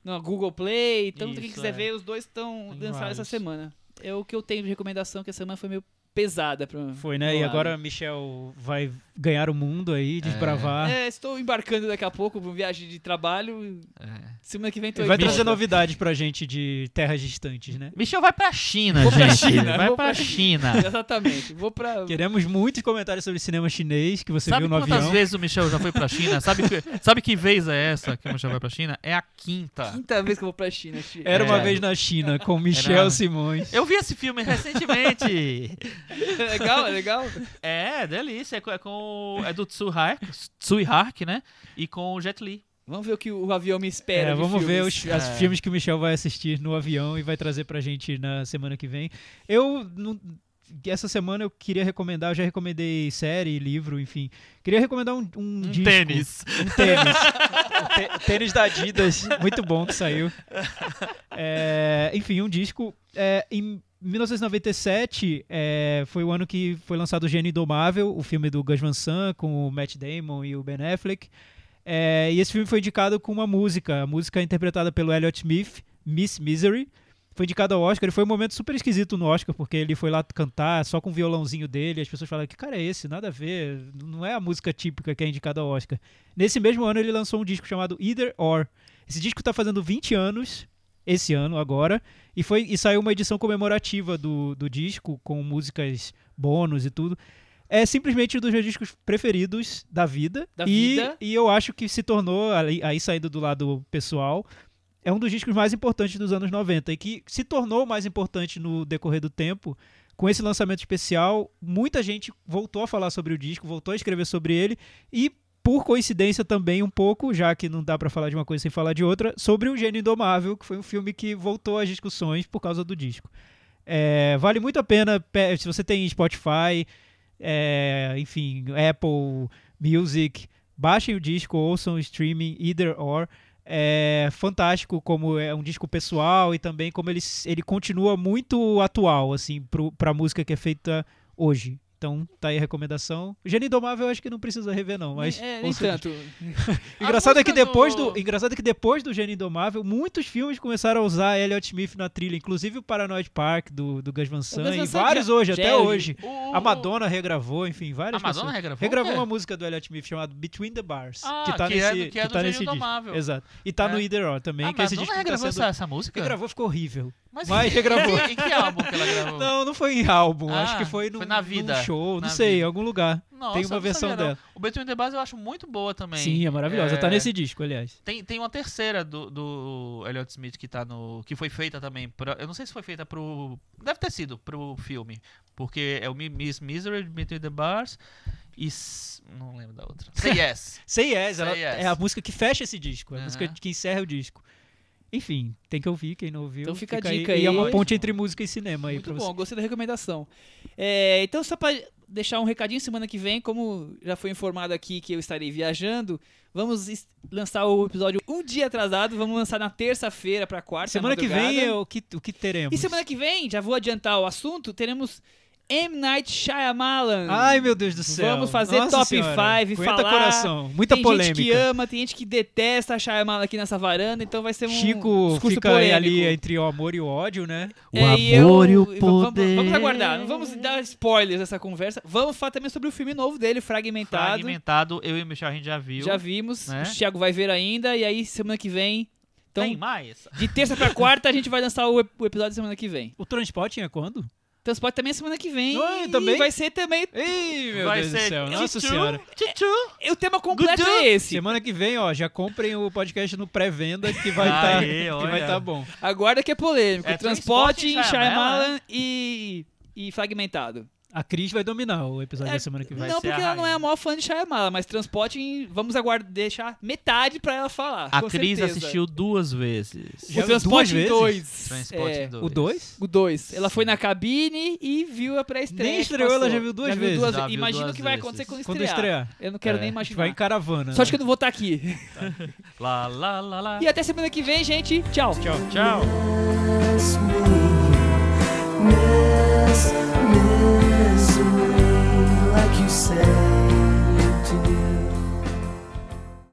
no Google Play. Então quem Isso, quiser é. ver, os dois estão lançados essa semana. É o que eu tenho de recomendação, que a semana foi meio pesada pra Foi, né? E agora Michel vai ganhar o mundo aí, desbravar. É, estou embarcando daqui a pouco para uma viagem de trabalho. é. Semana que vem tô vai trazer novidades pra gente de terras distantes, né? Michel vai pra China, Vou pra gente. China, vai vou pra pra- China. Exatamente. Vou pra. Queremos muitos comentários sobre cinema chinês que você Sabe viu no quantas avião. vezes o Michel já foi pra China? Sabe que, sabe que vez é essa que o Michel vai pra China? É a quinta. Quinta vez que eu vou pra China. Chi- Era uma É. vez na China com Michel Era- Simões. Eu vi esse filme recentemente. Legal, é legal. É, delícia. É com, é com- é do Tsui Hark, né? E com o Jet Li. Vamos ver o que o avião me espera. É, vamos ver filmes. os as É. filmes que o Michel vai assistir no avião e vai trazer pra gente na semana que vem. Eu não- essa semana eu queria recomendar, eu já recomendei série, livro, enfim. Queria recomendar um, um, Um disco, tênis. Um tênis. Tênis da Adidas, muito bom que saiu. É, enfim, um disco. É, em 1997 é, foi o ano que foi lançado o Gênio Indomável, o filme do Gus Van Sant com o Matt Damon e o Ben Affleck. É, e esse filme foi indicado com uma música, a música interpretada pelo Elliott Smith, Miss Misery. Foi indicado ao Oscar e foi um momento super esquisito no Oscar, porque ele foi lá cantar só com o violãozinho dele. E as pessoas falaram: que cara é esse? Nada a ver, não é a música típica que é indicada ao Oscar. Nesse mesmo ano ele lançou um disco chamado Either Or. Esse disco tá fazendo 20 anos esse ano agora. E, foi, e saiu uma edição comemorativa do, do disco, com músicas bônus e tudo. É simplesmente um dos meus discos preferidos da vida. Da e, vida. e eu acho que se tornou, aí saindo do lado pessoal, é um dos discos mais importantes dos anos 90 e que se tornou mais importante no decorrer do tempo. Com esse lançamento especial, muita gente voltou a falar sobre o disco, voltou a escrever sobre ele e, por coincidência também um pouco, já que não dá pra falar de uma coisa sem falar de outra, sobre o Gênio Indomável, que foi um filme que voltou às discussões por causa do disco. É, vale muito a pena, pe- se você tem Spotify, é, enfim, Apple Music, baixem o disco, ouçam o streaming, either or. É fantástico como é um disco pessoal e também como ele, ele continua muito atual, assim, pro, pra música que é feita hoje. Então, tá aí a recomendação. O Gênio Indomável eu acho que não precisa rever, não. Mas é, nem tanto. Engraçado é que depois do- do... engraçado é que depois do Gênio Indomável, muitos filmes começaram a usar Elliot Smith na trilha, inclusive o Paranoid Park do, do Gus Van Sant e vários já- hoje, já até é hoje. O- A Madonna regravou, enfim, várias A Madonna pessoas. regravou? Regravou quê? uma música do Elliot Smith chamada Between the Bars, Ah, que tá que é nesse do- que é do tá Gênio nesse disco. Indomável. Exato. E tá É. no Either Or também, A que esse Madonna disco tá regravou sendo essa, essa música? regravou ficou horrível. Mas, Mas regravou. Em, que- em que álbum que ela gravou? Não, não foi em álbum, Ah, acho que foi, num, foi na num vida, show, não na sei, vida. em algum lugar. Nossa, tem uma não versão não. dela. O Between the Bars eu acho muito boa também. Sim, é maravilhosa. Tá É, nesse disco, aliás. Tem, tem uma terceira do, do Elliot Smith que tá no. que foi feita também. Pra, eu não sei se foi feita pro. Deve ter sido pro filme. Porque é o Mi- Miss Misery, Between the Bars. E. Não lembro da outra. Say Yes. Say Yes, Say ela- Yes. é a música que fecha esse disco, é a Aham. música que encerra o disco. Enfim, tem que ouvir, quem não ouviu. Então fica a dica E é aí. uma ponte entre música e cinema aí Muito pra bom, você. gostei da recomendação. É, então, só pra deixar um recadinho, semana que vem, como já foi informado aqui que eu estarei viajando, vamos lançar o episódio um dia atrasado, vamos lançar na terça-feira pra quarta. Semana que vem é o que, o que teremos. E semana que vem, já vou adiantar o assunto, teremos M. Night Shyamalan. Ai, meu Deus do céu. Vamos fazer Nossa top senhora. 5, Aguenta falar. coração. Muita tem polêmica. gente que ama, tem gente que detesta a Shyamalan aqui nessa varanda, então vai ser um Chico discurso fica polêmico. ali entre o amor e o ódio, né? O É, e amor eu- e o v- vamos- poder. Vamos, aguardar, não vamos dar spoilers dessa conversa. Vamos falar também sobre o filme novo dele, Fragmentado. Fragmentado, eu e o Michel a gente já viu. Já vimos, né? o Thiago vai ver ainda, e aí semana que vem. Então, Tem mais? de terça pra quarta, a gente vai lançar o, ep- o episódio semana que vem. O transporte é quando? Transporte também é semana que vem. Oi, e também? vai ser também. Ei, meu Vai Deus do ser céu. Nossa senhora. Tchu. O tema completo Gudu. é esse. Semana que vem, ó, já comprem o podcast no pré-venda que vai estar olha. vai tá bom. Aguarda que é polêmico. É Transporte em Transporte em Shyamalan Shyamalan. e, e Fragmentado. A Cris vai dominar o episódio É, da semana que vem. Vai não, porque ela não é a maior fã de Shyamalan, mas Transporte vamos aguardar, deixar metade pra ela falar. A com Cris certeza. assistiu duas vezes. Já o viu Transporte em vezes? 2. Transporte É, em dois. O 2? O 2. Ela foi na cabine e viu a pré-estreia. Nem que estreou, ela já viu duas vezes. Já viu Imagina duas o que vai vezes. acontecer quando Quando estrear. estrear. Eu não quero É. nem A gente imaginar. vai em caravana. Sorte que né? eu não vou estar aqui. Lá, lá, lá, lá. E até semana que vem, gente. Tchau. Tchau. Tchau. Miss